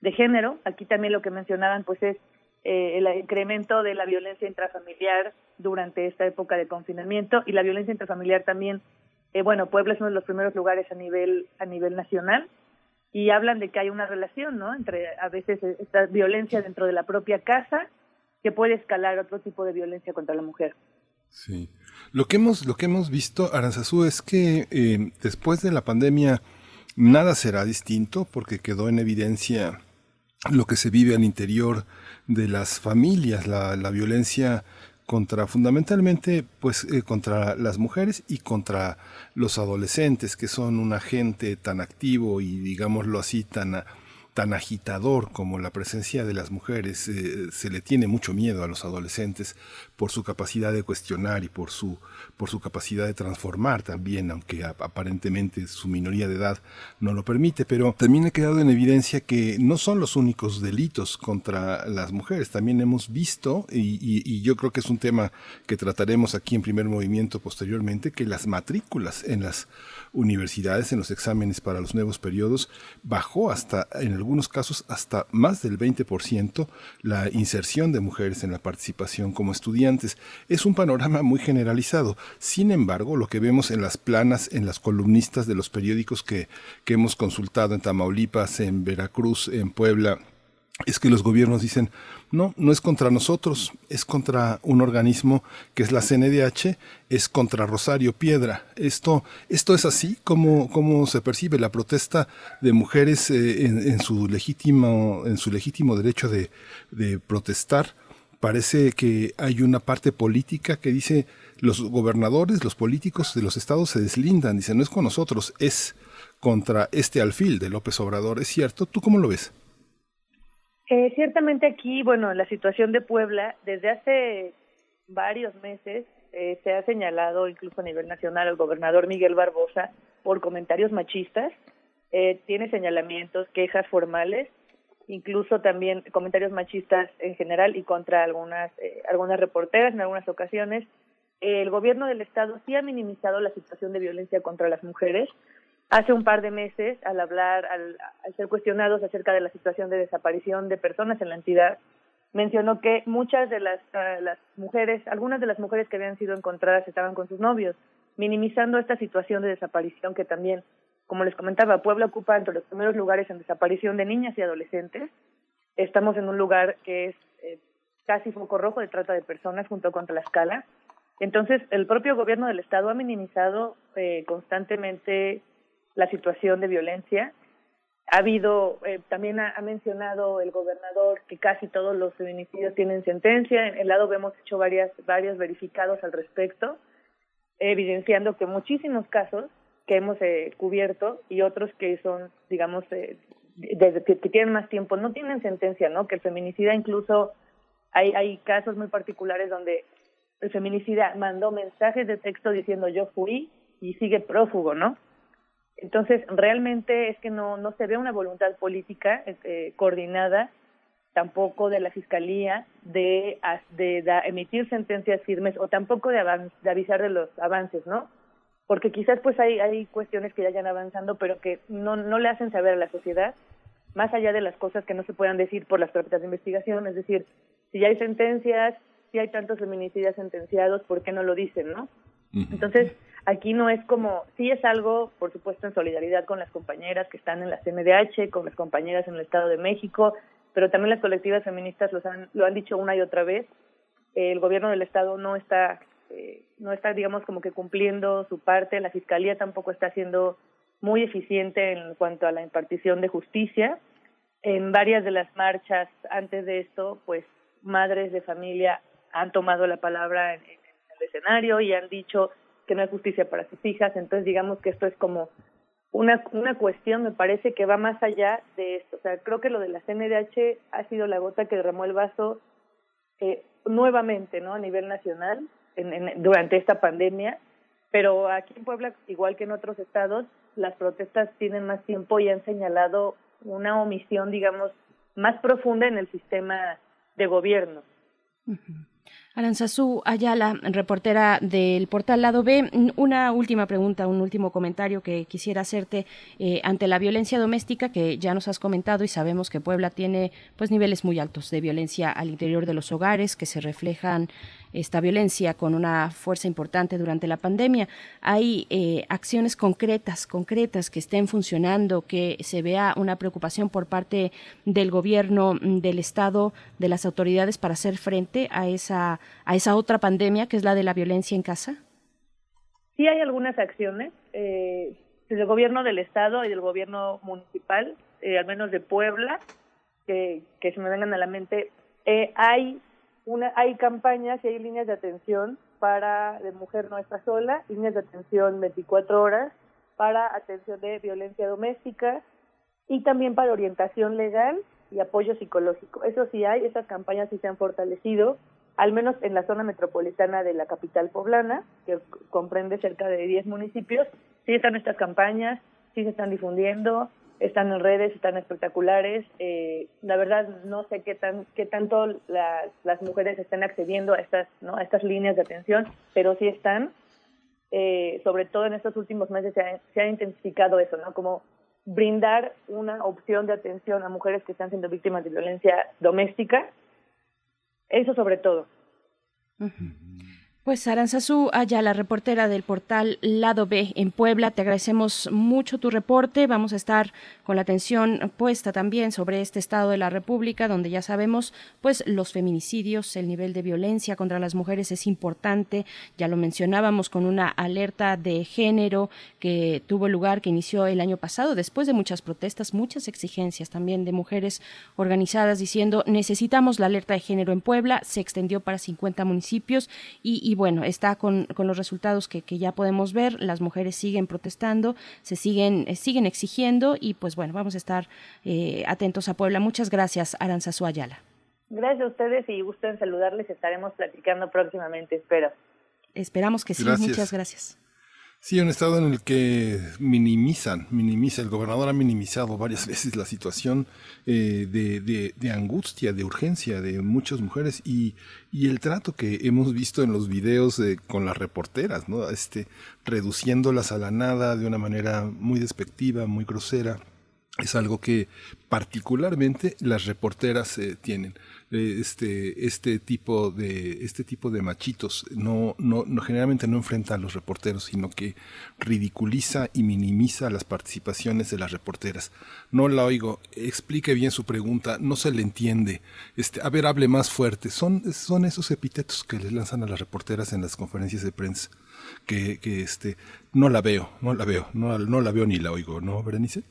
de género. Aquí también lo que mencionaban pues es eh, el incremento de la violencia intrafamiliar durante esta época de confinamiento y la violencia intrafamiliar también eh, bueno Puebla es uno de los primeros lugares a nivel a nivel nacional y hablan de que hay una relación, ¿no? Entre a veces esta violencia dentro de la propia casa que puede escalar otro tipo de violencia contra la mujer. Sí. Lo que hemos, lo que hemos visto, Aranzazú, es que eh, después de la pandemia nada será distinto porque quedó en evidencia lo que se vive al interior de las familias, la, la violencia contra fundamentalmente pues eh, contra las mujeres y contra los adolescentes que son un agente tan activo y digámoslo así tan tan agitador como la presencia de las mujeres. Eh, se le tiene mucho miedo a los adolescentes por su capacidad de cuestionar y por su, por su capacidad de transformar también, aunque aparentemente su minoría de edad no lo permite. Pero también ha quedado en evidencia que no son los únicos delitos contra las mujeres. También hemos visto, y, y yo creo que es un tema que trataremos aquí en primer movimiento posteriormente, que las matrículas en las universidades en los exámenes para los nuevos periodos bajó hasta, en algunos casos, hasta más del 20% la inserción de mujeres en la participación como estudiantes. Es un panorama muy generalizado. Sin embargo, lo que vemos en las planas, en las columnistas de los periódicos que, que hemos consultado en Tamaulipas, en Veracruz, en Puebla, es que los gobiernos dicen, no, no es contra nosotros, es contra un organismo que es la CNDH, es contra Rosario Piedra. Esto, esto es así como, se percibe la protesta de mujeres eh, en, su legítimo, en su legítimo derecho de, de protestar. Parece que hay una parte política que dice los gobernadores, los políticos de los estados se deslindan, dicen, no es con nosotros, es contra este alfil de López Obrador. ¿Es cierto? ¿Tú cómo lo ves? Eh, ciertamente aquí, bueno, la situación de Puebla, desde hace varios meses eh, se ha señalado incluso a nivel nacional al gobernador Miguel Barbosa por comentarios machistas, eh, tiene señalamientos, quejas formales, incluso también comentarios machistas en general y contra algunas eh, algunas reporteras en algunas ocasiones. el gobierno del estado sí ha minimizado la situación de violencia contra las mujeres, hace un par de meses al hablar, al, ser cuestionados acerca de la situación de desaparición de personas en la entidad, mencionó que muchas de las, ah, las mujeres, algunas de las mujeres que habían sido encontradas estaban con sus novios, minimizando esta situación de desaparición que también, como les comentaba, Puebla ocupa entre los primeros lugares en desaparición de niñas y adolescentes. Estamos en un lugar que es eh, casi foco rojo de trata de personas junto con Tlaxcala. Entonces, el propio gobierno del Estado ha minimizado eh, constantemente la situación de violencia. Ha habido, eh, también ha, mencionado el gobernador que casi todos los feminicidios tienen sentencia. En el lado vemos hecho varias, varios verificados al respecto, evidenciando que muchísimos casos que hemos eh, cubierto y otros que son, digamos, eh, que, que, tienen más tiempo, no tienen sentencia, ¿no? Que el feminicida incluso hay, hay casos muy particulares donde el feminicida mandó mensajes de texto diciendo yo fui y sigue prófugo, ¿no? Entonces, realmente es que no, no se ve una voluntad política eh, coordinada tampoco de la Fiscalía de, de, emitir sentencias firmes o tampoco de, de avisar de los avances, ¿no? Porque quizás pues hay, hay cuestiones que ya vayan avanzando, pero que no, no le hacen saber a la sociedad, más allá de las cosas que no se puedan decir por las propias de investigación, es decir, si ya hay sentencias, si hay tantos feminicidios sentenciados, ¿por qué no lo dicen, no? Entonces, Aquí no es como, sí es algo, por supuesto, en solidaridad con las compañeras que están en la CNDH, con las compañeras en el Estado de México, pero también las colectivas feministas los han, lo han dicho una y otra vez. el gobierno del Estado no está, eh, no está, digamos, como que cumpliendo su parte. La Fiscalía tampoco está siendo muy eficiente en cuanto a la impartición de justicia. En varias de las marchas antes de esto, pues madres de familia han tomado la palabra en el escenario y han dicho que no hay justicia para sus hijas, entonces digamos que esto es como una, una cuestión, me parece que va más allá de esto. O sea, creo que lo de la CNDH ha sido la gota que derramó el vaso eh, nuevamente, ¿no? A nivel nacional, en, durante esta pandemia, pero aquí en Puebla, igual que en otros estados, las protestas tienen más tiempo y han señalado una omisión, digamos, más profunda en el sistema de gobierno. Aranzazú Ayala, reportera del portal Lado B, una última pregunta, un último comentario que quisiera hacerte eh, ante la violencia doméstica que ya nos has comentado y sabemos que Puebla tiene pues niveles muy altos de violencia al interior de los hogares que se reflejan esta violencia con una fuerza importante durante la pandemia. Hay eh, acciones concretas, concretas que estén funcionando, que se vea una preocupación por parte del gobierno, mm, del Estado, de las autoridades para hacer frente a esa, a esa otra pandemia que es la de la violencia en casa. Sí hay algunas acciones eh, del gobierno del Estado y del gobierno municipal, eh, al menos de Puebla, que, se me vengan a la mente. Eh, hay una, hay campañas y hay líneas de atención para de mujer no está sola, líneas de atención 24 horas para atención de violencia doméstica y también para orientación legal y apoyo psicológico. Eso sí hay, esas campañas sí se han fortalecido, al menos en la zona metropolitana de la capital poblana, que comprende cerca de 10 municipios, sí están estas campañas, sí se están difundiendo, están en redes, están espectaculares. Eh, la verdad no sé qué tan qué tanto las, mujeres están accediendo a estas no a estas líneas de atención, pero sí están. Eh, sobre todo en estos últimos meses se ha, se ha intensificado eso, ¿no? Como brindar una opción de atención a mujeres que están siendo víctimas de violencia doméstica. Eso sobre todo. Pues Aranzazú la reportera del portal Lado B en Puebla, te agradecemos mucho tu reporte. Vamos a estar con la atención puesta también sobre este estado de la República, donde ya sabemos, pues los feminicidios, el nivel de violencia contra las mujeres es importante. Ya lo mencionábamos con una alerta de género que tuvo lugar, que inició el año pasado, después de muchas protestas, muchas exigencias también de mujeres organizadas diciendo necesitamos la alerta de género en Puebla. Se extendió para 50 municipios y y bueno, está con, con los resultados que, que, ya podemos ver, las mujeres siguen protestando, se siguen, eh, siguen exigiendo y pues bueno, vamos a estar eh, atentos a Puebla. Muchas gracias, Aranzazu Ayala. Gracias a ustedes y gusto en saludarles, estaremos platicando próximamente, espero. Esperamos que sí, muchas gracias. Sí, un estado en el que minimizan, minimiza, el gobernador ha minimizado varias [LAUGHS] veces la situación eh, de, angustia, de urgencia de muchas mujeres y, el trato que hemos visto en los videos con las reporteras, ¿no? Este, reduciéndolas a la nada de una manera muy despectiva, muy grosera es algo que particularmente las reporteras eh, tienen este este tipo de este tipo de machitos. No, no, no generalmente no enfrenta a los reporteros sino que ridiculiza y minimiza las participaciones de las reporteras. No la oigo explique bien su pregunta no se le entiende. Este a ver hable más fuerte. Son son esos epítetos que les lanzan a las reporteras en las conferencias de prensa que, que este no la veo no la veo no, no la veo ni la oigo no Berenice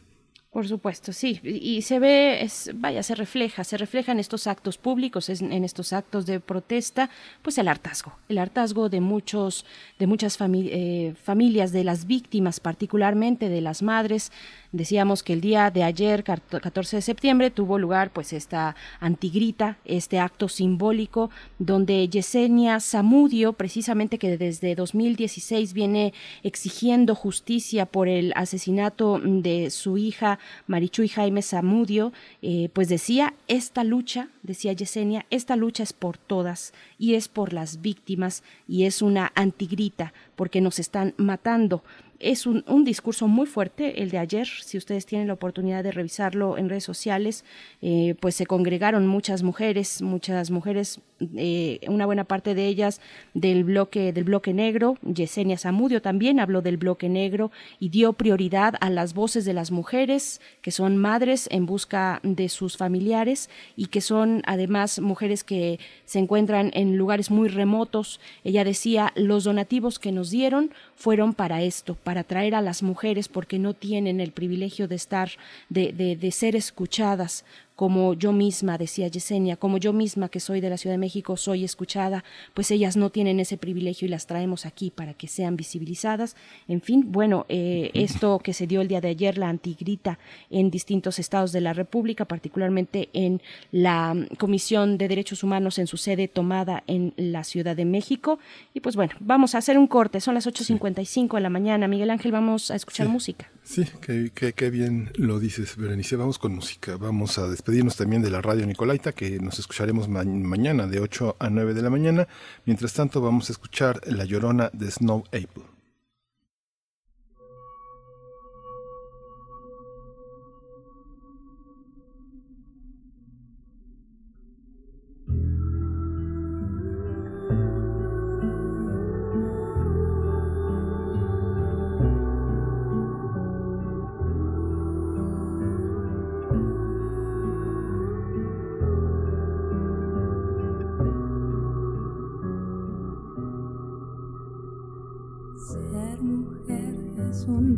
por supuesto, sí. Y se ve, es, vaya, se refleja, se refleja en estos actos públicos, en estos actos de protesta, pues el hartazgo, el hartazgo de muchos, de muchas eh, familias, de las víctimas, particularmente de las madres, Decíamos que el día de ayer, 14 de septiembre, tuvo lugar pues esta antigrita, este acto simbólico donde Yesenia Zamudio, precisamente que desde 2016 viene exigiendo justicia por el asesinato de su hija Marichuy Jaime Zamudio, eh, pues decía, esta lucha, decía Yesenia, esta lucha es por todas y es por las víctimas y es una antigrita porque nos están matando es un, un, discurso muy fuerte el de ayer. Si ustedes tienen la oportunidad de revisarlo en redes sociales, eh, pues se congregaron muchas mujeres, muchas mujeres, eh, una buena parte de ellas del bloque del bloque negro. Yesenia Zamudio también habló del bloque negro y dio prioridad a las voces de las mujeres que son madres en busca de sus familiares y que son además mujeres que se encuentran en lugares muy remotos. Ella decía los donativos que nos dieron fueron para esto, para atraer a las mujeres porque no tienen el privilegio de estar, de, de, de ser escuchadas como yo misma, decía Yesenia, como yo misma que soy de la Ciudad de México, soy escuchada, pues ellas no tienen ese privilegio y las traemos aquí para que sean visibilizadas. En fin, bueno, eh, esto que se dio el día de ayer, la antigrita en distintos estados de la República, particularmente en la Comisión de Derechos Humanos en su sede tomada en la Ciudad de México. Y pues bueno, vamos a hacer un corte, son las 8.55 de la mañana. Miguel Ángel, vamos a escuchar música. Sí, qué, bien lo dices, Berenice. Vamos con música. Vamos a despedirnos también de la radio Nicolaita, que nos escucharemos mañana de 8 a 9 de la mañana. Mientras tanto, vamos a escuchar La Llorona de Snow Apple.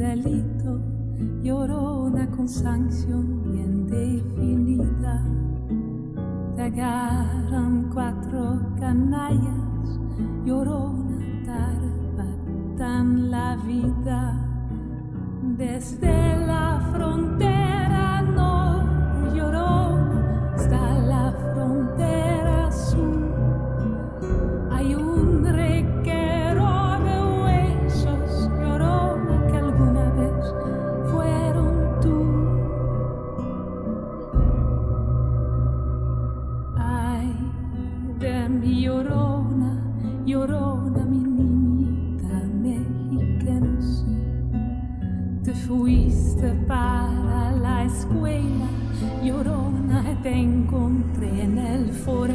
Delito, llorona con sanción bien definida. Agarran cuatro canallas, llorona, tan la vida desde la frontera norte, llorona, hasta la frontera llorona, mi niñita mexiquense. Te fuiste para la escuela, llorona, te encontré en el forense.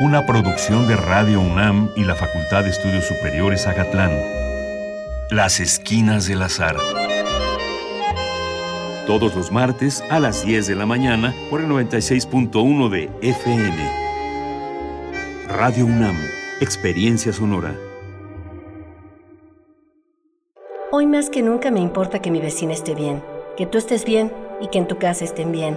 Una producción de Radio UNAM y la Facultad de Estudios Superiores Agatlán. Las Esquinas del Azar. Todos los martes a las 10 de la mañana por el 96.1 de FM. Radio UNAM. Experiencia sonora. Hoy más que nunca me importa que mi vecina esté bien, que tú estés bien y que en tu casa estén bien.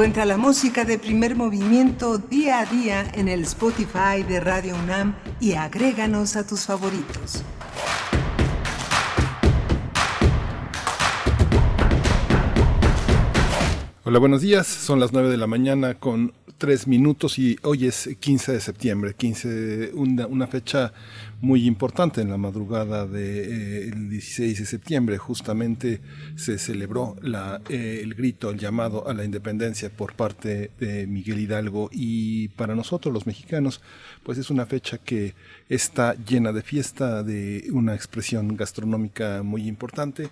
Encuentra la música de primer movimiento día a día en el Spotify de Radio UNAM y agréganos a tus favoritos. Hola, buenos días. Son las 9 de la mañana con 3 minutos y hoy es 15 de septiembre, 15, una, una fecha muy importante en la madrugada del 16 de septiembre. Justamente se celebró la, eh, el grito, el llamado a la independencia por parte de Miguel Hidalgo y para nosotros los mexicanos, pues es una fecha que está llena de fiesta, de una expresión gastronómica muy importante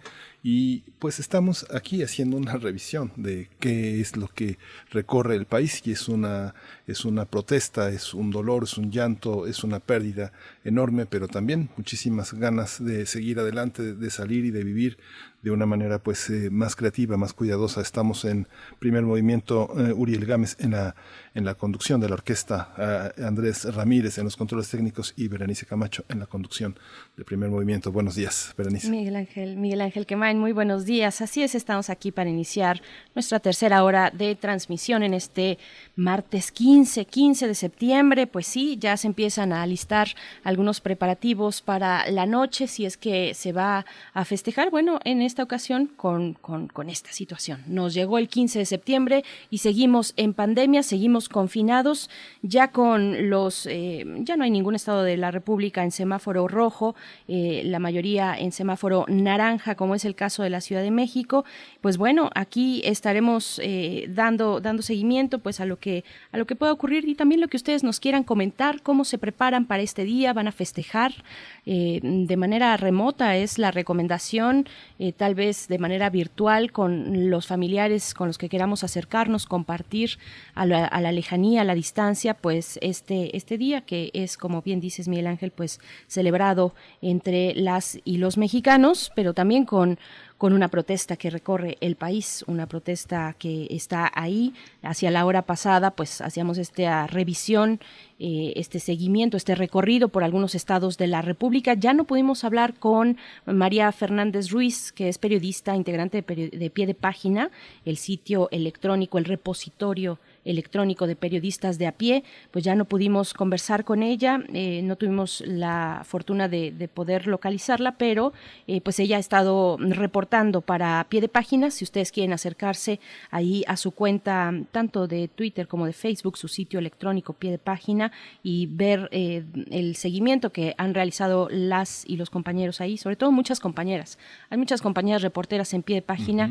y pues estamos aquí haciendo una revisión de qué es lo que recorre el país y es una, es una protesta, es un dolor, es un llanto, es una pérdida enorme, pero también muchísimas ganas de seguir adelante, de salir y de vivir de una manera pues eh, más creativa, más cuidadosa. Estamos en primer movimiento, eh, Uriel Gámez en la, en la conducción de la orquesta, Andrés Ramírez en los controles técnicos y Berenice Camacho en la conducción de primer movimiento. Buenos días, Berenice. Miguel Ángel, Miguel Ángel Quemain, muy buenos días. Así es, estamos aquí para iniciar nuestra tercera hora de transmisión en este martes 15, 15 de septiembre. Pues sí, ya se empiezan a alistar algunos preparativos para la noche, si es que se va a festejar. Bueno, en esta ocasión con, con, esta situación. Nos llegó el 15 de septiembre y seguimos en pandemia, seguimos confinados, ya con los, eh, ya no hay ningún estado de la República en semáforo rojo, eh, la mayoría en semáforo naranja, como es el caso de la Ciudad de México. Pues bueno, aquí estaremos eh, dando, dando seguimiento pues a lo que, a lo que pueda ocurrir y también lo que ustedes nos quieran comentar, cómo se preparan para este día, van a festejar de manera remota, es la recomendación tal vez de manera virtual con los familiares con los que queramos acercarnos, compartir a la, lejanía, a la distancia, pues este, este día que es, como bien dices Miguel Ángel, pues celebrado entre las y los mexicanos, pero también con con una protesta que recorre el país, una protesta que está ahí. Hacia la hora pasada, pues hacíamos esta revisión, eh, este seguimiento, este recorrido por algunos estados de la República. Ya no pudimos hablar con María Fernández Ruiz, que es periodista, integrante de, de pie de página, el sitio electrónico, el repositorio electrónico de periodistas de a pie, pues ya no pudimos conversar con ella, eh, no tuvimos la fortuna de, poder localizarla, pero eh, pues ella ha estado reportando para pie de página, si ustedes quieren acercarse ahí a su cuenta tanto de Twitter como de Facebook, su sitio electrónico pie de página y ver eh, el seguimiento que han realizado las y los compañeros ahí, sobre todo muchas compañeras. Hay muchas compañeras reporteras en pie de página,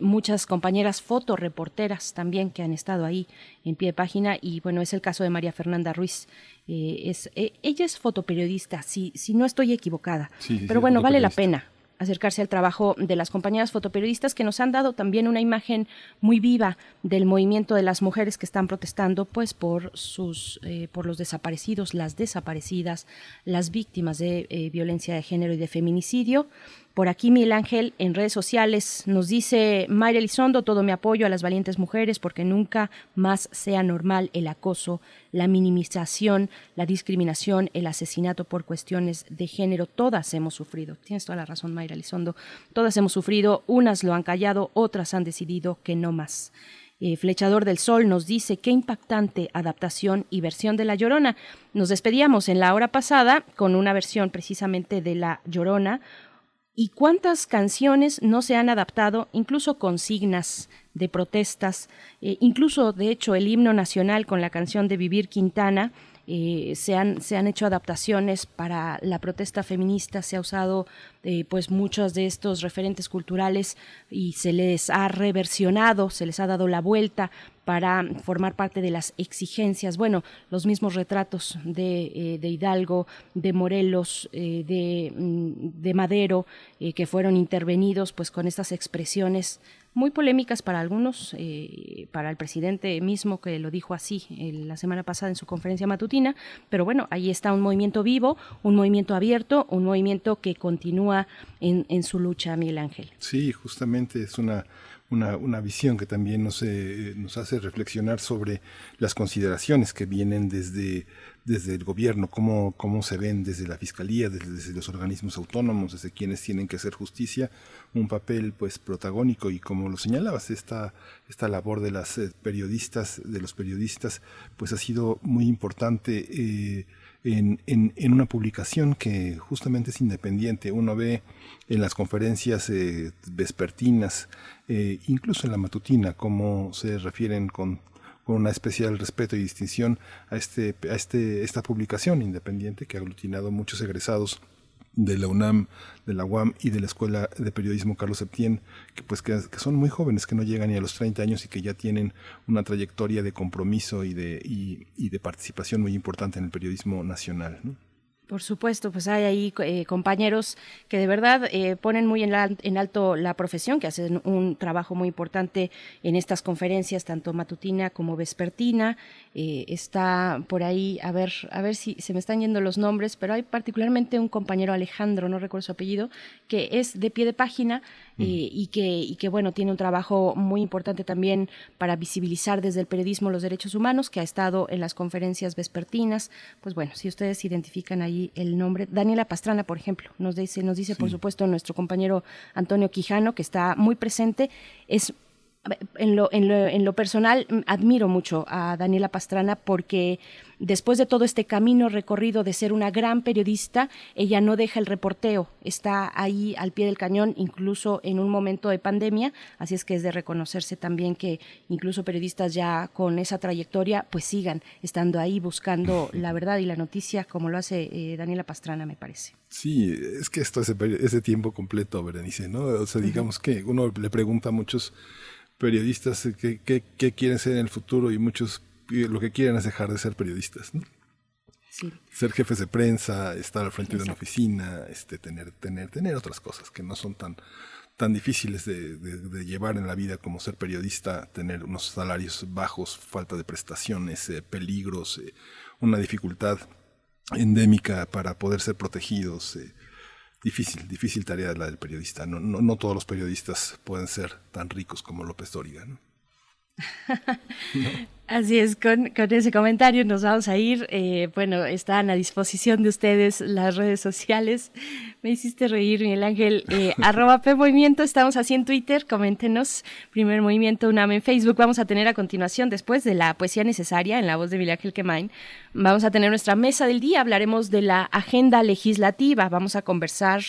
muchas compañeras fotoreporteras también que han estado ahí en pie de página y bueno, es el caso de María Fernanda Ruiz. Eh, es, eh, ella es fotoperiodista, si, si no estoy equivocada, pero bueno, vale la pena acercarse al trabajo de las compañeras fotoperiodistas que nos han dado también una imagen muy viva del movimiento de las mujeres que están protestando pues por sus eh, por los desaparecidos las desaparecidas las víctimas de violencia de género y de feminicidio por aquí Miguel Ángel en redes sociales nos dice Mayra Elizondo, todo mi apoyo a las valientes mujeres porque nunca más sea normal el acoso, la minimización, la discriminación, el asesinato por cuestiones de género. Todas hemos sufrido. Tienes toda la razón Mayra Elizondo. Todas hemos sufrido, unas lo han callado, otras han decidido que no más. Eh, Flechador del Sol nos dice qué impactante adaptación y versión de La Llorona. Nos despedíamos en la hora pasada con una versión precisamente de La Llorona, ¿Y cuántas canciones no se han adaptado, incluso consignas de protestas, eh, incluso de hecho el himno nacional con la canción de Vivir Quintana? Eh, se, han, se han hecho adaptaciones para la protesta feminista, se ha usado eh, pues muchos de estos referentes culturales y se les ha reversionado, se les ha dado la vuelta para formar parte de las exigencias. Bueno, los mismos retratos de, eh, Hidalgo, de Morelos, eh, de, mm, de, Madero, eh, que fueron intervenidos pues con estas expresiones muy polémicas para algunos, para el presidente mismo que lo dijo así la semana pasada en su conferencia matutina, pero bueno, ahí está un movimiento vivo, un movimiento abierto, un movimiento que continúa en, en su lucha, Miguel Ángel. Sí, justamente es una una, una visión que también nos, eh, nos hace reflexionar sobre las consideraciones que vienen desde, desde el gobierno, cómo, cómo se ven desde la fiscalía, desde, los organismos autónomos, desde quienes tienen que hacer justicia, un papel pues protagónico y como lo señalabas, esta, esta labor de las eh, periodistas, de los periodistas, pues ha sido muy importante. Eh, en, en, en, una publicación que justamente es independiente. Uno ve en las conferencias vespertinas eh, incluso en la matutina, cómo se refieren con, con una especial respeto y distinción a, este, a este, esta publicación independiente que ha aglutinado muchos egresados de la UNAM, de la UAM y de la Escuela de Periodismo Carlos Septién, que pues que, son muy jóvenes, que no llegan ni a los 30 años y que ya tienen una trayectoria de compromiso y de, y, de participación muy importante en el periodismo nacional. Por supuesto, pues hay ahí eh, compañeros que de verdad eh, ponen muy en, alto la profesión, que hacen un trabajo muy importante en estas conferencias, tanto matutina como vespertina. Eh, está por ahí, a ver, a ver si se me están yendo los nombres, pero hay particularmente un compañero Alejandro, no recuerdo su apellido, que es de pie de página y, que, y que, bueno, tiene un trabajo muy importante también para visibilizar desde el periodismo los derechos humanos, que ha estado en las conferencias vespertinas. Pues bueno, si ustedes identifican ahí el nombre. Daniela Pastrana, por ejemplo, nos dice, nos dice por supuesto nuestro compañero Antonio Quijano, que está muy presente. Es en lo, en, lo, en lo, personal, mm, admiro mucho a Daniela Pastrana porque después de todo este camino recorrido de ser una gran periodista, ella no deja el reporteo, está ahí al pie del cañón, incluso en un momento de pandemia, así es que es de reconocerse también que incluso periodistas ya con esa trayectoria, pues sigan estando ahí buscando la verdad y la noticia, como lo hace eh, Daniela Pastrana, me parece. Sí, es que esto es ese tiempo completo, Berenice, ¿no? O sea, digamos que uno le pregunta a muchos periodistas que, que, quieren ser en el futuro y muchos lo que quieren es dejar de ser periodistas. Ser jefes de prensa, estar al frente de una oficina, este, tener, tener, tener otras cosas que no son tan, tan difíciles de, llevar en la vida como ser periodista, tener unos salarios bajos, falta de prestaciones, eh, peligros, eh, una dificultad endémica para poder ser protegidos, eh, difícil, difícil tarea la del periodista. No, no, no todos los periodistas pueden ser tan ricos como López Dóriga. ¿no? [LAUGHS] Así es, con, con, ese comentario nos vamos a ir. Eh, bueno, están a disposición de ustedes las redes sociales. Me hiciste reír, Miguel Ángel. Eh, [LAUGHS] arroba P Movimiento, estamos así en Twitter, coméntenos. Primer Movimiento UNAM en Facebook. Vamos a tener a continuación, después de la poesía necesaria, en la voz de Miguel Ángel Quemain, vamos a tener nuestra mesa del día. Hablaremos de la agenda legislativa. Vamos a conversar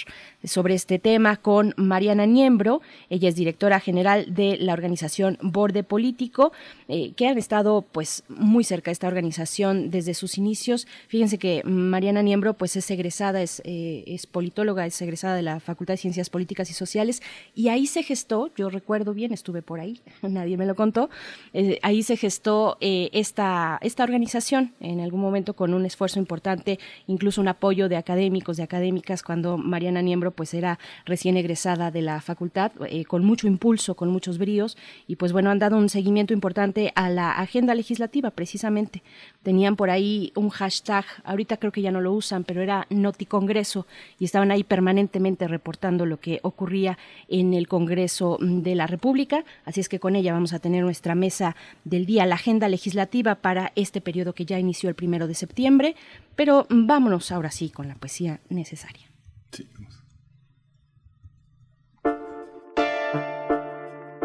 sobre este tema con Mariana Niembro. Ella es directora general de la organización Borde Político, eh, que han estado pues muy cerca esta organización desde sus inicios. Fíjense que Mariana Niembro pues es egresada, es, eh, es politóloga, es egresada de la Facultad de Ciencias Políticas y Sociales y ahí se gestó, yo recuerdo bien, estuve por ahí, [LAUGHS] nadie me lo contó, eh, ahí se gestó eh, esta, esta organización en algún momento con un esfuerzo importante, incluso un apoyo de académicos, de académicas, cuando Mariana Niembro pues era recién egresada de la facultad, con mucho impulso, con muchos bríos y pues bueno, han dado un seguimiento importante a la agenda legislativa, precisamente. Tenían por ahí un hashtag, ahorita creo que ya no lo usan, pero era Noticongreso, y estaban ahí permanentemente reportando lo que ocurría en el Congreso de la República. Así es que con ella vamos a tener nuestra mesa del día, la agenda legislativa para este periodo que ya inició el primero de septiembre. Pero vámonos ahora sí con la poesía necesaria.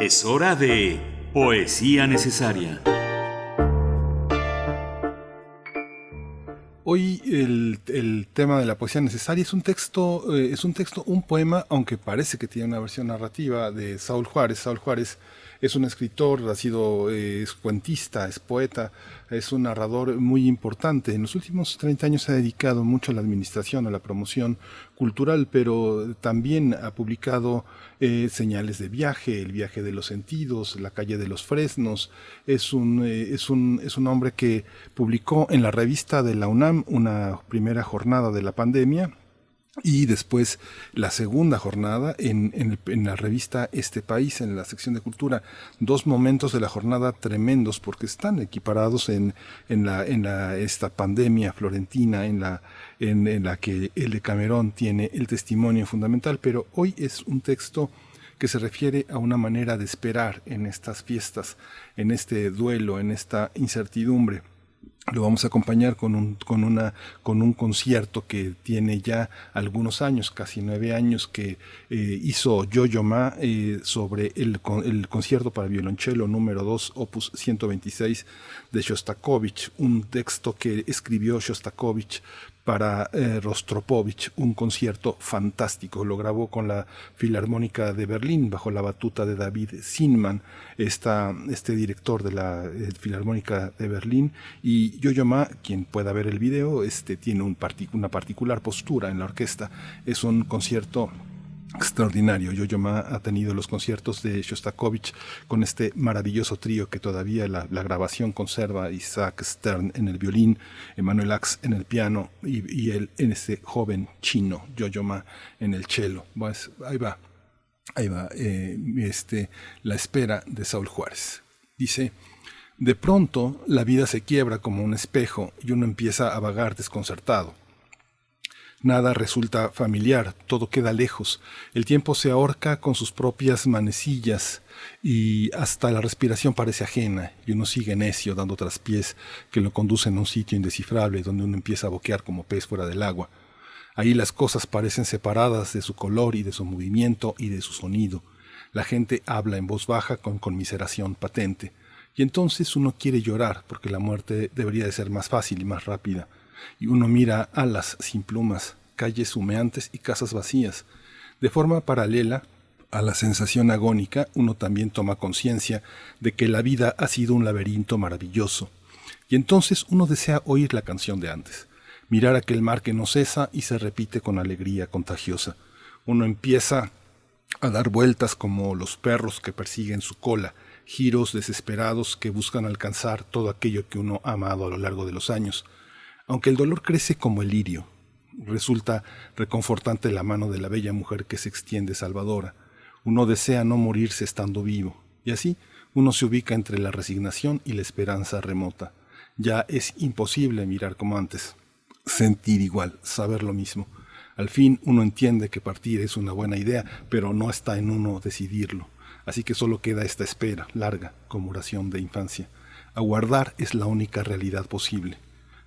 Es hora de Poesía Necesaria. Hoy el, el, tema de la poesía necesaria es un texto, eh, es un texto, un poema, aunque parece que tiene una versión narrativa de Saúl Juárez. Saúl Juárez es un escritor, ha sido, eh, es cuentista, es poeta, es un narrador muy importante. En los últimos 30 años se ha dedicado mucho a la administración, a la promoción cultural, pero también ha publicado eh, Señales de viaje, El viaje de los sentidos, La calle de los fresnos. Es un, eh, es un, es un hombre que publicó en la revista de la UNAM una primera jornada de la pandemia, y después la segunda jornada en, en, la revista Este País, en la sección de cultura, dos momentos de la jornada tremendos porque están equiparados en, en, la, en la, esta pandemia florentina, en la, en, en la que el de Camerón tiene el testimonio fundamental, pero hoy es un texto que se refiere a una manera de esperar en estas fiestas, en este duelo, en esta incertidumbre lo vamos a acompañar con un, con, una, con un concierto que tiene ya algunos años, casi nueve años, que eh, hizo Yo-Yo Ma eh, sobre el, el, concierto para violonchelo número 2, opus 126 de Shostakovich, un texto que escribió Shostakovich para eh, Rostropovich, un concierto fantástico. Lo grabó con la Filarmónica de Berlín bajo la batuta de David Sinman, esta, este director de la eh, Filarmónica de Berlín. Y Yo-Yo Ma, quien pueda ver el video, este, tiene un una particular postura en la orquesta. Es un concierto extraordinario. Yo-Yo Ma ha tenido los conciertos de Shostakovich con este maravilloso trío que todavía la, grabación conserva, Isaac Stern en el violín, Emmanuel Ax en el piano y, él en ese joven chino, Yo-Yo Ma en el cello. Pues, ahí va, ahí va, eh, este, la espera de Saúl Juárez. Dice, de pronto la vida se quiebra como un espejo y uno empieza a vagar desconcertado Nada resulta familiar, todo queda lejos. El tiempo se ahorca con sus propias manecillas y hasta la respiración parece ajena y uno sigue necio dando traspiés que lo conducen a un sitio indescifrable donde uno empieza a boquear como pez fuera del agua. Ahí las cosas parecen separadas de su color y de su movimiento y de su sonido. La gente habla en voz baja con conmiseración patente. Y entonces uno quiere llorar porque la muerte debería de ser más fácil y más rápida y uno mira alas sin plumas, calles humeantes y casas vacías. De forma paralela a la sensación agónica, uno también toma conciencia de que la vida ha sido un laberinto maravilloso. Y entonces uno desea oír la canción de antes, mirar aquel mar que no cesa y se repite con alegría contagiosa. Uno empieza a dar vueltas como los perros que persiguen su cola, giros desesperados que buscan alcanzar todo aquello que uno ha amado a lo largo de los años. Aunque el dolor crece como el lirio, resulta reconfortante la mano de la bella mujer que se extiende salvadora. Uno desea no morirse estando vivo, y así uno se ubica entre la resignación y la esperanza remota. Ya es imposible mirar como antes, sentir igual, saber lo mismo. Al fin uno entiende que partir es una buena idea, pero no está en uno decidirlo. Así que solo queda esta espera, larga, como oración de infancia. Aguardar es la única realidad posible.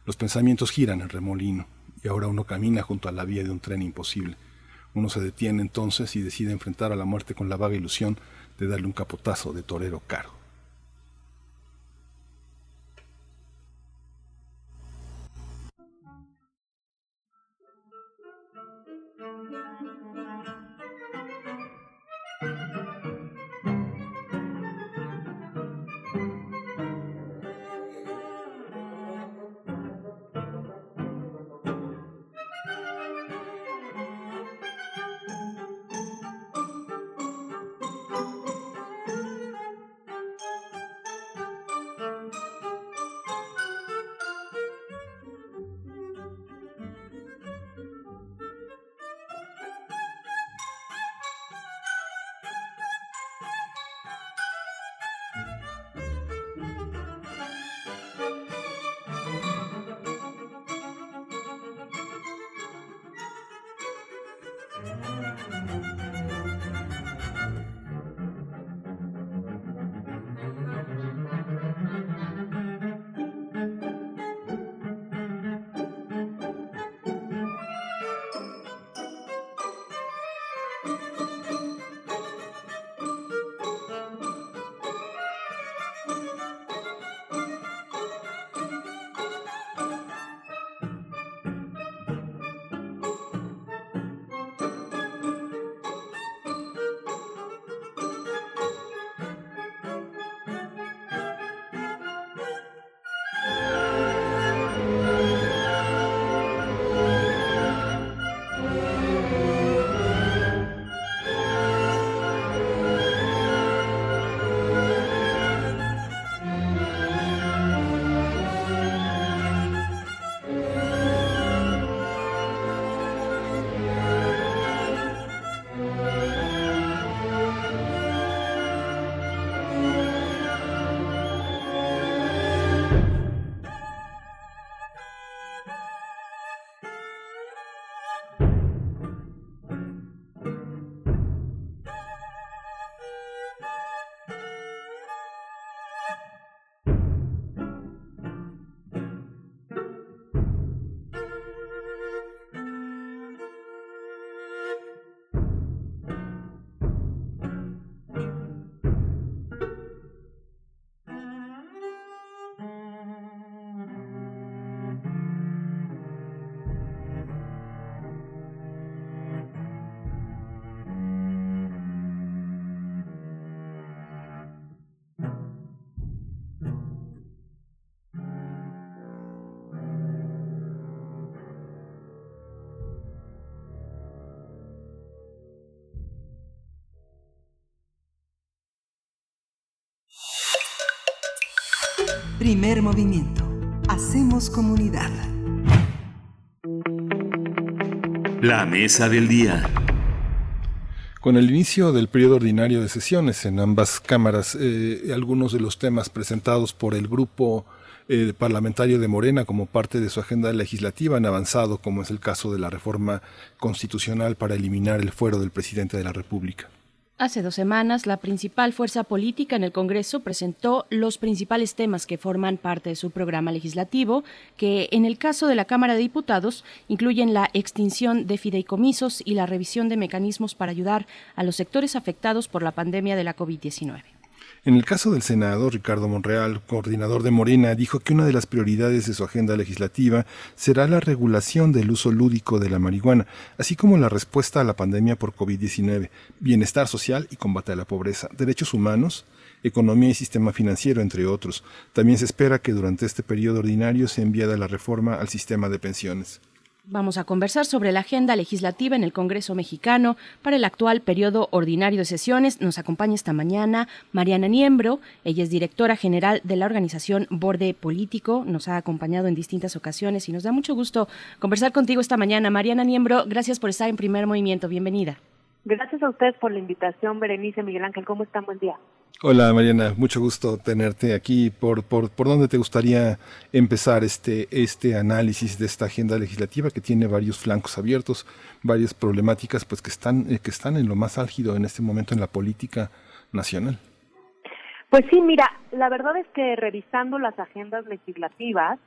Los pensamientos giran en remolino, y ahora uno camina junto a la vía de un tren imposible. Uno se detiene entonces y decide enfrentar a la muerte con la vaga ilusión de darle un capotazo de torero caro. Primer movimiento. Hacemos comunidad. La mesa del día. Con el inicio del periodo ordinario de sesiones en ambas cámaras, eh, algunos de los temas presentados por el grupo eh, parlamentario de Morena como parte de su agenda legislativa han avanzado, como es el caso de la reforma constitucional para eliminar el fuero del presidente de la República. Hace dos semanas, la principal fuerza política en el Congreso presentó los principales temas que forman parte de su programa legislativo, que en el caso de la Cámara de Diputados incluyen la extinción de fideicomisos y la revisión de mecanismos para ayudar a los sectores afectados por la pandemia de la COVID-19. En el caso del Senado, Ricardo Monreal, coordinador de Morena, dijo que una de las prioridades de su agenda legislativa será la regulación del uso lúdico de la marihuana, así como la respuesta a la pandemia por COVID-19, bienestar social y combate a la pobreza, derechos humanos, economía y sistema financiero, entre otros. También se espera que durante este periodo ordinario se enviada la reforma al sistema de pensiones. Vamos a conversar sobre la agenda legislativa en el Congreso mexicano para el actual periodo ordinario de sesiones. Nos acompaña esta mañana Mariana Niembro. Ella es directora general de la organización Borde Político. Nos ha acompañado en distintas ocasiones y nos da mucho gusto conversar contigo esta mañana. Mariana Niembro, gracias por estar en primer movimiento. Bienvenida. Gracias a ustedes por la invitación, Berenice, Miguel Ángel. ¿Cómo están? Buen día. Hola Mariana, mucho gusto tenerte aquí. ¿Por, por, por dónde te gustaría empezar este, este análisis de esta agenda legislativa que tiene varios flancos abiertos, varias problemáticas pues que están, eh, que están en lo más álgido en este momento en la política nacional? Pues sí, mira, la verdad es que revisando las agendas legislativas,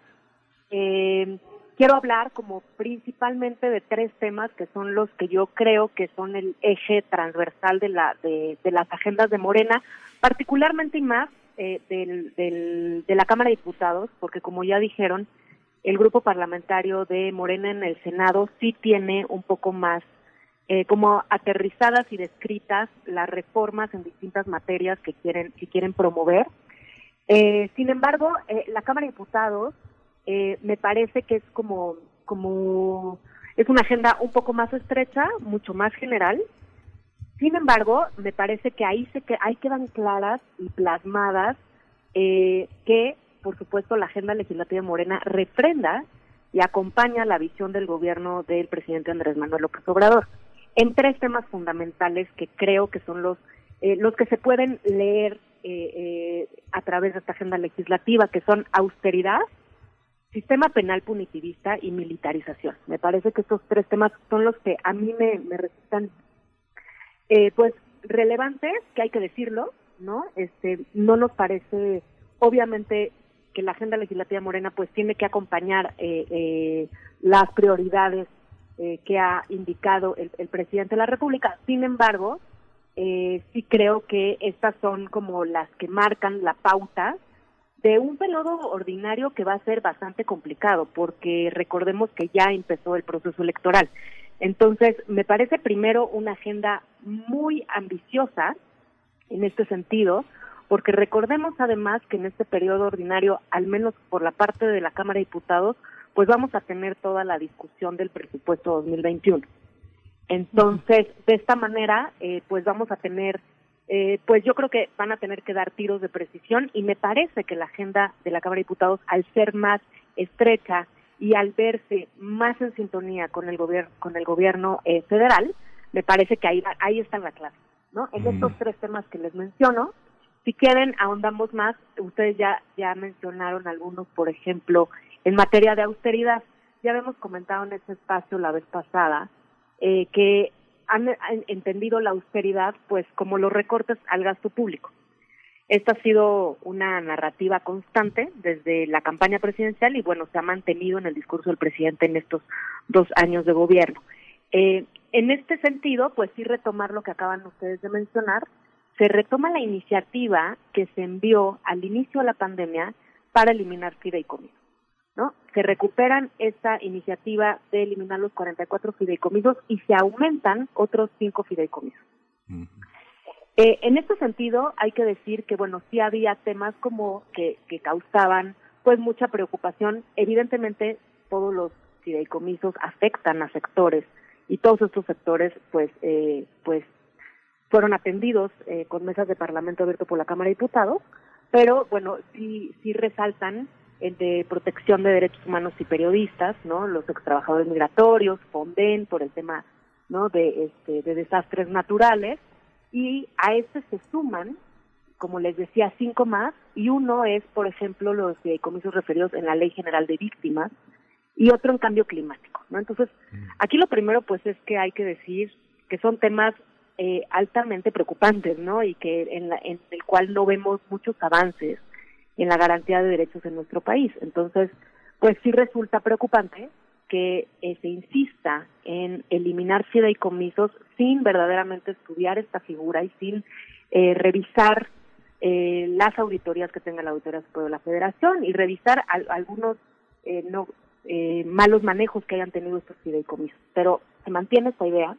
eh, quiero hablar como principalmente de tres temas que son los que yo creo que son el eje transversal de la de, de las agendas de Morena, particularmente y más eh, del, de la Cámara de Diputados, porque como ya dijeron, el grupo parlamentario de Morena en el Senado sí tiene un poco más eh, como aterrizadas y descritas las reformas en distintas materias que quieren que quieren promover. Eh, sin embargo, eh, la Cámara de Diputados eh, me parece que es como, como, es una agenda un poco más estrecha, mucho más general. Sin embargo, me parece que ahí se que ahí quedan claras y plasmadas eh, que, por supuesto, la agenda legislativa Morena refrenda y acompaña la visión del gobierno del presidente Andrés Manuel López Obrador en tres temas fundamentales que creo que son los eh, los que se pueden leer eh, eh, a través de esta agenda legislativa, que son austeridad, sistema penal punitivista y militarización. Me parece que estos tres temas son los que a mí me, me resultan eh, pues relevantes, que hay que decirlo, ¿no? Este, no nos parece, obviamente, que la agenda legislativa morena pues tiene que acompañar eh, eh, las prioridades eh, que ha indicado el, el, presidente de la República. Sin embargo, eh, sí creo que estas son como las que marcan la pauta de un periodo ordinario que va a ser bastante complicado, porque recordemos que ya empezó el proceso electoral. Entonces, me parece primero una agenda muy ambiciosa en este sentido, porque recordemos además que en este periodo ordinario, al menos por la parte de la Cámara de Diputados, pues vamos a tener toda la discusión del presupuesto 2021. Entonces, de esta manera, eh, pues vamos a tener eh, pues yo creo que van a tener que dar tiros de precisión y me parece que la agenda de la Cámara de Diputados, al ser más estrecha y al verse más en sintonía con el gobierno con el gobierno eh, federal, me parece que ahí ahí está la clave, ¿no? En estos tres temas que les menciono, si quieren ahondamos más, ustedes ya ya mencionaron algunos, por ejemplo, en materia de austeridad, ya habíamos comentado en este espacio la vez pasada eh, que han, entendido la austeridad pues como los recortes al gasto público. Esta ha sido una narrativa constante desde la campaña presidencial y bueno, se ha mantenido en el discurso del presidente en estos dos años de gobierno. Eh, en este sentido, pues sí retomar lo que acaban ustedes de mencionar, se retoma la iniciativa que se envió al inicio de la pandemia para eliminar fideicomisos. ¿No? Se recuperan esta iniciativa de eliminar los 44 fideicomisos y se aumentan otros cinco fideicomisos. Eh, en este sentido, hay que decir que, bueno, sí había temas como que, que causaban, pues, mucha preocupación. Evidentemente, todos los fideicomisos afectan a sectores y todos estos sectores, pues, eh, pues, fueron atendidos eh, con mesas de parlamento abierto por la Cámara de Diputados, pero bueno, sí, sí resaltan el de protección de derechos humanos y periodistas, ¿no? Los ex trabajadores migratorios, Fonden por el tema, ¿no? De, este, de desastres naturales y a este se suman, como les decía, cinco más y uno es, por ejemplo, los comisos referidos en la Ley General de Víctimas y otro en cambio climático, ¿no? Entonces, aquí lo primero, pues, es que hay que decir que son temas eh, altamente preocupantes, ¿no? Y que en, la, en el cual no vemos muchos avances en la garantía de derechos en nuestro país. Entonces, pues sí resulta preocupante que eh, se insista en eliminar fideicomisos sin verdaderamente estudiar esta figura y sin eh, revisar eh, las auditorías que tenga la Auditoría Superior de la Federación y revisar algunos no, malos manejos que hayan tenido estos fideicomisos. Pero se mantiene esta idea.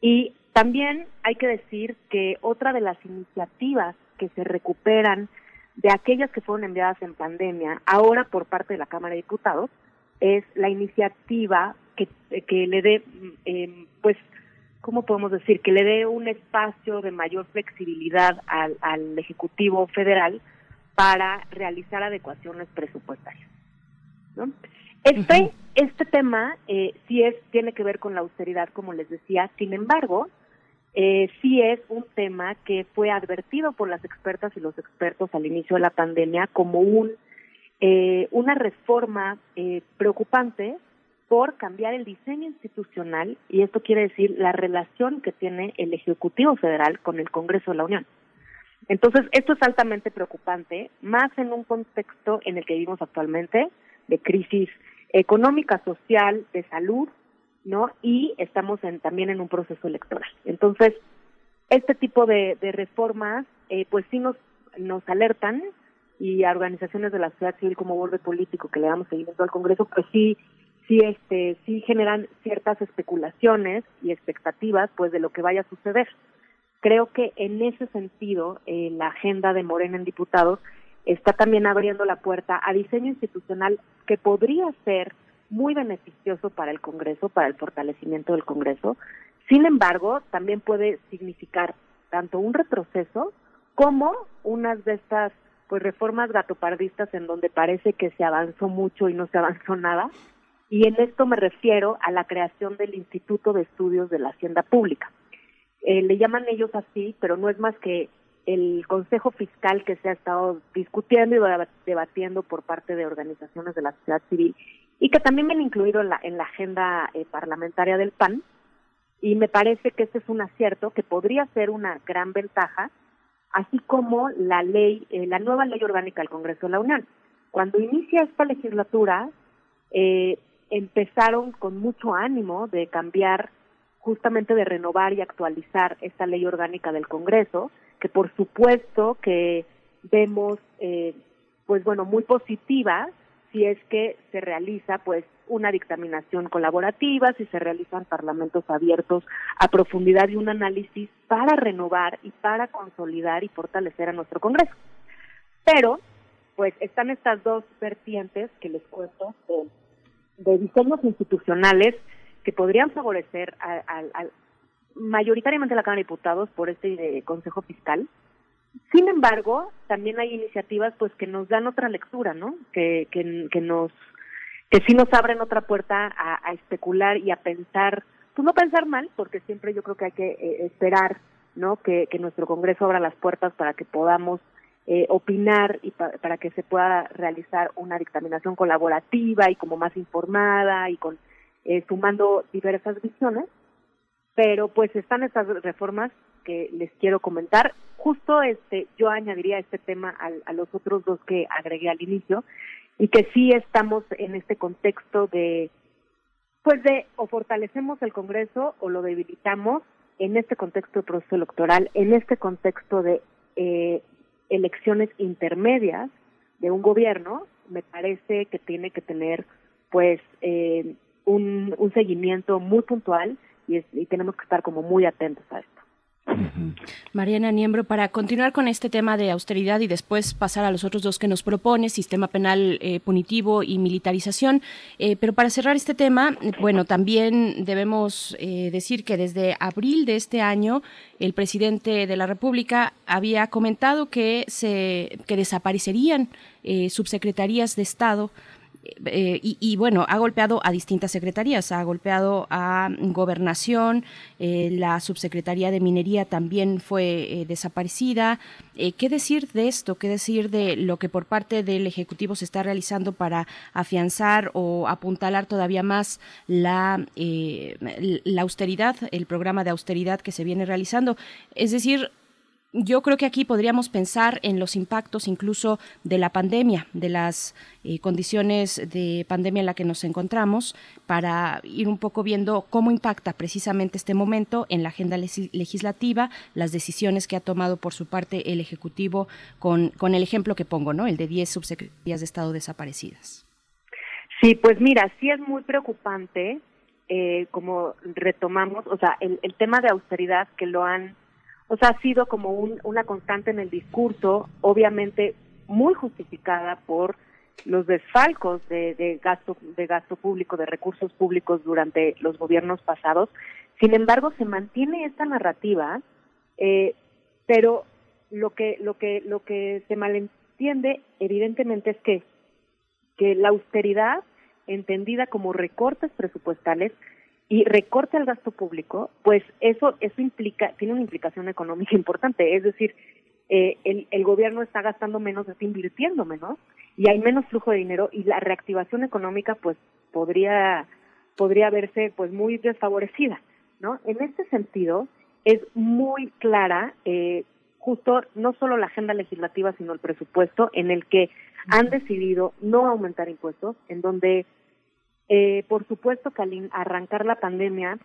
Y también hay que decir que otra de las iniciativas que se recuperan de aquellas que fueron enviadas en pandemia, ahora por parte de la Cámara de Diputados, es la iniciativa que, que le dé, eh, pues, ¿cómo podemos decir? Que le dé un espacio de mayor flexibilidad al, al Ejecutivo Federal para realizar adecuaciones presupuestarias. ¿no? Este, este tema eh, sí es, tiene que ver con la austeridad, como les decía, sin embargo, eh, sí es un tema que fue advertido por las expertas y los expertos al inicio de la pandemia como un eh, una reforma eh, preocupante por cambiar el diseño institucional y esto quiere decir la relación que tiene el Ejecutivo Federal con el Congreso de la Unión. Entonces, esto es altamente preocupante, más en un contexto en el que vivimos actualmente de crisis económica, social, de salud, ¿no? Y estamos en, también en un proceso electoral. Entonces, este tipo de, reformas, eh, pues sí nos, nos alertan y a organizaciones de la sociedad civil como Vuelve Político que le damos seguimiento al Congreso, pues sí, sí, este, sí generan ciertas especulaciones y expectativas, pues, de lo que vaya a suceder. Creo que en ese sentido, eh, la agenda de Morena en diputados está también abriendo la puerta a diseño institucional que podría ser muy beneficioso para el Congreso, para el fortalecimiento del Congreso. Sin embargo, también puede significar tanto un retroceso como unas de estas pues reformas gatopardistas en donde parece que se avanzó mucho y no se avanzó nada. Y en esto me refiero a la creación del Instituto de Estudios de la Hacienda Pública. Eh, le llaman ellos así, pero no es más que el Consejo Fiscal que se ha estado discutiendo y debatiendo por parte de organizaciones de la sociedad civil y que también viene incluido en la, en la agenda eh, parlamentaria del PAN. Y me parece que este es un acierto que podría ser una gran ventaja, así como la ley, eh, la nueva ley orgánica del Congreso de la Unión. Cuando inicia esta legislatura, eh, empezaron con mucho ánimo de cambiar, justamente de renovar y actualizar esta ley orgánica del Congreso, que por supuesto que vemos, eh, pues bueno, muy positiva si es que se realiza pues una dictaminación colaborativa, si se realizan parlamentos abiertos a profundidad y un análisis para renovar y para consolidar y fortalecer a nuestro Congreso. Pero, pues están estas dos vertientes que les cuento de, diseños institucionales que podrían favorecer a, mayoritariamente a la Cámara de Diputados por este eh, Consejo Fiscal, sin embargo, también hay iniciativas pues que nos dan otra lectura, ¿no? Que, que, nos que sí nos abren otra puerta a, especular y a pensar, pues no pensar mal, porque siempre yo creo que hay que eh, esperar, ¿no? Que, que nuestro Congreso abra las puertas para que podamos eh, opinar y para que se pueda realizar una dictaminación colaborativa y como más informada y con eh, sumando diversas visiones. Pero pues están estas reformas que les quiero comentar. Justo este, yo añadiría este tema a, los otros dos que agregué al inicio y que sí estamos en este contexto de, pues de o fortalecemos el Congreso o lo debilitamos en este contexto de proceso electoral, en este contexto de eh, elecciones intermedias de un gobierno, me parece que tiene que tener pues eh, un, un seguimiento muy puntual y, y tenemos que estar como muy atentos a esto. Mariana Niembro, para continuar con este tema de austeridad y después pasar a los otros dos que nos propone, sistema penal eh, punitivo y militarización, eh, pero para cerrar este tema, bueno, también debemos eh, decir que desde abril de este año el presidente de la República había comentado que se que desaparecerían subsecretarías de Estado eh, y, bueno, ha golpeado a distintas secretarías, ha golpeado a gobernación, eh, la subsecretaría de minería también fue eh, desaparecida. ¿Qué decir de esto? ¿Qué decir de lo que por parte del Ejecutivo se está realizando para afianzar o apuntalar todavía más la, la austeridad, el programa de austeridad que se viene realizando? Es decir, yo creo que aquí podríamos pensar en los impactos incluso de la pandemia, de las eh, condiciones de pandemia en la que nos encontramos, para ir un poco viendo cómo impacta precisamente este momento en la agenda legislativa, las decisiones que ha tomado por su parte el Ejecutivo con, con el ejemplo que pongo, ¿no? El de 10 subsecretarías de Estado desaparecidas. Sí, pues mira, sí es muy preocupante, eh, como retomamos, o sea, el, el tema de austeridad que lo han o sea, ha sido como una constante en el discurso, obviamente muy justificada por los desfalcos de, gasto de gasto público, de recursos públicos durante los gobiernos pasados. Sin embargo, se mantiene esta narrativa, eh, pero lo que lo que lo que se malentiende, evidentemente, es que que la austeridad entendida como recortes presupuestales y recorte al gasto público, pues eso eso implica tiene una implicación económica [LAUGHS] importante, es decir, eh, el, el gobierno está gastando menos, está invirtiendo menos y hay menos flujo de dinero y la reactivación económica pues podría podría verse pues muy desfavorecida, ¿no? En este sentido es muy clara eh, justo no solo la agenda legislativa sino el presupuesto en el que han decidido no aumentar impuestos, en donde eh, por supuesto que al arrancar la pandemia,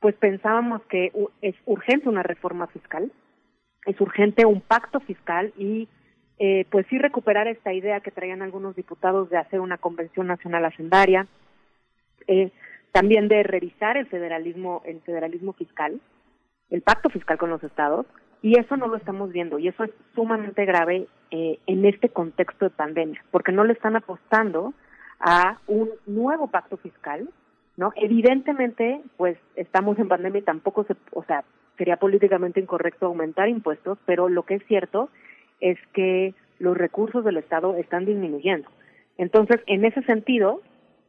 pues pensábamos que es urgente una reforma fiscal, es urgente un pacto fiscal y eh, pues sí recuperar esta idea que traían algunos diputados de hacer una convención nacional hacendaria, eh, también de revisar el federalismo, el federalismo fiscal, el pacto fiscal con los estados, y eso no lo estamos viendo, y eso es sumamente grave eh, en este contexto de pandemia, porque no le están apostando a un nuevo pacto fiscal, ¿no? Evidentemente, pues estamos en pandemia y tampoco se, o sea, sería políticamente incorrecto aumentar impuestos, pero lo que es cierto es que los recursos del Estado están disminuyendo. Entonces, en ese sentido,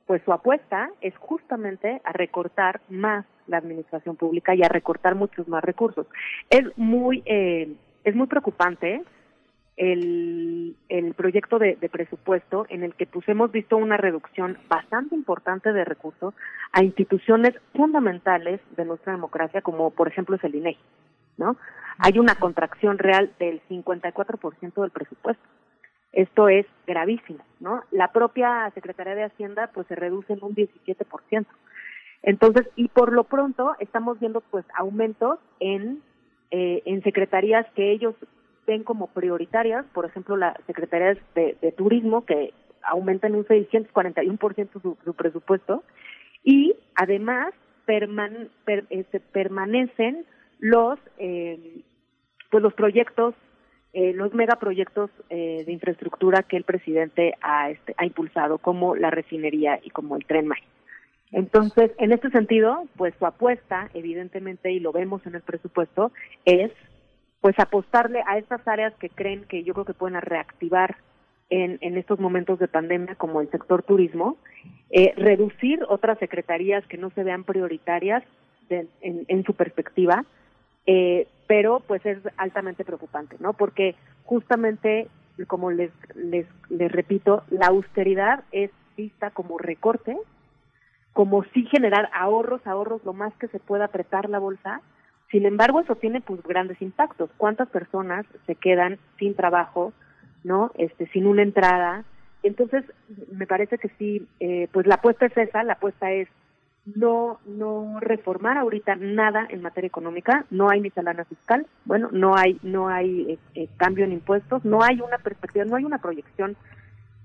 pues su apuesta es justamente a recortar más la administración pública y a recortar muchos más recursos. Es muy eh, es muy preocupante el, el proyecto de, presupuesto en el que pues hemos visto una reducción bastante importante de recursos a instituciones fundamentales de nuestra democracia como por ejemplo es el INEGI, ¿no? Hay una contracción real del 54% del presupuesto. Esto es gravísimo, ¿no? La propia Secretaría de Hacienda pues se reduce en un 17%. Entonces, y por lo pronto estamos viendo pues aumentos en eh, en secretarías que ellos ven como prioritarias, por ejemplo, la Secretaría de, de Turismo, que aumenta en un 641% su, su presupuesto, y además perman, este, permanecen los, eh, pues los proyectos, eh, los megaproyectos eh, de infraestructura que el presidente ha, este, ha impulsado, como la refinería y como el tren Maya. Entonces, en este sentido, pues su apuesta, evidentemente, y lo vemos en el presupuesto, es pues apostarle a estas áreas que creen que yo creo que pueden reactivar en, en estos momentos de pandemia, como el sector turismo, eh, reducir otras secretarías que no se vean prioritarias en, en, su perspectiva, eh, pero pues es altamente preocupante, ¿no? Porque justamente, como les, les, les repito, la austeridad es vista como recorte, como sí generar ahorros, ahorros lo más que se pueda apretar la bolsa, sin embargo, eso tiene pues grandes impactos. ¿Cuántas personas se quedan sin trabajo, no, este, sin una entrada? Entonces, me parece que sí, eh, pues la apuesta es esa, la apuesta es no no reformar ahorita nada en materia económica, no hay ni salana fiscal, bueno, no hay no hay eh, eh, cambio en impuestos, no hay una perspectiva, no hay una proyección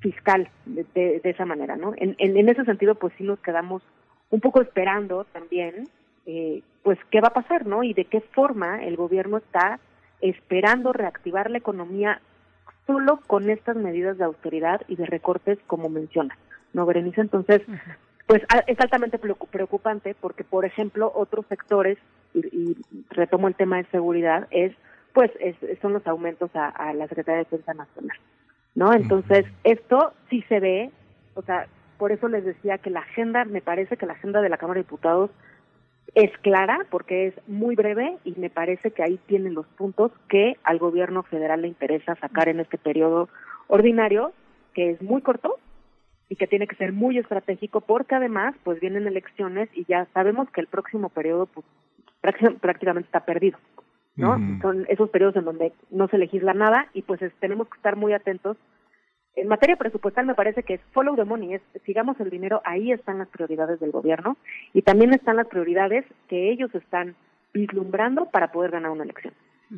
fiscal de, de, esa manera, ¿no? En, en, en ese sentido, pues sí nos quedamos un poco esperando también eh, pues qué va a pasar, ¿no? Y de qué forma el gobierno está esperando reactivar la economía solo con estas medidas de austeridad y de recortes como menciona, ¿no, Berenice? Entonces, pues es altamente preocupante porque, por ejemplo, otros sectores, y, retomo el tema de seguridad, es pues son los aumentos a, la Secretaría de Defensa Nacional, ¿no? Entonces, esto sí se ve, o sea, por eso les decía que la agenda, me parece que la agenda de la Cámara de Diputados es clara porque es muy breve y me parece que ahí tienen los puntos que al gobierno federal le interesa sacar en este periodo ordinario, que es muy corto y que tiene que ser muy estratégico porque además pues vienen elecciones y ya sabemos que el próximo periodo pues prácticamente está perdido, ¿no? Son esos periodos en donde no se legisla nada y pues tenemos que estar muy atentos en materia presupuestal me parece que es follow the money, es sigamos el dinero, ahí están las prioridades del gobierno y también están las prioridades que ellos están vislumbrando para poder ganar una elección.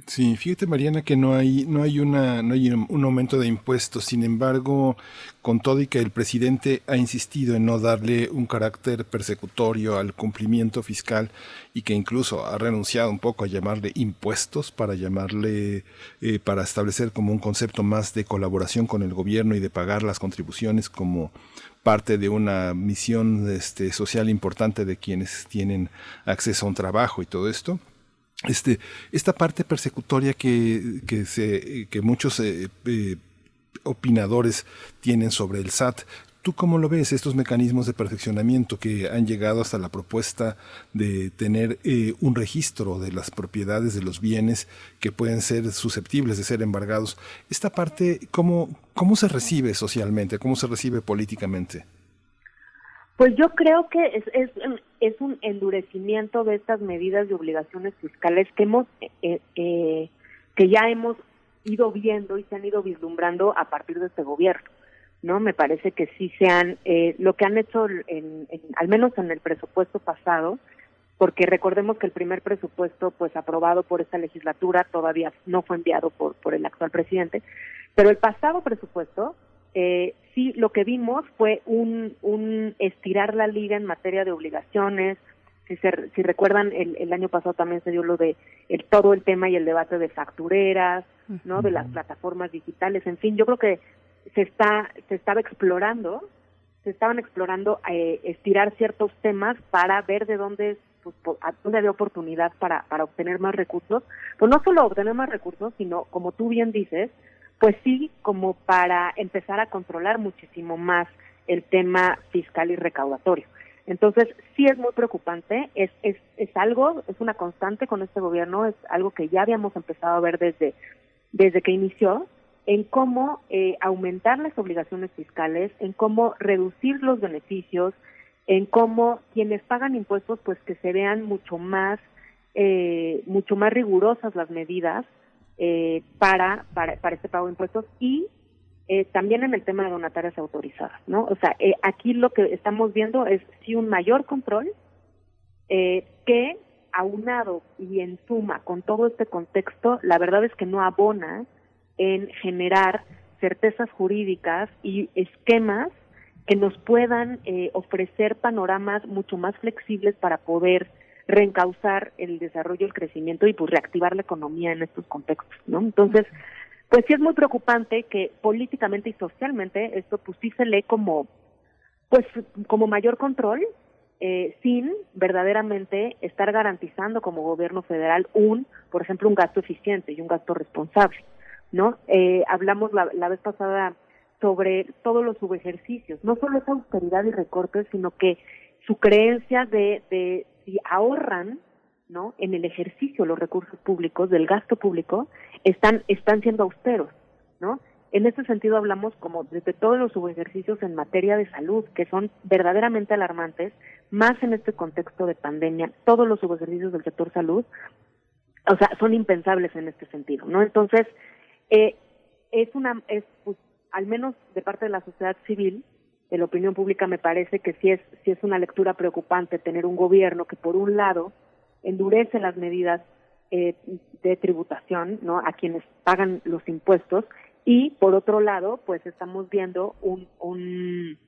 Sí, fíjate Mariana que no hay no hay una no hay un aumento de impuestos. Sin embargo, con todo y que el presidente ha insistido en no darle un carácter persecutorio al cumplimiento fiscal y que incluso ha renunciado un poco a llamarle impuestos para llamarle eh, para establecer como un concepto más de colaboración con el gobierno y de pagar las contribuciones como parte de una misión este, social importante de quienes tienen acceso a un trabajo y todo esto este, esta parte persecutoria que, que, se, que muchos eh, eh, opinadores tienen sobre el SAT, ¿Tú cómo lo ves, estos mecanismos de perfeccionamiento que han llegado hasta la propuesta de tener eh, un registro de las propiedades de los bienes que pueden ser susceptibles de ser embargados? Esta parte, ¿cómo, cómo se recibe socialmente? ¿Cómo se recibe políticamente? Pues yo creo que es, es, es un endurecimiento de estas medidas de obligaciones fiscales que hemos eh, eh, que ya hemos ido viendo y se han ido vislumbrando a partir de este gobierno no me parece que sí se han eh, lo que han hecho al menos en el presupuesto pasado porque recordemos que el primer presupuesto pues aprobado por esta legislatura todavía no fue enviado por por el actual presidente pero el pasado presupuesto eh, sí lo que vimos fue un, un estirar la liga en materia de obligaciones. Si, se, si recuerdan, el, el año pasado también se dio lo de el, todo el tema y el debate de factureras, ¿no? De las plataformas digitales. En fin, yo creo que se está se estaba explorando, se estaban explorando eh, estirar ciertos temas para ver de dónde pues, a dónde había oportunidad para, para obtener más recursos, pues no solo obtener más recursos, sino, como tú bien dices, pues sí, como para empezar a controlar muchísimo más el tema fiscal y recaudatorio. Entonces, sí es muy preocupante, es, es, es algo, es una constante con este gobierno, es algo que ya habíamos empezado a ver desde, desde que inició, en cómo eh, aumentar las obligaciones fiscales, en cómo reducir los beneficios, en cómo quienes pagan impuestos, pues que se vean mucho más, eh, mucho más rigurosas las medidas, eh, para, para, para este pago de impuestos y eh, también en el tema de donatarias autorizadas, ¿no? O sea, eh, aquí lo que estamos viendo es sí un mayor control eh, que aunado y en suma con todo este contexto, la verdad es que no abona en generar certezas jurídicas y esquemas que nos puedan eh, ofrecer panoramas mucho más flexibles para poder reencauzar el desarrollo, el crecimiento y pues reactivar la economía en estos contextos, ¿no? Entonces, pues sí es muy preocupante que políticamente y socialmente esto pues sí se lee como pues como mayor control eh, sin verdaderamente estar garantizando como gobierno federal un, por ejemplo, un gasto eficiente y un gasto responsable, ¿no? Eh, hablamos la, la vez pasada sobre todos los subejercicios, no solo esa austeridad y recortes, sino que su creencia de, de si ahorran ¿no? en el ejercicio los recursos públicos, del gasto público, están, están siendo austeros, ¿no? En este sentido hablamos como desde todos los subejercicios en materia de salud, que son verdaderamente alarmantes, más en este contexto de pandemia, todos los subejercicios del sector salud, o sea, son impensables en este sentido, ¿no? Entonces, eh, es una, es, pues, al menos de parte de la sociedad civil, de la opinión pública me parece que sí es, sí es una lectura preocupante tener un gobierno que por un lado endurece las medidas eh, de tributación no a quienes pagan los impuestos y por otro lado pues estamos viendo un, un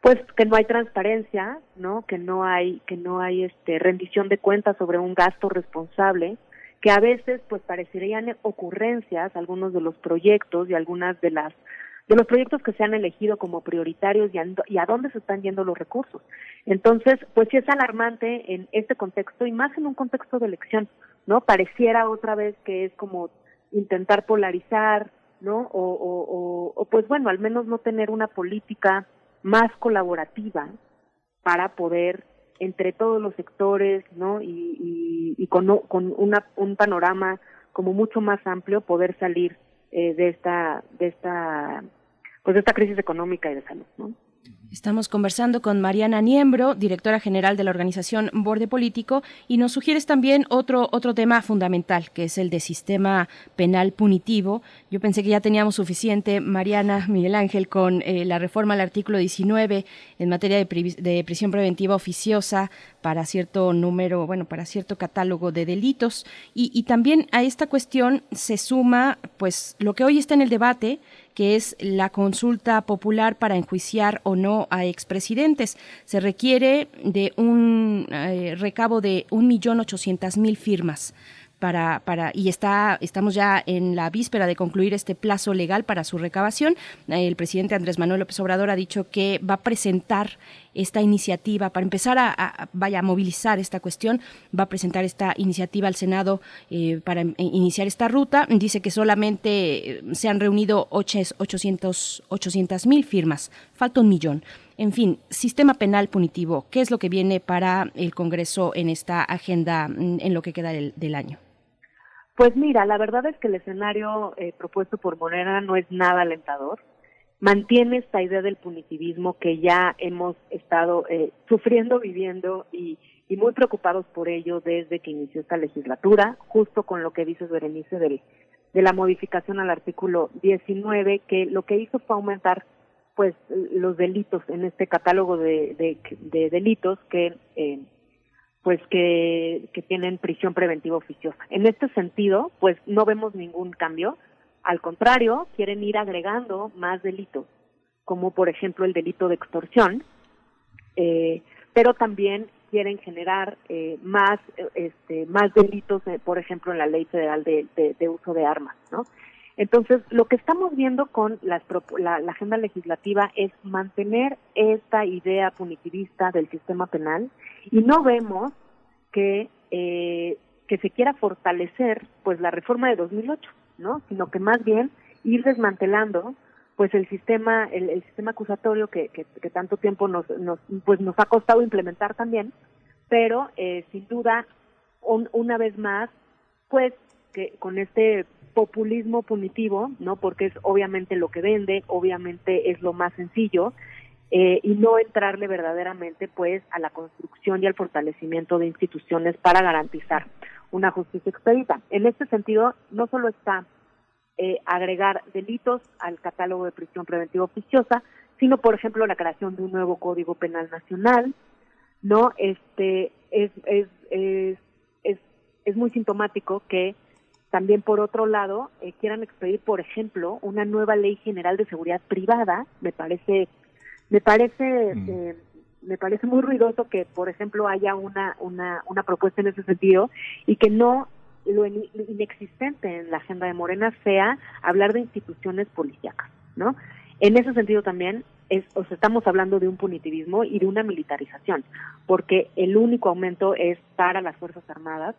pues que no hay transparencia, ¿no? Que no hay que no hay este rendición de cuentas sobre un gasto responsable, que a veces pues parecerían ocurrencias algunos de los proyectos y algunas de las de los proyectos que se han elegido como prioritarios y a, y a dónde se están yendo los recursos. Entonces, pues sí es alarmante en este contexto y más en un contexto de elección, ¿no? Pareciera otra vez que es como intentar polarizar, ¿no? O, o, pues bueno, al menos no tener una política más colaborativa para poder entre todos los sectores, ¿no? Y, y, y con, con una, un panorama como mucho más amplio poder salir eh, de esta de esta pues de esta crisis económica y de salud, ¿no? Estamos conversando con Mariana Niembro, directora general de la organización Borde Político, y nos sugieres también otro, otro tema fundamental, que es el de sistema penal punitivo. Yo pensé que ya teníamos suficiente, Mariana Miguel Ángel, con eh, la reforma al artículo 19 en materia de, de prisión preventiva oficiosa para cierto número, bueno, para cierto catálogo de delitos. Y también a esta cuestión se suma, pues, lo que hoy está en el debate, que es la consulta popular para enjuiciar o no a expresidentes. Se requiere de un eh, recabo de un millón ochocientas mil firmas para, para, y está, estamos ya en la víspera de concluir este plazo legal para su recabación. El presidente Andrés Manuel López Obrador ha dicho que va a presentar esta iniciativa. Para empezar a, vaya a movilizar esta cuestión va a presentar esta iniciativa al Senado eh, para iniciar esta ruta. Dice que solamente eh, se han reunido 800 mil firmas. Falta un millón. En fin, sistema penal punitivo, ¿qué es lo que viene para el Congreso en esta agenda en lo que queda del, del año? Pues mira, la verdad es que el escenario eh, propuesto por Morena no es nada alentador. Mantiene esta idea del punitivismo que ya hemos estado eh, sufriendo, viviendo y, y, muy preocupados por ello desde que inició esta legislatura, justo con lo que dices, Berenice, del, de la modificación al artículo 19, que lo que hizo fue aumentar pues los delitos en este catálogo de, de, de delitos que eh, pues que, tienen prisión preventiva oficiosa. En este sentido, pues no vemos ningún cambio. Al contrario, quieren ir agregando más delitos, como por ejemplo el delito de extorsión, eh, pero también quieren generar eh, más este, más delitos, eh, por ejemplo, en la ley federal de, de, de, uso de armas, ¿no? Entonces, lo que estamos viendo con las, la, la agenda legislativa es mantener esta idea punitivista del sistema penal y no vemos que eh, que se quiera fortalecer pues la reforma de 2008 no sino que más bien ir desmantelando pues el sistema el, sistema acusatorio que, que, que, tanto tiempo nos, nos pues nos ha costado implementar también pero eh, sin duda un, una vez más pues que con este populismo punitivo no porque es obviamente lo que vende obviamente es lo más sencillo eh, y no entrarle verdaderamente pues a la construcción y al fortalecimiento de instituciones para garantizar una justicia expedita. En este sentido, no solo está eh, agregar delitos al catálogo de prisión preventiva oficiosa, sino por ejemplo la creación de un nuevo Código Penal Nacional, no este es es es es, muy sintomático que también por otro lado eh, quieran expedir por ejemplo una nueva ley general de seguridad privada me parece me parece mm. eh, me parece muy ruidoso que, por ejemplo, haya una, una, una propuesta en ese sentido y que no lo inexistente en la agenda de Morena sea hablar de instituciones policíacas, ¿no? En ese sentido también es, o sea, estamos hablando de un punitivismo y de una militarización, porque el único aumento es para las Fuerzas Armadas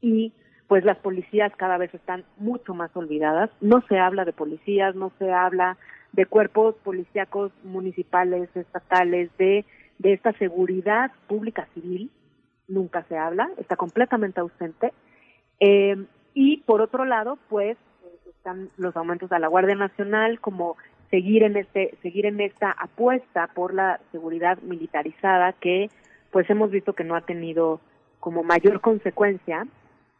y pues las policías cada vez están mucho más olvidadas, no se habla de policías, no se habla de cuerpos policíacos municipales, estatales, de, de esta seguridad pública civil, nunca se habla, está completamente ausente. Eh, y por otro lado, pues están los aumentos a la Guardia Nacional, como seguir en este, seguir en esta apuesta por la seguridad militarizada que pues hemos visto que no ha tenido como mayor consecuencia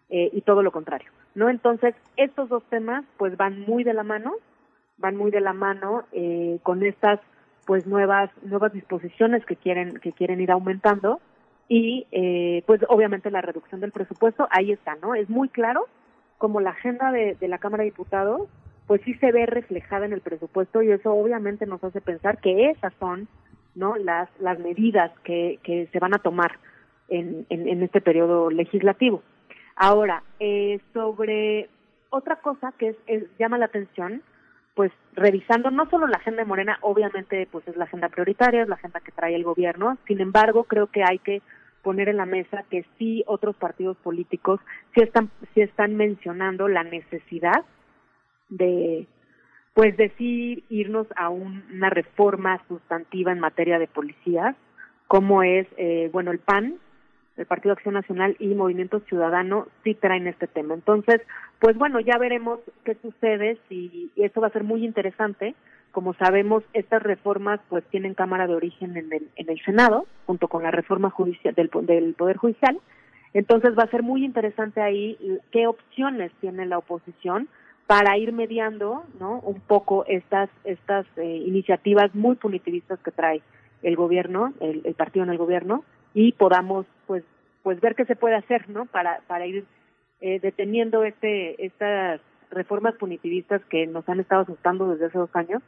eh, y todo lo contrario, ¿no? Entonces, estos dos temas pues van muy de la mano van muy de la mano eh, con estas pues nuevas nuevas disposiciones que quieren que quieren ir aumentando. Y eh, pues obviamente la reducción del presupuesto ahí está no es muy claro como la agenda de, de la Cámara de Diputados pues sí se ve reflejada en el presupuesto y eso obviamente nos hace pensar que esas son no las las medidas que, que se van a tomar en, en, este periodo legislativo. Ahora, eh, sobre otra cosa que es, llama la atención, pues revisando no solo la agenda de Morena, obviamente pues es la agenda prioritaria, es la agenda que trae el gobierno, sin embargo creo que hay que poner en la mesa que sí otros partidos políticos sí están, sí están mencionando la necesidad de pues decir irnos a una reforma sustantiva en materia de policías, como es, eh, bueno, el PAN, el Partido Acción Nacional y Movimiento Ciudadano sí traen este tema. Entonces, pues bueno, ya veremos qué sucede y eso va a ser muy interesante. Como sabemos, estas reformas pues tienen cámara de origen en el, en el Senado, junto con la reforma judicial del, del Poder Judicial. Entonces va a ser muy interesante ahí qué opciones tiene la oposición para ir mediando no un poco estas estas eh, iniciativas muy punitivistas que trae el gobierno el, partido en el gobierno y podamos pues pues ver qué se puede hacer no para para ir eh, deteniendo este estas reformas punitivistas que nos han estado asustando desde hace dos años.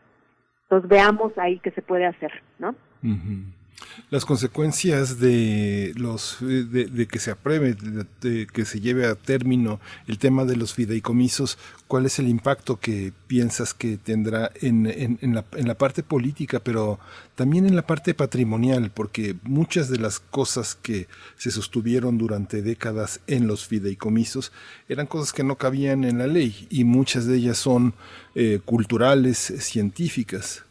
Entonces veamos ahí qué se puede hacer no las consecuencias de los de, que se apruebe, de, que se lleve a término el tema de los fideicomisos, ¿cuál es el impacto que piensas que tendrá en, en, la, en la parte política, pero también en la parte patrimonial? Porque muchas de las cosas que se sostuvieron durante décadas en los fideicomisos eran cosas que no cabían en la ley y muchas de ellas son eh, culturales, científicas.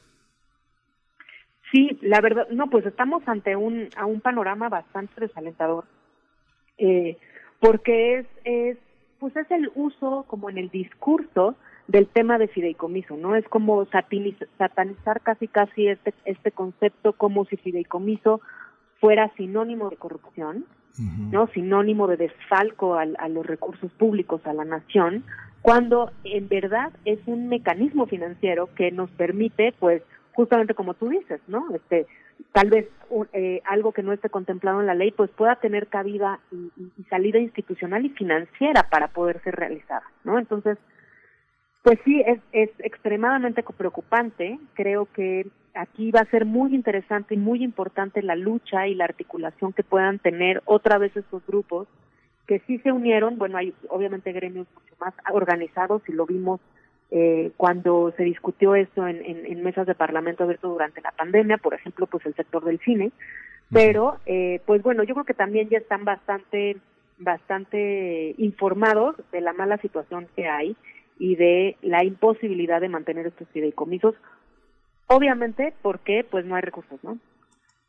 Sí, la verdad, no, pues estamos ante un, a un panorama bastante desalentador, eh, porque es, es, pues es el uso como en el discurso del tema de fideicomiso, ¿no? Es como satanizar casi casi este, este concepto como si fideicomiso fuera sinónimo de corrupción, ¿no? Sinónimo de desfalco a los recursos públicos, a la nación, cuando en verdad es un mecanismo financiero que nos permite, pues, justamente como tú dices, ¿no? Este, tal vez eh, algo que no esté contemplado en la ley, pues pueda tener cabida y, salida institucional y financiera para poder ser realizada, ¿no? Entonces, pues sí, es, es extremadamente preocupante. Creo que aquí va a ser muy interesante y muy importante la lucha y la articulación que puedan tener otra vez estos grupos que sí se unieron. Bueno, hay obviamente gremios mucho más organizados y lo vimos eh, cuando se discutió esto en, en, mesas de parlamento abierto durante la pandemia, por ejemplo, pues el sector del cine, pero eh, pues bueno, yo creo que también ya están bastante bastante informados de la mala situación que hay y de la imposibilidad de mantener estos fideicomisos, obviamente porque pues no hay recursos, ¿no?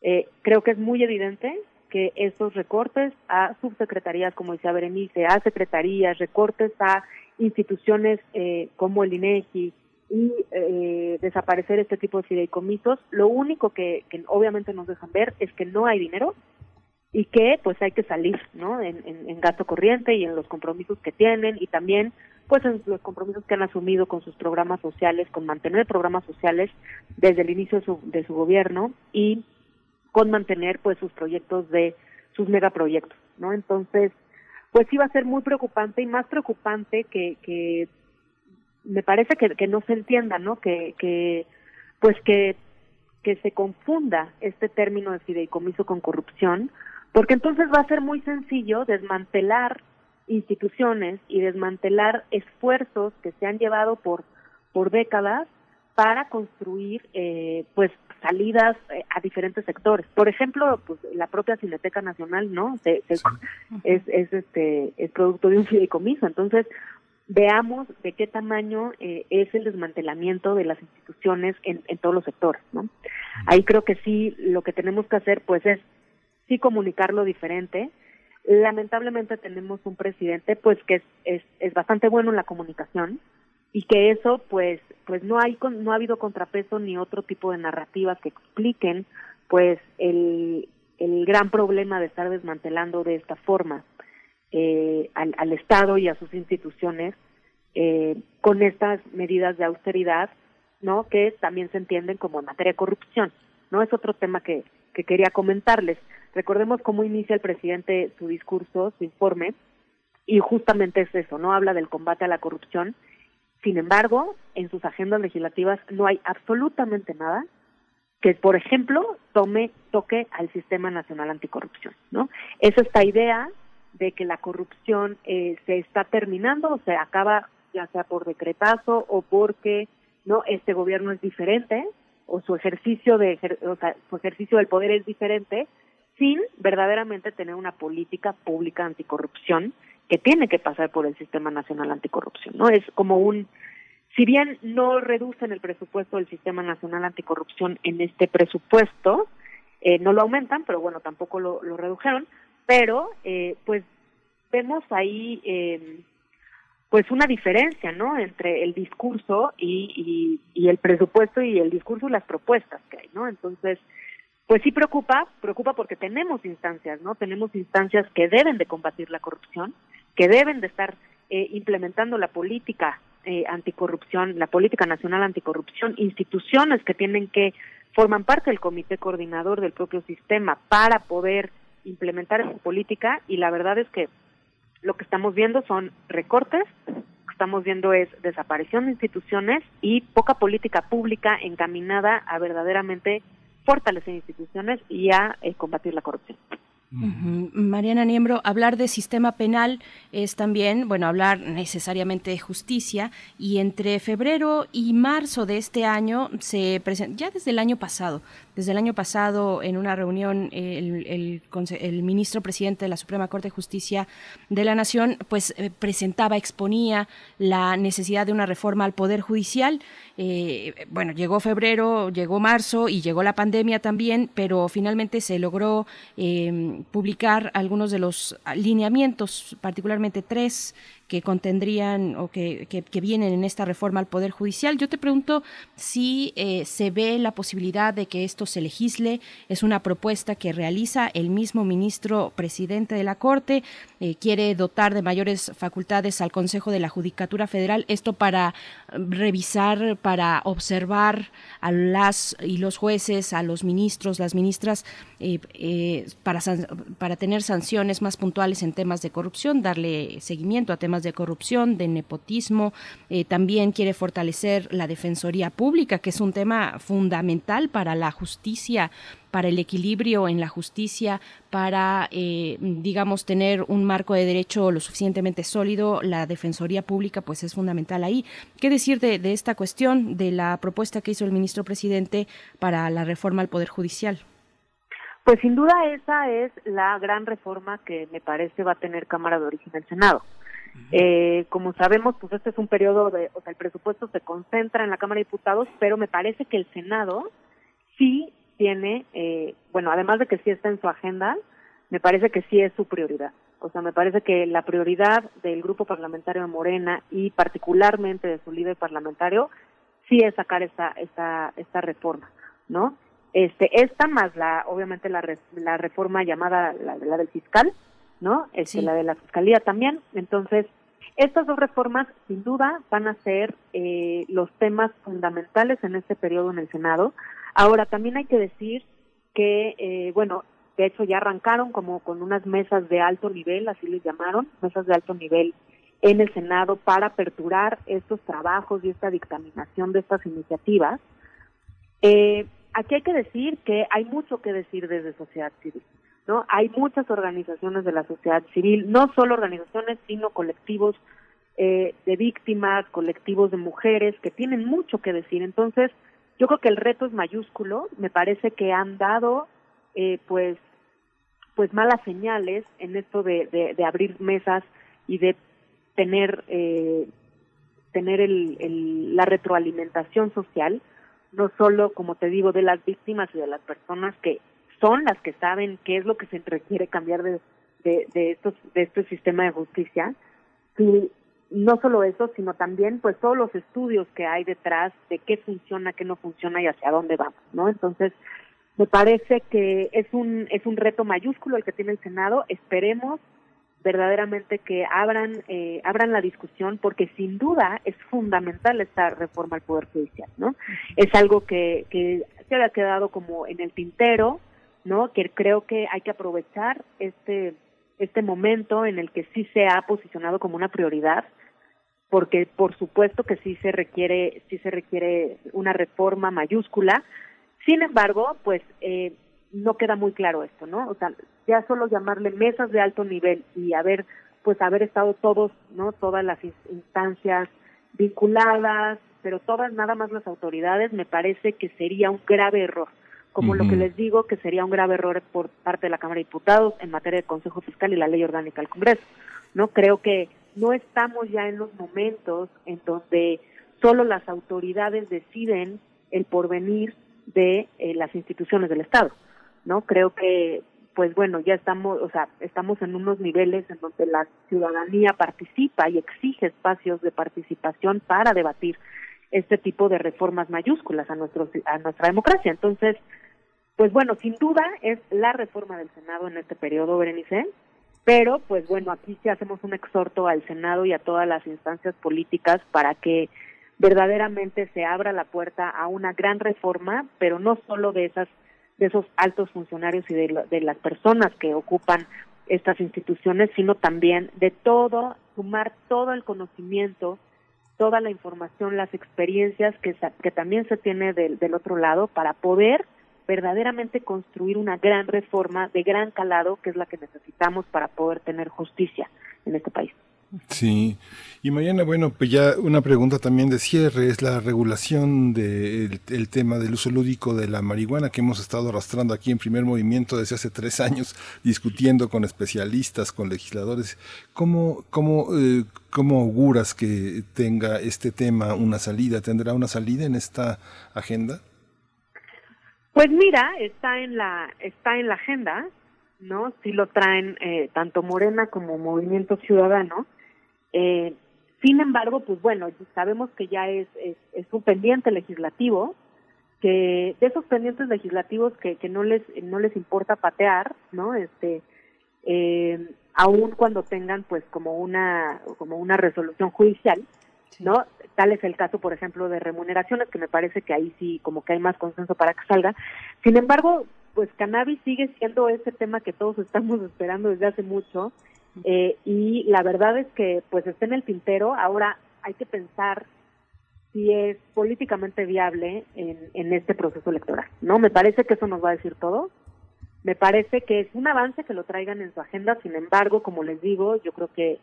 Eh, creo que es muy evidente que estos recortes a subsecretarías, como decía Berenice, a secretarías, recortes a instituciones eh, como el INEGI y eh, desaparecer este tipo de fideicomisos, lo único que, obviamente nos dejan ver es que no hay dinero y que pues hay que salir no en, en, gasto corriente y en los compromisos que tienen y también pues en los compromisos que han asumido con sus programas sociales con mantener programas sociales desde el inicio de su, de su gobierno y con mantener pues sus proyectos de sus megaproyectos no entonces pues va a ser muy preocupante y más preocupante que, que me parece que, que no se entienda, ¿no? Que, que pues que, que se confunda este término de fideicomiso con corrupción, porque entonces va a ser muy sencillo desmantelar instituciones y desmantelar esfuerzos que se han llevado por por décadas para construir eh, pues salidas eh, a diferentes sectores. Por ejemplo, pues la propia Cineteca Nacional, ¿no? es, es este es producto de un fideicomiso. Entonces, veamos de qué tamaño eh, es el desmantelamiento de las instituciones en, en todos los sectores, ¿no? Ahí creo que sí lo que tenemos que hacer pues es sí comunicarlo diferente. Lamentablemente tenemos un presidente pues que es, es, es bastante bueno en la comunicación, y que eso pues pues no hay no ha habido contrapeso ni otro tipo de narrativas que expliquen pues el el gran problema de estar desmantelando de esta forma eh, al, al, Estado y a sus instituciones eh, con estas medidas de austeridad no que también se entienden como en materia de corrupción no es otro tema que que quería comentarles. Recordemos cómo inicia el presidente su discurso su informe y justamente es eso no habla del combate a la corrupción sin embargo, en sus agendas legislativas no hay absolutamente nada que, por ejemplo, tome toque al Sistema Nacional Anticorrupción, ¿no? Es esta idea de que la corrupción eh, se está terminando o se acaba ya sea por decretazo o porque no este gobierno es diferente o su ejercicio de o sea, su ejercicio del poder es diferente sin verdaderamente tener una política pública anticorrupción que tiene que pasar por el Sistema Nacional Anticorrupción, ¿no? Es como un si bien no reducen el presupuesto del Sistema Nacional Anticorrupción en este presupuesto, eh, no lo aumentan, pero bueno, tampoco lo, redujeron, pero eh, pues vemos ahí eh, pues una diferencia, ¿no? Entre el discurso y, y, y, el presupuesto y el discurso y las propuestas que hay, ¿no? Entonces, pues sí preocupa, preocupa porque tenemos instancias, ¿no? Tenemos instancias que deben de combatir la corrupción, que deben de estar eh, implementando la política eh, anticorrupción, la política nacional anticorrupción, instituciones que tienen que forman parte del comité coordinador del propio sistema para poder implementar esa política y la verdad es que lo que estamos viendo son recortes, lo que estamos viendo es desaparición de instituciones y poca política pública encaminada a verdaderamente fortalecer instituciones y a eh, combatir la corrupción. Mariana Niembro, hablar de sistema penal es también, bueno, hablar necesariamente de justicia y entre febrero y marzo de este año se presenta, ya desde el año pasado, desde el año pasado, en una reunión, el, el, ministro presidente de la Suprema Corte de Justicia de la Nación, pues eh, presentaba, exponía la necesidad de una reforma al Poder Judicial. Eh, bueno, llegó febrero, llegó marzo y llegó la pandemia también, pero finalmente se logró eh, publicar algunos de los lineamientos, particularmente tres que contendrían o que, que, vienen en esta reforma al Poder Judicial. Yo te pregunto si eh, se ve la posibilidad de que esto se legisle. Es una propuesta que realiza el mismo ministro presidente de la Corte. Eh, quiere dotar de mayores facultades al Consejo de la Judicatura Federal. Esto para revisar, para observar a las y los jueces, a los ministros, las ministras, eh, para, para tener sanciones más puntuales en temas de corrupción, darle seguimiento a temas de corrupción, de nepotismo. Eh, también quiere fortalecer la Defensoría Pública, que es un tema fundamental para la justicia para el equilibrio en la justicia, para, eh, digamos, tener un marco de derecho lo suficientemente sólido, la Defensoría Pública, pues es fundamental ahí. ¿Qué decir de, de esta cuestión, de la propuesta que hizo el ministro presidente para la reforma al Poder Judicial? Pues sin duda esa es la gran reforma que me parece va a tener Cámara de Origen el Senado. Eh, como sabemos, pues este es un periodo de, o sea, el presupuesto se concentra en la Cámara de Diputados, pero me parece que el Senado sí tiene, eh, bueno, además de que sí está en su agenda, me parece que sí es su prioridad. O sea, me parece que la prioridad del grupo parlamentario de Morena y particularmente de su líder parlamentario sí es sacar esta esta esta reforma, ¿no? Este esta más la obviamente la la reforma llamada la, la del fiscal, ¿no? Este, La de la Fiscalía también. Entonces, estas dos reformas, sin duda, van a ser eh, los temas fundamentales en este periodo en el Senado. Ahora, también hay que decir que, eh, bueno, de hecho ya arrancaron como con unas mesas de alto nivel, así les llamaron, mesas de alto nivel en el Senado para aperturar estos trabajos y esta dictaminación de estas iniciativas. Eh, aquí hay que decir que hay mucho que decir desde sociedad civil. ¿No? Hay muchas organizaciones de la sociedad civil, no solo organizaciones, sino colectivos eh, de víctimas, colectivos de mujeres que tienen mucho que decir. Entonces, yo creo que el reto es mayúsculo. Me parece que han dado, eh, pues, pues malas señales en esto de, abrir mesas y de tener eh, tener el, el, la retroalimentación social, no solo, como te digo, de las víctimas y de las personas que son las que saben qué es lo que se requiere cambiar de, de, estos, de este sistema de justicia. Y no solo eso, sino también pues todos los estudios que hay detrás de qué funciona, qué no funciona y hacia dónde vamos, ¿no? Entonces, me parece que es un es un reto mayúsculo el que tiene el Senado. Esperemos verdaderamente que abran eh, abran la discusión porque sin duda es fundamental esta reforma al poder judicial, ¿no? Es algo que que se ha quedado como en el tintero ¿no? Que creo que hay que aprovechar este este momento en el que sí se ha posicionado como una prioridad porque por supuesto que sí se requiere sí se requiere una reforma mayúscula Sin embargo, pues eh, no queda muy claro esto, ¿no? O sea, ya solo llamarle mesas de alto nivel y haber, pues haber estado todos, ¿no? Todas las instancias vinculadas, pero todas nada más las autoridades, me parece que sería un grave error. Como lo que les digo, que sería un grave error por parte de la Cámara de Diputados en materia de Consejo Fiscal y la Ley Orgánica del Congreso. No creo que no estamos ya en los momentos en donde solo las autoridades deciden el porvenir de eh, las instituciones del Estado, ¿no? Creo que pues bueno, ya estamos, o sea, estamos en unos niveles en donde la ciudadanía participa y exige espacios de participación para debatir este tipo de reformas mayúsculas a nuestro a nuestra democracia. Entonces, pues bueno, sin duda es la reforma del Senado en este periodo, Berenice, pero pues bueno, aquí sí hacemos un exhorto al Senado y a todas las instancias políticas para que verdaderamente se abra la puerta a una gran reforma, pero no solo de esas de esos altos funcionarios y de, de las personas que ocupan estas instituciones, sino también de todo, sumar todo el conocimiento, toda la información, las experiencias que, que también se tiene del, del otro lado para poder verdaderamente construir una gran reforma de gran calado, que es la que necesitamos para poder tener justicia en este país. Sí, y mañana, bueno, pues ya una pregunta también de cierre es la regulación del el tema del uso lúdico de la marihuana que hemos estado arrastrando aquí en primer movimiento desde hace tres años, discutiendo con especialistas, con legisladores. ¿Cómo, cómo, eh, cómo auguras que tenga este tema una salida? ¿Tendrá una salida en esta agenda? Pues mira, está en la, está en la agenda, ¿no? Sí lo traen eh, tanto Morena como Movimiento Ciudadano eh, sin embargo, pues bueno, sabemos que ya es, es, un pendiente legislativo, que de esos pendientes legislativos que, que no les no les importa patear, ¿no? Este, eh, aun cuando tengan pues como una como una resolución judicial, ¿no? Tal es el caso, por ejemplo, de remuneraciones, que me parece que ahí sí como que hay más consenso para que salga. Sin embargo, pues cannabis sigue siendo ese tema que todos estamos [LAUGHS] esperando desde hace mucho eh, y la verdad es que pues está en el tintero. Ahora hay que pensar si es políticamente viable en, en este proceso electoral. No, me parece que eso nos va a decir todo. Me parece que es un avance que lo traigan en su agenda. Sin embargo, como les digo, yo creo que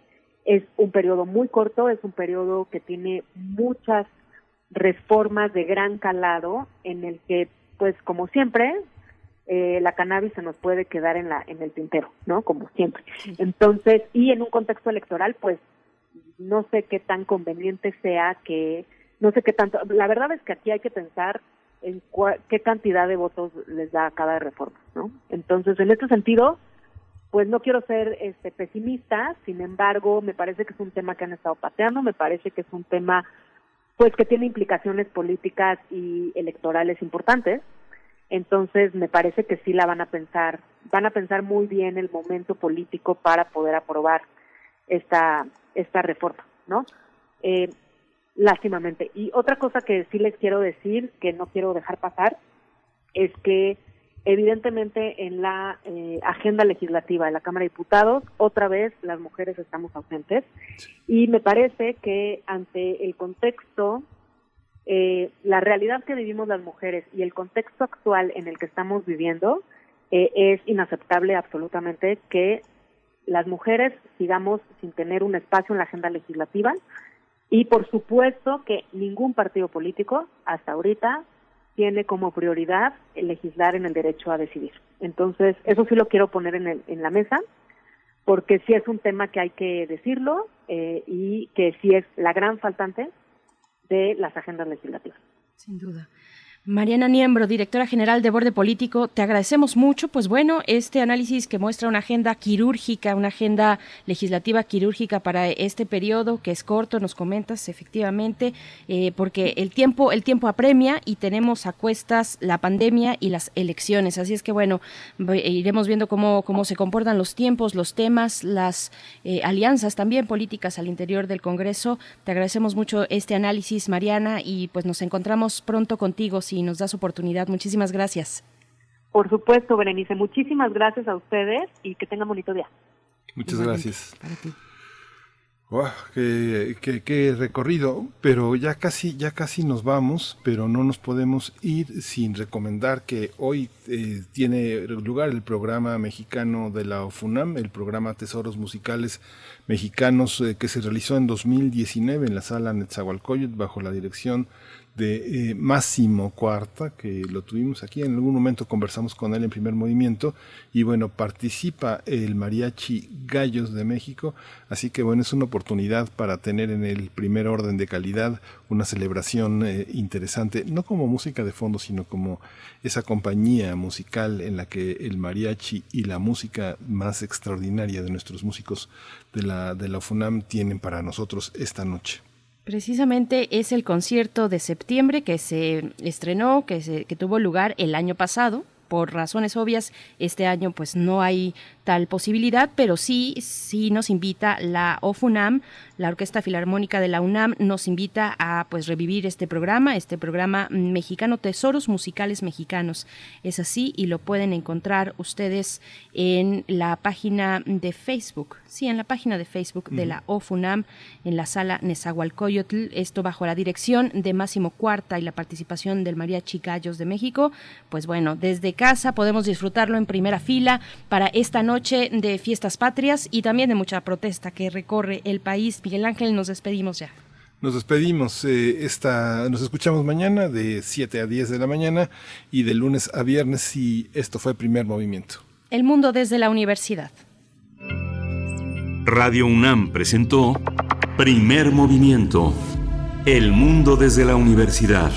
es un periodo muy corto, es un periodo que tiene muchas reformas de gran calado en el que, pues como siempre, eh, la cannabis se nos puede quedar en la en el tintero, ¿no? Como siempre. Entonces, y en un contexto electoral, pues no sé qué tan conveniente sea que no sé qué tanto, la verdad es que aquí hay que pensar en qué cantidad de votos les da cada reforma, ¿no? Entonces, en este sentido, pues no quiero ser este pesimista, sin embargo, me parece que es un tema que han estado pateando, me parece que es un tema pues que tiene implicaciones políticas y electorales importantes entonces, me parece que sí la van a pensar, van a pensar muy bien el momento político para poder aprobar esta, esta reforma, ¿no? Eh, lástimamente. Y otra cosa que sí les quiero decir, que no quiero dejar pasar, es que evidentemente en la eh, agenda legislativa de la Cámara de Diputados, otra vez las mujeres estamos ausentes. Y me parece que ante el contexto eh, la realidad que vivimos las mujeres y el contexto actual en el que estamos viviendo, eh, es inaceptable absolutamente que las mujeres sigamos sin tener un espacio en la agenda legislativa. Y por supuesto que ningún partido político hasta ahorita tiene como prioridad el legislar en el derecho a decidir. Entonces, eso sí lo quiero poner en, el, en la mesa, porque sí es un tema que hay que decirlo eh, y que sí es la gran faltante de las agendas legislativas. Sin duda. Mariana Niembro, directora general de Borde Político, te agradecemos mucho. Pues bueno, este análisis que muestra una agenda quirúrgica, una agenda legislativa quirúrgica para este periodo que es corto, nos comentas efectivamente, eh, porque el tiempo, el tiempo apremia y tenemos a cuestas la pandemia y las elecciones. Así es que bueno, iremos viendo cómo, cómo se comportan los tiempos, los temas, las eh, alianzas también políticas al interior del Congreso. Te agradecemos mucho este análisis, Mariana, y pues nos encontramos pronto contigo y nos das oportunidad. Muchísimas gracias. Por supuesto, Berenice. Muchísimas gracias a ustedes y que tengan bonito día. Muchas gracias. Wow, qué, qué, qué, recorrido, pero ya casi, ya casi nos vamos, pero no nos podemos ir sin recomendar que hoy eh, tiene lugar el programa mexicano de la OFUNAM, el programa Tesoros Musicales Mexicanos eh, que se realizó en 2019 en la sala Netzahualcoyot bajo la dirección de eh, Máximo Cuarta, que lo tuvimos aquí, en algún momento conversamos con él en primer movimiento, y bueno, participa el Mariachi Gallos de México, así que bueno, es una oportunidad para tener en el primer orden de calidad una celebración eh, interesante, no como música de fondo, sino como esa compañía musical en la que el mariachi y la música más extraordinaria de nuestros músicos de la, de la FUNAM tienen para nosotros esta noche. Precisamente es el concierto de septiembre que se estrenó, que, se, que tuvo lugar el año pasado. Por razones obvias, este año pues no hay tal posibilidad, pero sí, sí nos invita la OFUNAM, la Orquesta Filarmónica de la UNAM, nos invita a pues revivir este programa, este programa mexicano Tesoros Musicales Mexicanos. Es así y lo pueden encontrar ustedes en la página de Facebook, sí, en la página de Facebook de la OFUNAM, en la sala Nezahualcóyotl, esto bajo la dirección de Máximo Cuarta y la participación del Mariachi Gallos de México. Pues bueno, desde casa podemos disfrutarlo en primera fila para esta noche noche de fiestas patrias y también de mucha protesta que recorre el país. Miguel Ángel, nos despedimos ya. Nos despedimos. Eh, esta, nos escuchamos mañana de 7 a 10 de la mañana y de lunes a viernes y esto fue Primer Movimiento. El mundo desde la universidad. Radio UNAM presentó Primer Movimiento. El mundo desde la universidad.